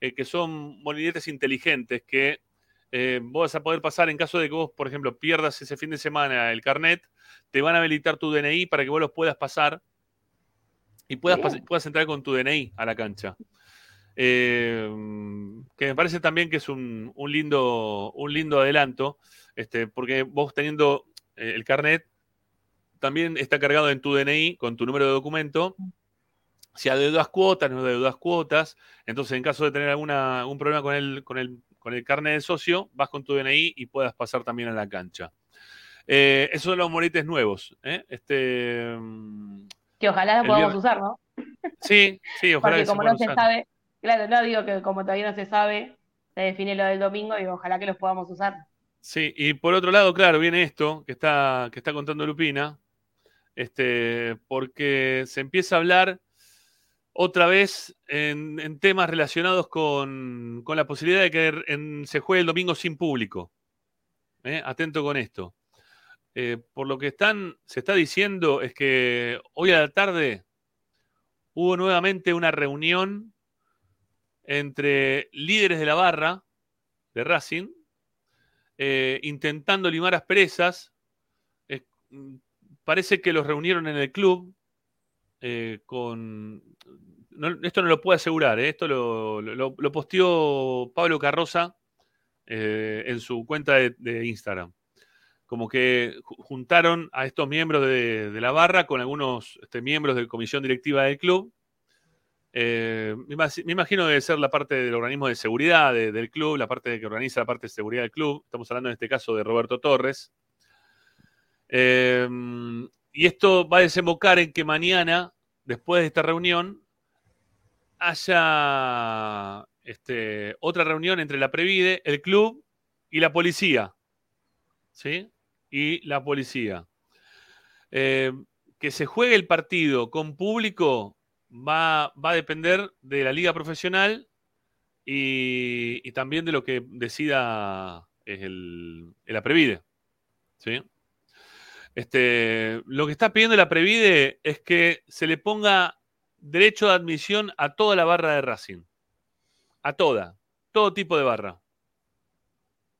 Speaker 1: eh, que son molinetes inteligentes que eh, vos vas a poder pasar en caso de que vos, por ejemplo, pierdas ese fin de semana el carnet, te van a habilitar tu DNI para que vos los puedas pasar y puedas, pas- puedas entrar con tu DNI a la cancha. Eh, que me parece también que es un, un lindo, un lindo adelanto, este, porque vos teniendo eh, el carnet, también está cargado en tu DNI con tu número de documento. Si adeudas cuotas, no adeudas cuotas. Entonces, en caso de tener alguna, algún problema con el, con, el, con el carnet de socio, vas con tu DNI y puedas pasar también a la cancha. Eh, esos son los molites nuevos. ¿eh? Este, mm,
Speaker 4: Que ojalá lo
Speaker 1: El
Speaker 4: podamos
Speaker 1: viernes-
Speaker 4: usar, ¿no?
Speaker 1: sí, sí, ojalá
Speaker 4: Porque
Speaker 1: que se
Speaker 4: como
Speaker 1: puedan
Speaker 4: no se sabe, claro, no digo que como todavía no se sabe, se define lo del domingo y ojalá que los podamos usar.
Speaker 1: Sí, y por otro lado, claro, viene esto que está, que está contando Lupina, este, porque se empieza a hablar otra vez en, temas relacionados con, la posibilidad de que en- se juegue el domingo sin público. ¿eh? Atento con esto. Eh, por lo que están, se está diciendo es que hoy a la tarde hubo nuevamente una reunión entre líderes de la barra de Racing, eh, intentando limar asperezas. Eh, parece que los reunieron en el club con... no- esto no lo puedo asegurar, eh, esto lo, lo- posteó Pablo Carroza eh, en su cuenta de, Instagram. Como que ju- juntaron a estos miembros de, la barra con algunos este, miembros de comisión directiva del club Eh, me imag- me imagino debe ser la parte del organismo de seguridad de- del club, la parte que organiza la parte de seguridad del club. Estamos hablando en este caso de Roberto Torres. Y esto va a desembocar en que mañana, después de esta reunión, haya este, otra reunión entre la Previde, el club y la policía. ¿Sí? Y la policía. Eh, que se juegue el partido con público va, va a depender de la liga profesional y, también de lo que decida el, el Aprevide. ¿Sí? Este, lo que está pidiendo la Previde es que se le ponga derecho de admisión a toda la barra de Racing. A toda. Todo tipo de barra.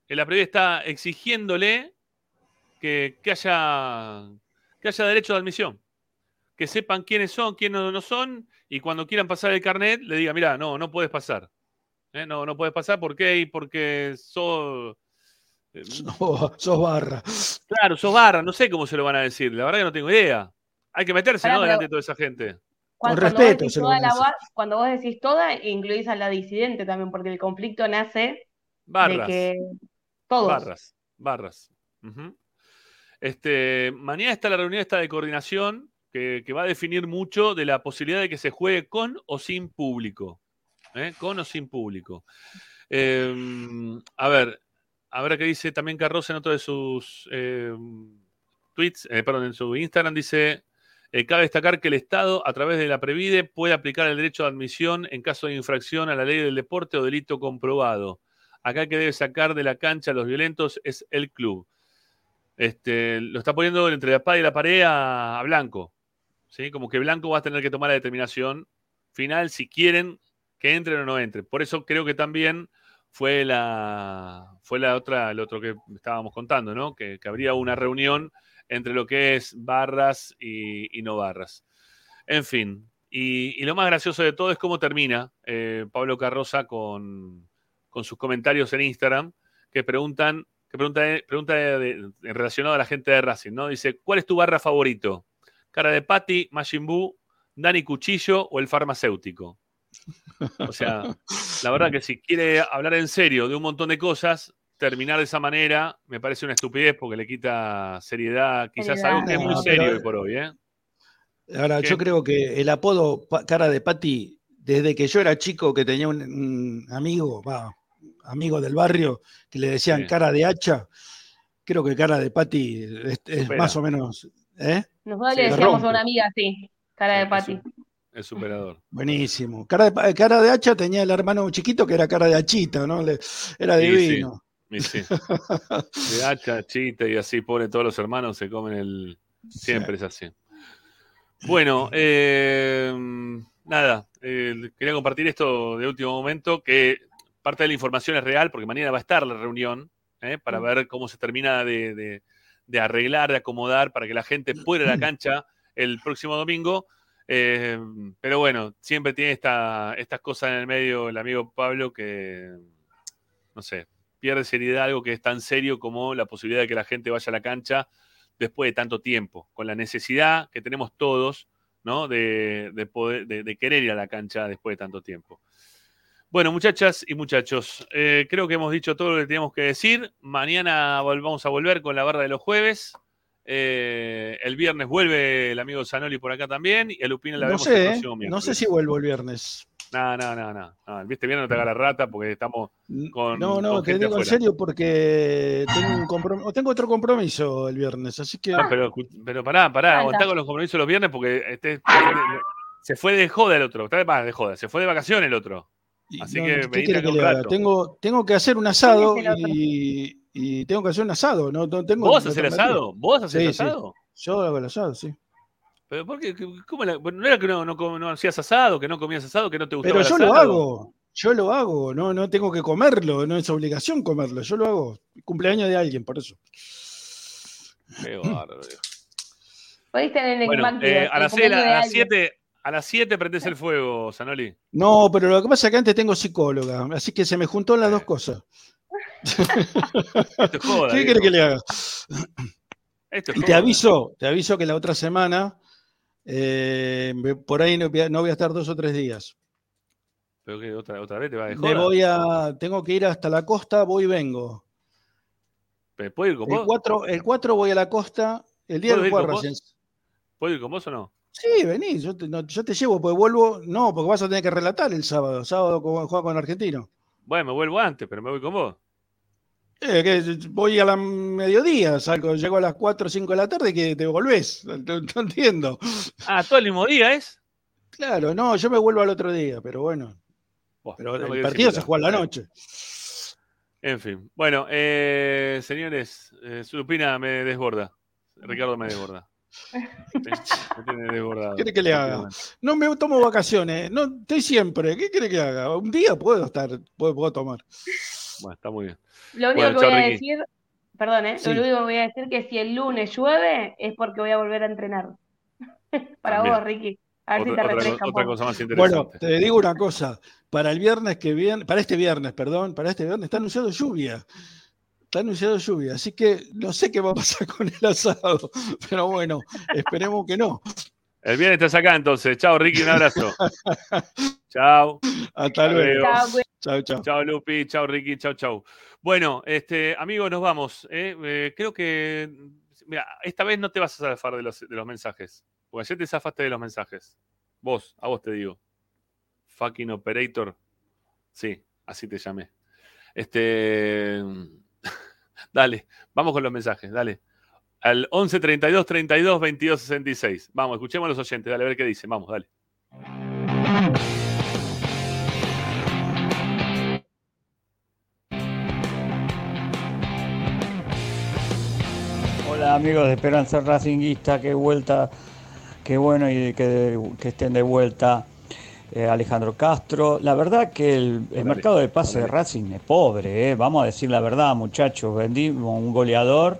Speaker 1: El Previde está exigiéndole que, que haya, que haya derecho de admisión. Que sepan quiénes son, quiénes no son, y cuando quieran pasar el carnet, le diga, mira, no, no puedes pasar. ¿Eh? No, no puedes pasar, ¿por qué? Y porque sos... eh,
Speaker 5: Sos, barra.
Speaker 1: Claro, sos barra, no sé cómo se lo van a decir, la verdad que no tengo idea. Hay que meterse, ¿no?
Speaker 4: pero-
Speaker 1: Delante de toda esa gente.
Speaker 4: Cuando, cuando vos decís toda la ba- cuando vos decís toda, incluís a la disidente también, porque el conflicto nace
Speaker 1: Barras.
Speaker 4: de que todos.
Speaker 1: Barras, barras. Este, mañana está la reunión esta de coordinación que, que va a definir mucho de la posibilidad de que se juegue con o sin público. ¿eh? Con o sin público. Eh, a ver, a ver qué dice también Carroza en otro de sus eh, tweets, eh, perdón, en su Instagram dice, eh, cabe destacar que el Estado, a través de la Previde, puede aplicar el derecho de admisión en caso de infracción a la ley del deporte o delito comprobado. Acá el que debe sacar de la cancha a los violentos es el club. Este, lo está poniendo entre la espada y la pared a, Blanco. ¿sí? Como que Blanco va a tener que tomar la determinación final si quieren que entren o no entren. Por eso creo que también fue la, fue la otra, el otro que estábamos contando, ¿no? Que habría una reunión entre lo que es barras y, no barras. En fin, y, lo más gracioso de todo es cómo termina eh, Pablo Carroza con, sus comentarios en Instagram, que preguntan, que pregunta, pregunta de- de- relacionado a la gente de Racing, ¿no? Dice, ¿cuál es tu barra favorito? Cara de Pati, Majin Dani Cuchillo o el farmacéutico. O sea, la verdad que si quiere hablar en serio de un montón de cosas, terminar de esa manera me parece una estupidez porque le quita seriedad, quizás
Speaker 5: Seriedad.
Speaker 1: algo que es muy
Speaker 5: No,
Speaker 1: serio
Speaker 5: pero-
Speaker 1: hoy por hoy, ¿eh?
Speaker 5: Ahora,
Speaker 1: ¿Qué?
Speaker 5: yo creo que el apodo cara de Pati, desde que yo era chico, que tenía un, un amigo, va, amigo del barrio, que le decían
Speaker 1: Sí.
Speaker 5: cara de hacha, creo que cara de Pati es, es más o menos. ¿eh?
Speaker 4: Nosotros
Speaker 5: Sí,
Speaker 4: le decíamos a una amiga así, cara de Pati.
Speaker 1: El superador.
Speaker 5: Buenísimo. Cara de, pa- cara de hacha tenía el hermano chiquito que era cara de hachita, ¿no? Le- era
Speaker 1: Sí,
Speaker 5: divino.
Speaker 1: Y sí. De hacha, chiste y así, pobre, todos los hermanos se comen el. Siempre es así. Bueno, eh, nada, eh, quería compartir esto de último momento, que parte de la información es real, porque mañana va a estar la reunión, eh, para ver cómo se termina de, de- de arreglar, de acomodar, para que la gente pueda ir a la cancha el próximo domingo. Eh, pero bueno, siempre tiene esta, estas cosas en el medio el amigo Pablo que, no sé, pierde seriedad algo que es tan serio como la posibilidad de que la gente vaya a la cancha después de tanto tiempo, con la necesidad que tenemos todos, ¿no? De, de poder, de, de querer ir a la cancha después de tanto tiempo. Bueno, muchachas y muchachos, eh, creo que hemos dicho todo lo que teníamos que decir. Mañana vamos a volver con la barra de los jueves. Eh, el viernes vuelve el amigo Zanoli por acá también. Y a Lupina la
Speaker 5: No
Speaker 1: vemos el
Speaker 5: sé, ¿eh?
Speaker 1: próximo
Speaker 5: no
Speaker 1: miércoles.
Speaker 5: sé si vuelvo el viernes.
Speaker 1: No, no, no, no. no. Viste, viernes no te agarra rata porque estamos con.
Speaker 5: No, no,
Speaker 1: con
Speaker 5: te
Speaker 1: gente
Speaker 5: digo en serio porque tengo, un comprom- o tengo otro compromiso el viernes, así que.
Speaker 1: Ah, pero, pero pará, pará, aguantá con los compromisos los viernes porque este, se fue de joda el otro, está más de joda, se fue de vacaciones el otro. Así
Speaker 5: no,
Speaker 1: que
Speaker 5: ¿qué quiere que le haga? Tengo, tengo que hacer un asado
Speaker 4: ¿Quién es el
Speaker 5: y, y tengo que hacer un asado. No, no tengo
Speaker 1: ¿Vos haces el asado? ¿Vos haces el
Speaker 5: Sí, sí.
Speaker 1: asado?
Speaker 5: Yo hago el asado, sí.
Speaker 1: Pero ¿por qué? ¿Cómo la- no era que no, no, hacías asado, que no comías asado, que no te gustaba
Speaker 5: Pero
Speaker 1: el
Speaker 5: yo lo hago, yo lo hago, no, no tengo que comerlo, no es obligación comerlo, yo lo hago. Cumpleaños de alguien, por eso.
Speaker 1: Qué bárbaro.
Speaker 4: Podéis tener
Speaker 1: Bueno,
Speaker 4: enigmático,
Speaker 1: eh, a
Speaker 4: el
Speaker 1: las seis-
Speaker 4: cumpleaños de
Speaker 1: a las
Speaker 4: alguien.
Speaker 1: 7 a las 7 prendés el fuego, Zanoli.
Speaker 5: No, pero lo que pasa es que antes tengo psicóloga, así que se me juntó las dos cosas.
Speaker 1: Esto es joda,
Speaker 5: ¿Qué querés que le haga?
Speaker 1: Esto es
Speaker 5: Y te
Speaker 1: joda.
Speaker 5: aviso, te aviso que la otra semana, eh, me- por ahí no voy, a, no voy a estar dos o tres días.
Speaker 1: ¿Pero qué? ¿Otra, otra vez te va de
Speaker 5: Me
Speaker 1: joda?
Speaker 5: voy a, tengo que ir hasta la costa, voy y vengo.
Speaker 1: ¿Pero ¿Puedo ir con
Speaker 5: El
Speaker 1: vos?
Speaker 5: 4, el 4 voy a la costa, el día
Speaker 1: ¿Puedo
Speaker 5: del
Speaker 1: ir con
Speaker 5: juego
Speaker 1: vos?
Speaker 5: Racing.
Speaker 1: ¿Puedo ir con vos o no?
Speaker 5: Sí, vení, yo te, no, yo te llevo, porque vuelvo, no, porque vas a tener que relatar el sábado, sábado juega con Argentino.
Speaker 1: Bueno, me vuelvo antes, pero me voy con vos.
Speaker 5: Eh, que voy a la mediodía, salgo, llego a las 4 o 5 de la tarde que te volvés, no, no entiendo.
Speaker 1: Ah, todo el mismo día es.
Speaker 5: Claro, no, yo me vuelvo al otro día, pero bueno. Pero
Speaker 1: no
Speaker 5: el partido se juega en la noche.
Speaker 1: En fin. Bueno, eh, señores, eh, me desborda. Ricardo me desborda. Me tiene desbordado.
Speaker 5: ¿Qué quiere que le haga? No me tomo vacaciones, no estoy siempre. ¿Qué quiere que haga? Un día puedo estar, puedo, puedo tomar.
Speaker 1: Bueno, está muy bien.
Speaker 4: Lo único
Speaker 1: Bueno,
Speaker 4: que
Speaker 1: chao,
Speaker 4: voy a
Speaker 1: Ricky.
Speaker 4: decir, perdón, ¿eh?
Speaker 5: Sí.
Speaker 4: Lo único que voy a decir que si el lunes llueve es porque voy a volver a entrenar. Para
Speaker 1: También.
Speaker 4: vos, Ricky. A ver si
Speaker 1: Otra,
Speaker 4: te
Speaker 1: otra co-
Speaker 4: refresca un
Speaker 1: otra
Speaker 4: poco.
Speaker 1: cosa más
Speaker 5: Bueno,
Speaker 1: interesante.
Speaker 5: te digo una cosa. Para el viernes que viene, para este viernes, perdón, para este viernes está anunciado lluvia. Está anunciado lluvia, así que no sé qué va a pasar con el asado, pero bueno, esperemos que no.
Speaker 1: El viernes estás acá entonces. Chao, Ricky, un abrazo. Chao.
Speaker 5: Hasta luego.
Speaker 4: Chao,
Speaker 5: Chao, chao.
Speaker 1: Chao, Lupi. Chao, Ricky. Chao, chao. Bueno, este, amigos, nos vamos. ¿eh? Eh, creo que. Mira, esta vez no te vas a zafar de los, de los mensajes. Porque ayer te zafaste de los mensajes. Vos, a vos te digo. Fucking operator. Sí, así te llamé. Este. Dale, vamos con los mensajes, dale. Al 11 32 32 22 66. Vamos, escuchemos a los oyentes, dale, a ver qué dicen. Vamos, dale.
Speaker 14: Amigos de Esperanza Racinguista, qué vuelta, qué bueno y que, que estén de vuelta eh, Alejandro Castro. La verdad que el, el mercado de pase de Racing es pobre, eh, vamos a decir la verdad muchachos, vendimos un goleador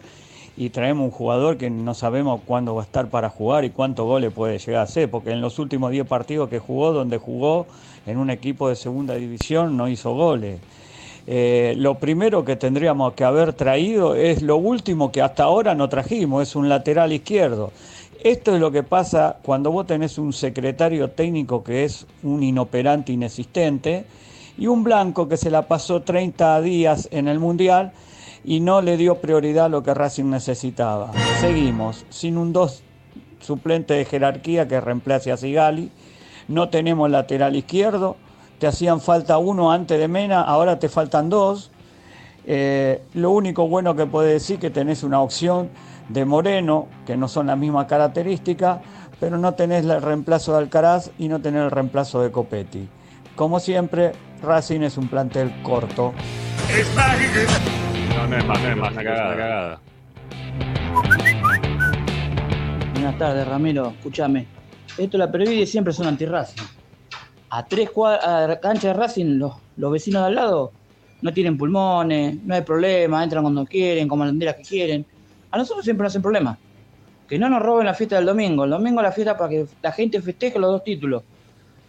Speaker 14: y traemos un jugador que no sabemos cuándo va a estar para jugar y cuántos goles puede llegar a hacer, porque en los últimos 10 partidos que jugó, donde jugó en un equipo de segunda división, no hizo goles. Eh, lo primero que tendríamos que haber traído es lo último que hasta ahora no trajimos, es un lateral izquierdo. Esto es lo que pasa cuando vos tenés un secretario técnico que es un inoperante inexistente y un blanco que se la pasó 30 días en el Mundial y no le dio prioridad a lo que Racing necesitaba. Seguimos, sin un dos suplente de jerarquía que reemplace a Sigali, no tenemos lateral izquierdo, te hacían falta uno antes de Mena, ahora te faltan dos. Eh, lo único bueno que puede decir que tenés una opción de Moreno, que no son las mismas características, pero no tenés el reemplazo de Alcaraz y no tenés el reemplazo de Copetti. Como siempre, Racing es un plantel corto.
Speaker 1: No, no es más, no es más, una cagada. Cagada.
Speaker 15: Buenas tardes, Ramiro. Escúchame. Esto la previde siempre son anti-Racing. A tres cuadras, cancha de Racing, los, los vecinos de al lado no tienen pulmones, no hay problema, entran cuando quieren, con banderas que quieren. A nosotros siempre nos hacen problemas. Que no nos roben la fiesta del domingo. El domingo la fiesta para que la gente festeje los dos títulos.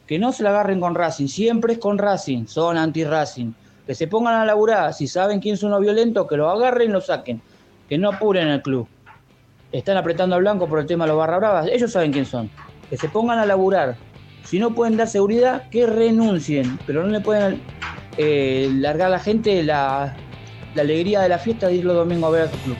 Speaker 15: Que no se la agarren con Racing. Siempre es con Racing. Son anti-Racing. Que se pongan a laburar. Si saben quién son los violentos, que lo agarren y lo saquen. Que no apuren el club. Están apretando a Blanco por el tema de los barra bravas. Ellos saben quién son. Que se pongan a laburar. Si no pueden dar seguridad, que renuncien. Pero no le pueden eh, largar a la gente la, alegría de la fiesta de ir los domingos a ver a su club.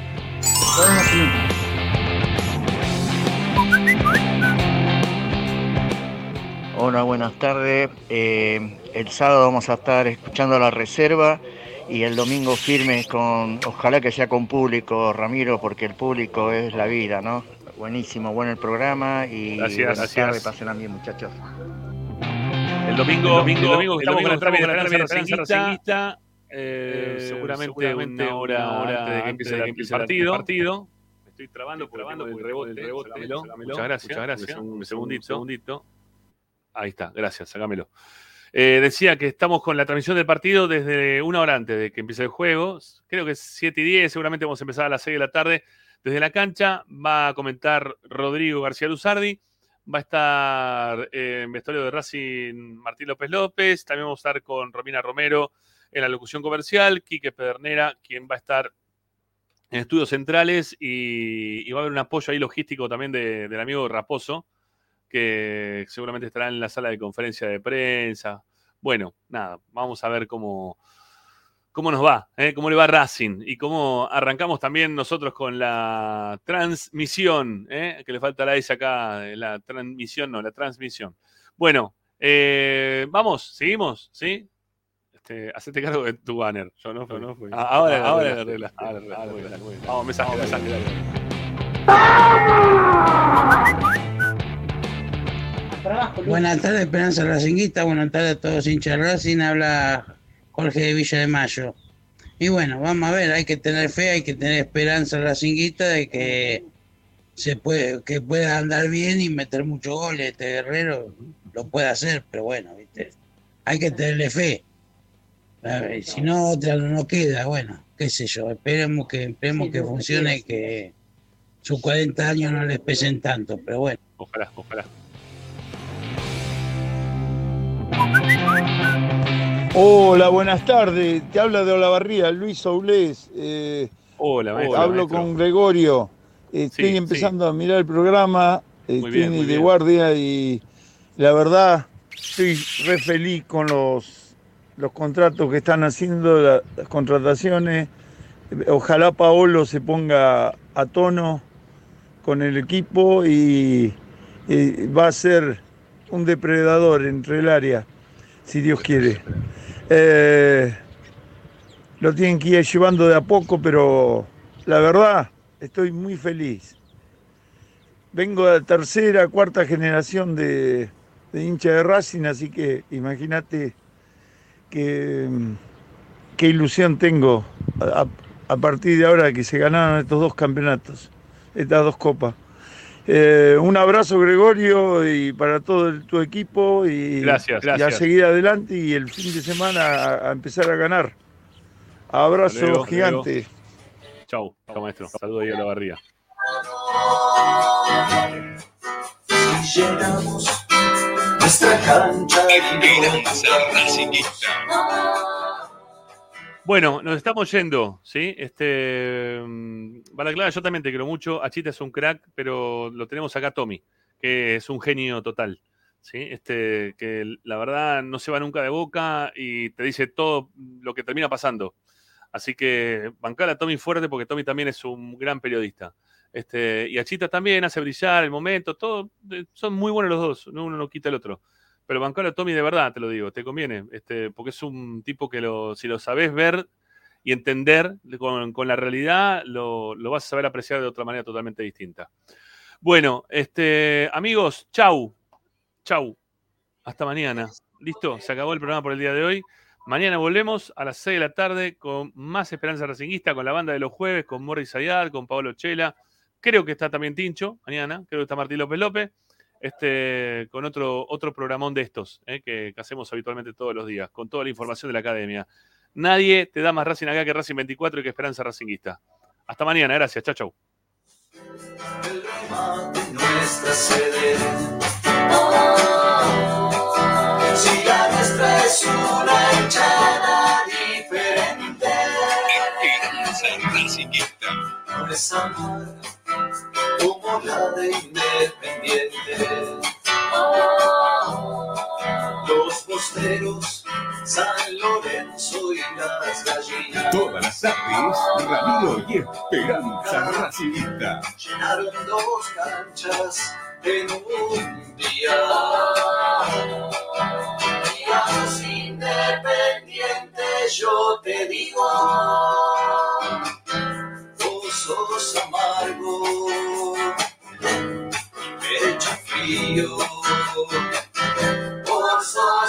Speaker 16: Hola, buenas tardes. Eh, el sábado vamos a estar escuchando la reserva y el domingo firme con, ojalá que sea con público, Ramiro, porque el público es la vida, ¿no? Buenísimo, bueno el programa y
Speaker 1: Gracias, gracias.
Speaker 16: pásenla bien, muchachos.
Speaker 1: El domingo, el domingo, el domingo estamos con el trámite de la
Speaker 16: Esperanza Racinguista.
Speaker 1: Racinguista. Eh, seguramente,
Speaker 16: seguramente
Speaker 1: una hora,
Speaker 16: una hora
Speaker 1: antes de que empiece
Speaker 16: de
Speaker 1: el,
Speaker 16: que empiece el
Speaker 1: partido.
Speaker 16: partido.
Speaker 1: Me estoy trabando, porque trabando por el rebote. el rebote. Muchas gracias. Muchas gracias. Un segundito. segundito. Ahí está, gracias, sácamelo. Eh, decía que estamos con la transmisión del partido desde una hora antes de que empiece el juego. Creo que es 7 y 10, seguramente vamos a empezar a las 6 de la tarde. Desde la cancha va a comentar Rodrigo García Luzardi. Va a estar eh, en vestuario de Racing Martín López López. También vamos a estar con Romina Romero en la locución comercial. Quique Pedernera, quien va a estar en estudios centrales. Y, va a haber un apoyo ahí logístico también de- del amigo Raposo, que seguramente estará en la sala de conferencia de prensa Bueno, nada, vamos a ver cómo, cómo nos va, ¿eh? cómo le va Racing y cómo arrancamos también nosotros con la transmisión, ¿eh? que le falta la S acá, eh, la transmisión, no, la transmisión. Bueno, eh, vamos, seguimos, ¿sí? Este, hacete cargo de tu banner. Yo no fui.
Speaker 17: no fui.
Speaker 1: Ah, ahora,
Speaker 17: Ah,
Speaker 1: ahora. Vamos, mensaje, mensaje, dale.
Speaker 18: Buenas tardes, Esperanza Racinguista. Buenas tardes a todos hinchas de Racing. Habla Jorge de Villa de Mayo. Y bueno, vamos a ver, hay que tener fe, hay que tener esperanza Racinguista de que se puede, que pueda andar bien y meter muchos goles. Este guerrero lo puede hacer, pero bueno, ¿viste? hay que tenerle fe. A ver, si no, otra no queda. Bueno, qué sé yo, esperemos que, esperemos que funcione y que sus 40 años no les pesen tanto, pero bueno.
Speaker 1: Ojalá, ojalá.
Speaker 19: Hola, buenas tardes. Te habla de Olavarría, Luis Aulés. Eh,
Speaker 1: Hola, maestro.
Speaker 19: hablo
Speaker 1: maestro.
Speaker 19: con Gregorio. Estoy
Speaker 1: Sí,
Speaker 19: empezando a mirar el programa.
Speaker 1: Muy
Speaker 19: Estoy
Speaker 1: bien,
Speaker 19: de
Speaker 1: bien.
Speaker 19: guardia y la verdad estoy re feliz con los, los contratos que están haciendo, la- las contrataciones. Ojalá Paolo se ponga a tono con el equipo y, y va a ser un depredador entre el área, si Dios quiere. Eh, lo tienen que ir llevando de a poco, pero la verdad estoy muy feliz. Vengo de tercera, cuarta generación de, hincha de Racing, así que imagínate mm, qué ilusión tengo a, a partir de ahora que se ganaron estos dos campeonatos, estas dos copas. Eh, un abrazo Gregorio y para todo el- tu equipo y,
Speaker 1: Gracias,
Speaker 19: y a
Speaker 1: gracias.
Speaker 19: seguir adelante y el fin de semana a, a empezar a ganar. Abrazo
Speaker 1: luego,
Speaker 19: gigante.
Speaker 1: Chau, chau, maestro. Saludos ahí a la barriga.
Speaker 20: Llenamos nuestra cancha
Speaker 1: Bueno, nos estamos yendo, ¿sí? Este, mm, Balaclava, yo también te quiero mucho. Achita es un crack, pero lo tenemos acá Tommy, que es un genio total, ¿sí? Este, que la verdad no se va nunca de boca y te dice todo lo que termina pasando. Así que bancar a Tommy fuerte porque Tommy también es un gran periodista. Este, y Achita también hace brillar el momento, todo, eh, son muy buenos los dos, no uno no quita el otro. Pero bancar a Tommy de verdad, te lo digo, te conviene, este, porque es un tipo que lo, si lo sabes ver y entender con, la realidad, lo, lo vas a saber apreciar de otra manera totalmente distinta. Bueno, este, amigos, chau, chau, hasta mañana. Listo, se acabó el programa por el día de hoy. Mañana volvemos a las 6 de la tarde con más Esperanza Racinguista, con la banda de los jueves, con Morris Ayad, con Pablo Chela. Creo que está también Tincho mañana, creo que está Martín López López, este, con otro, otro programón de estos eh, que, que hacemos habitualmente todos los días, con toda la información de la academia. Nadie te da más Racing acá que Racing 24 y que Esperanza Racinguista. Hasta mañana, gracias, chao,
Speaker 20: sede. Si la nuestra es una hinchada diferente, no es amar como la de Independiente. Los posteros, San Lorenzo y las gallinas.
Speaker 2: Todas las tardes, Ramiro y Esperanza Racingista.
Speaker 20: llenaron dos canchas en un día. Los independientes yo te digo, vos sos You. Por sua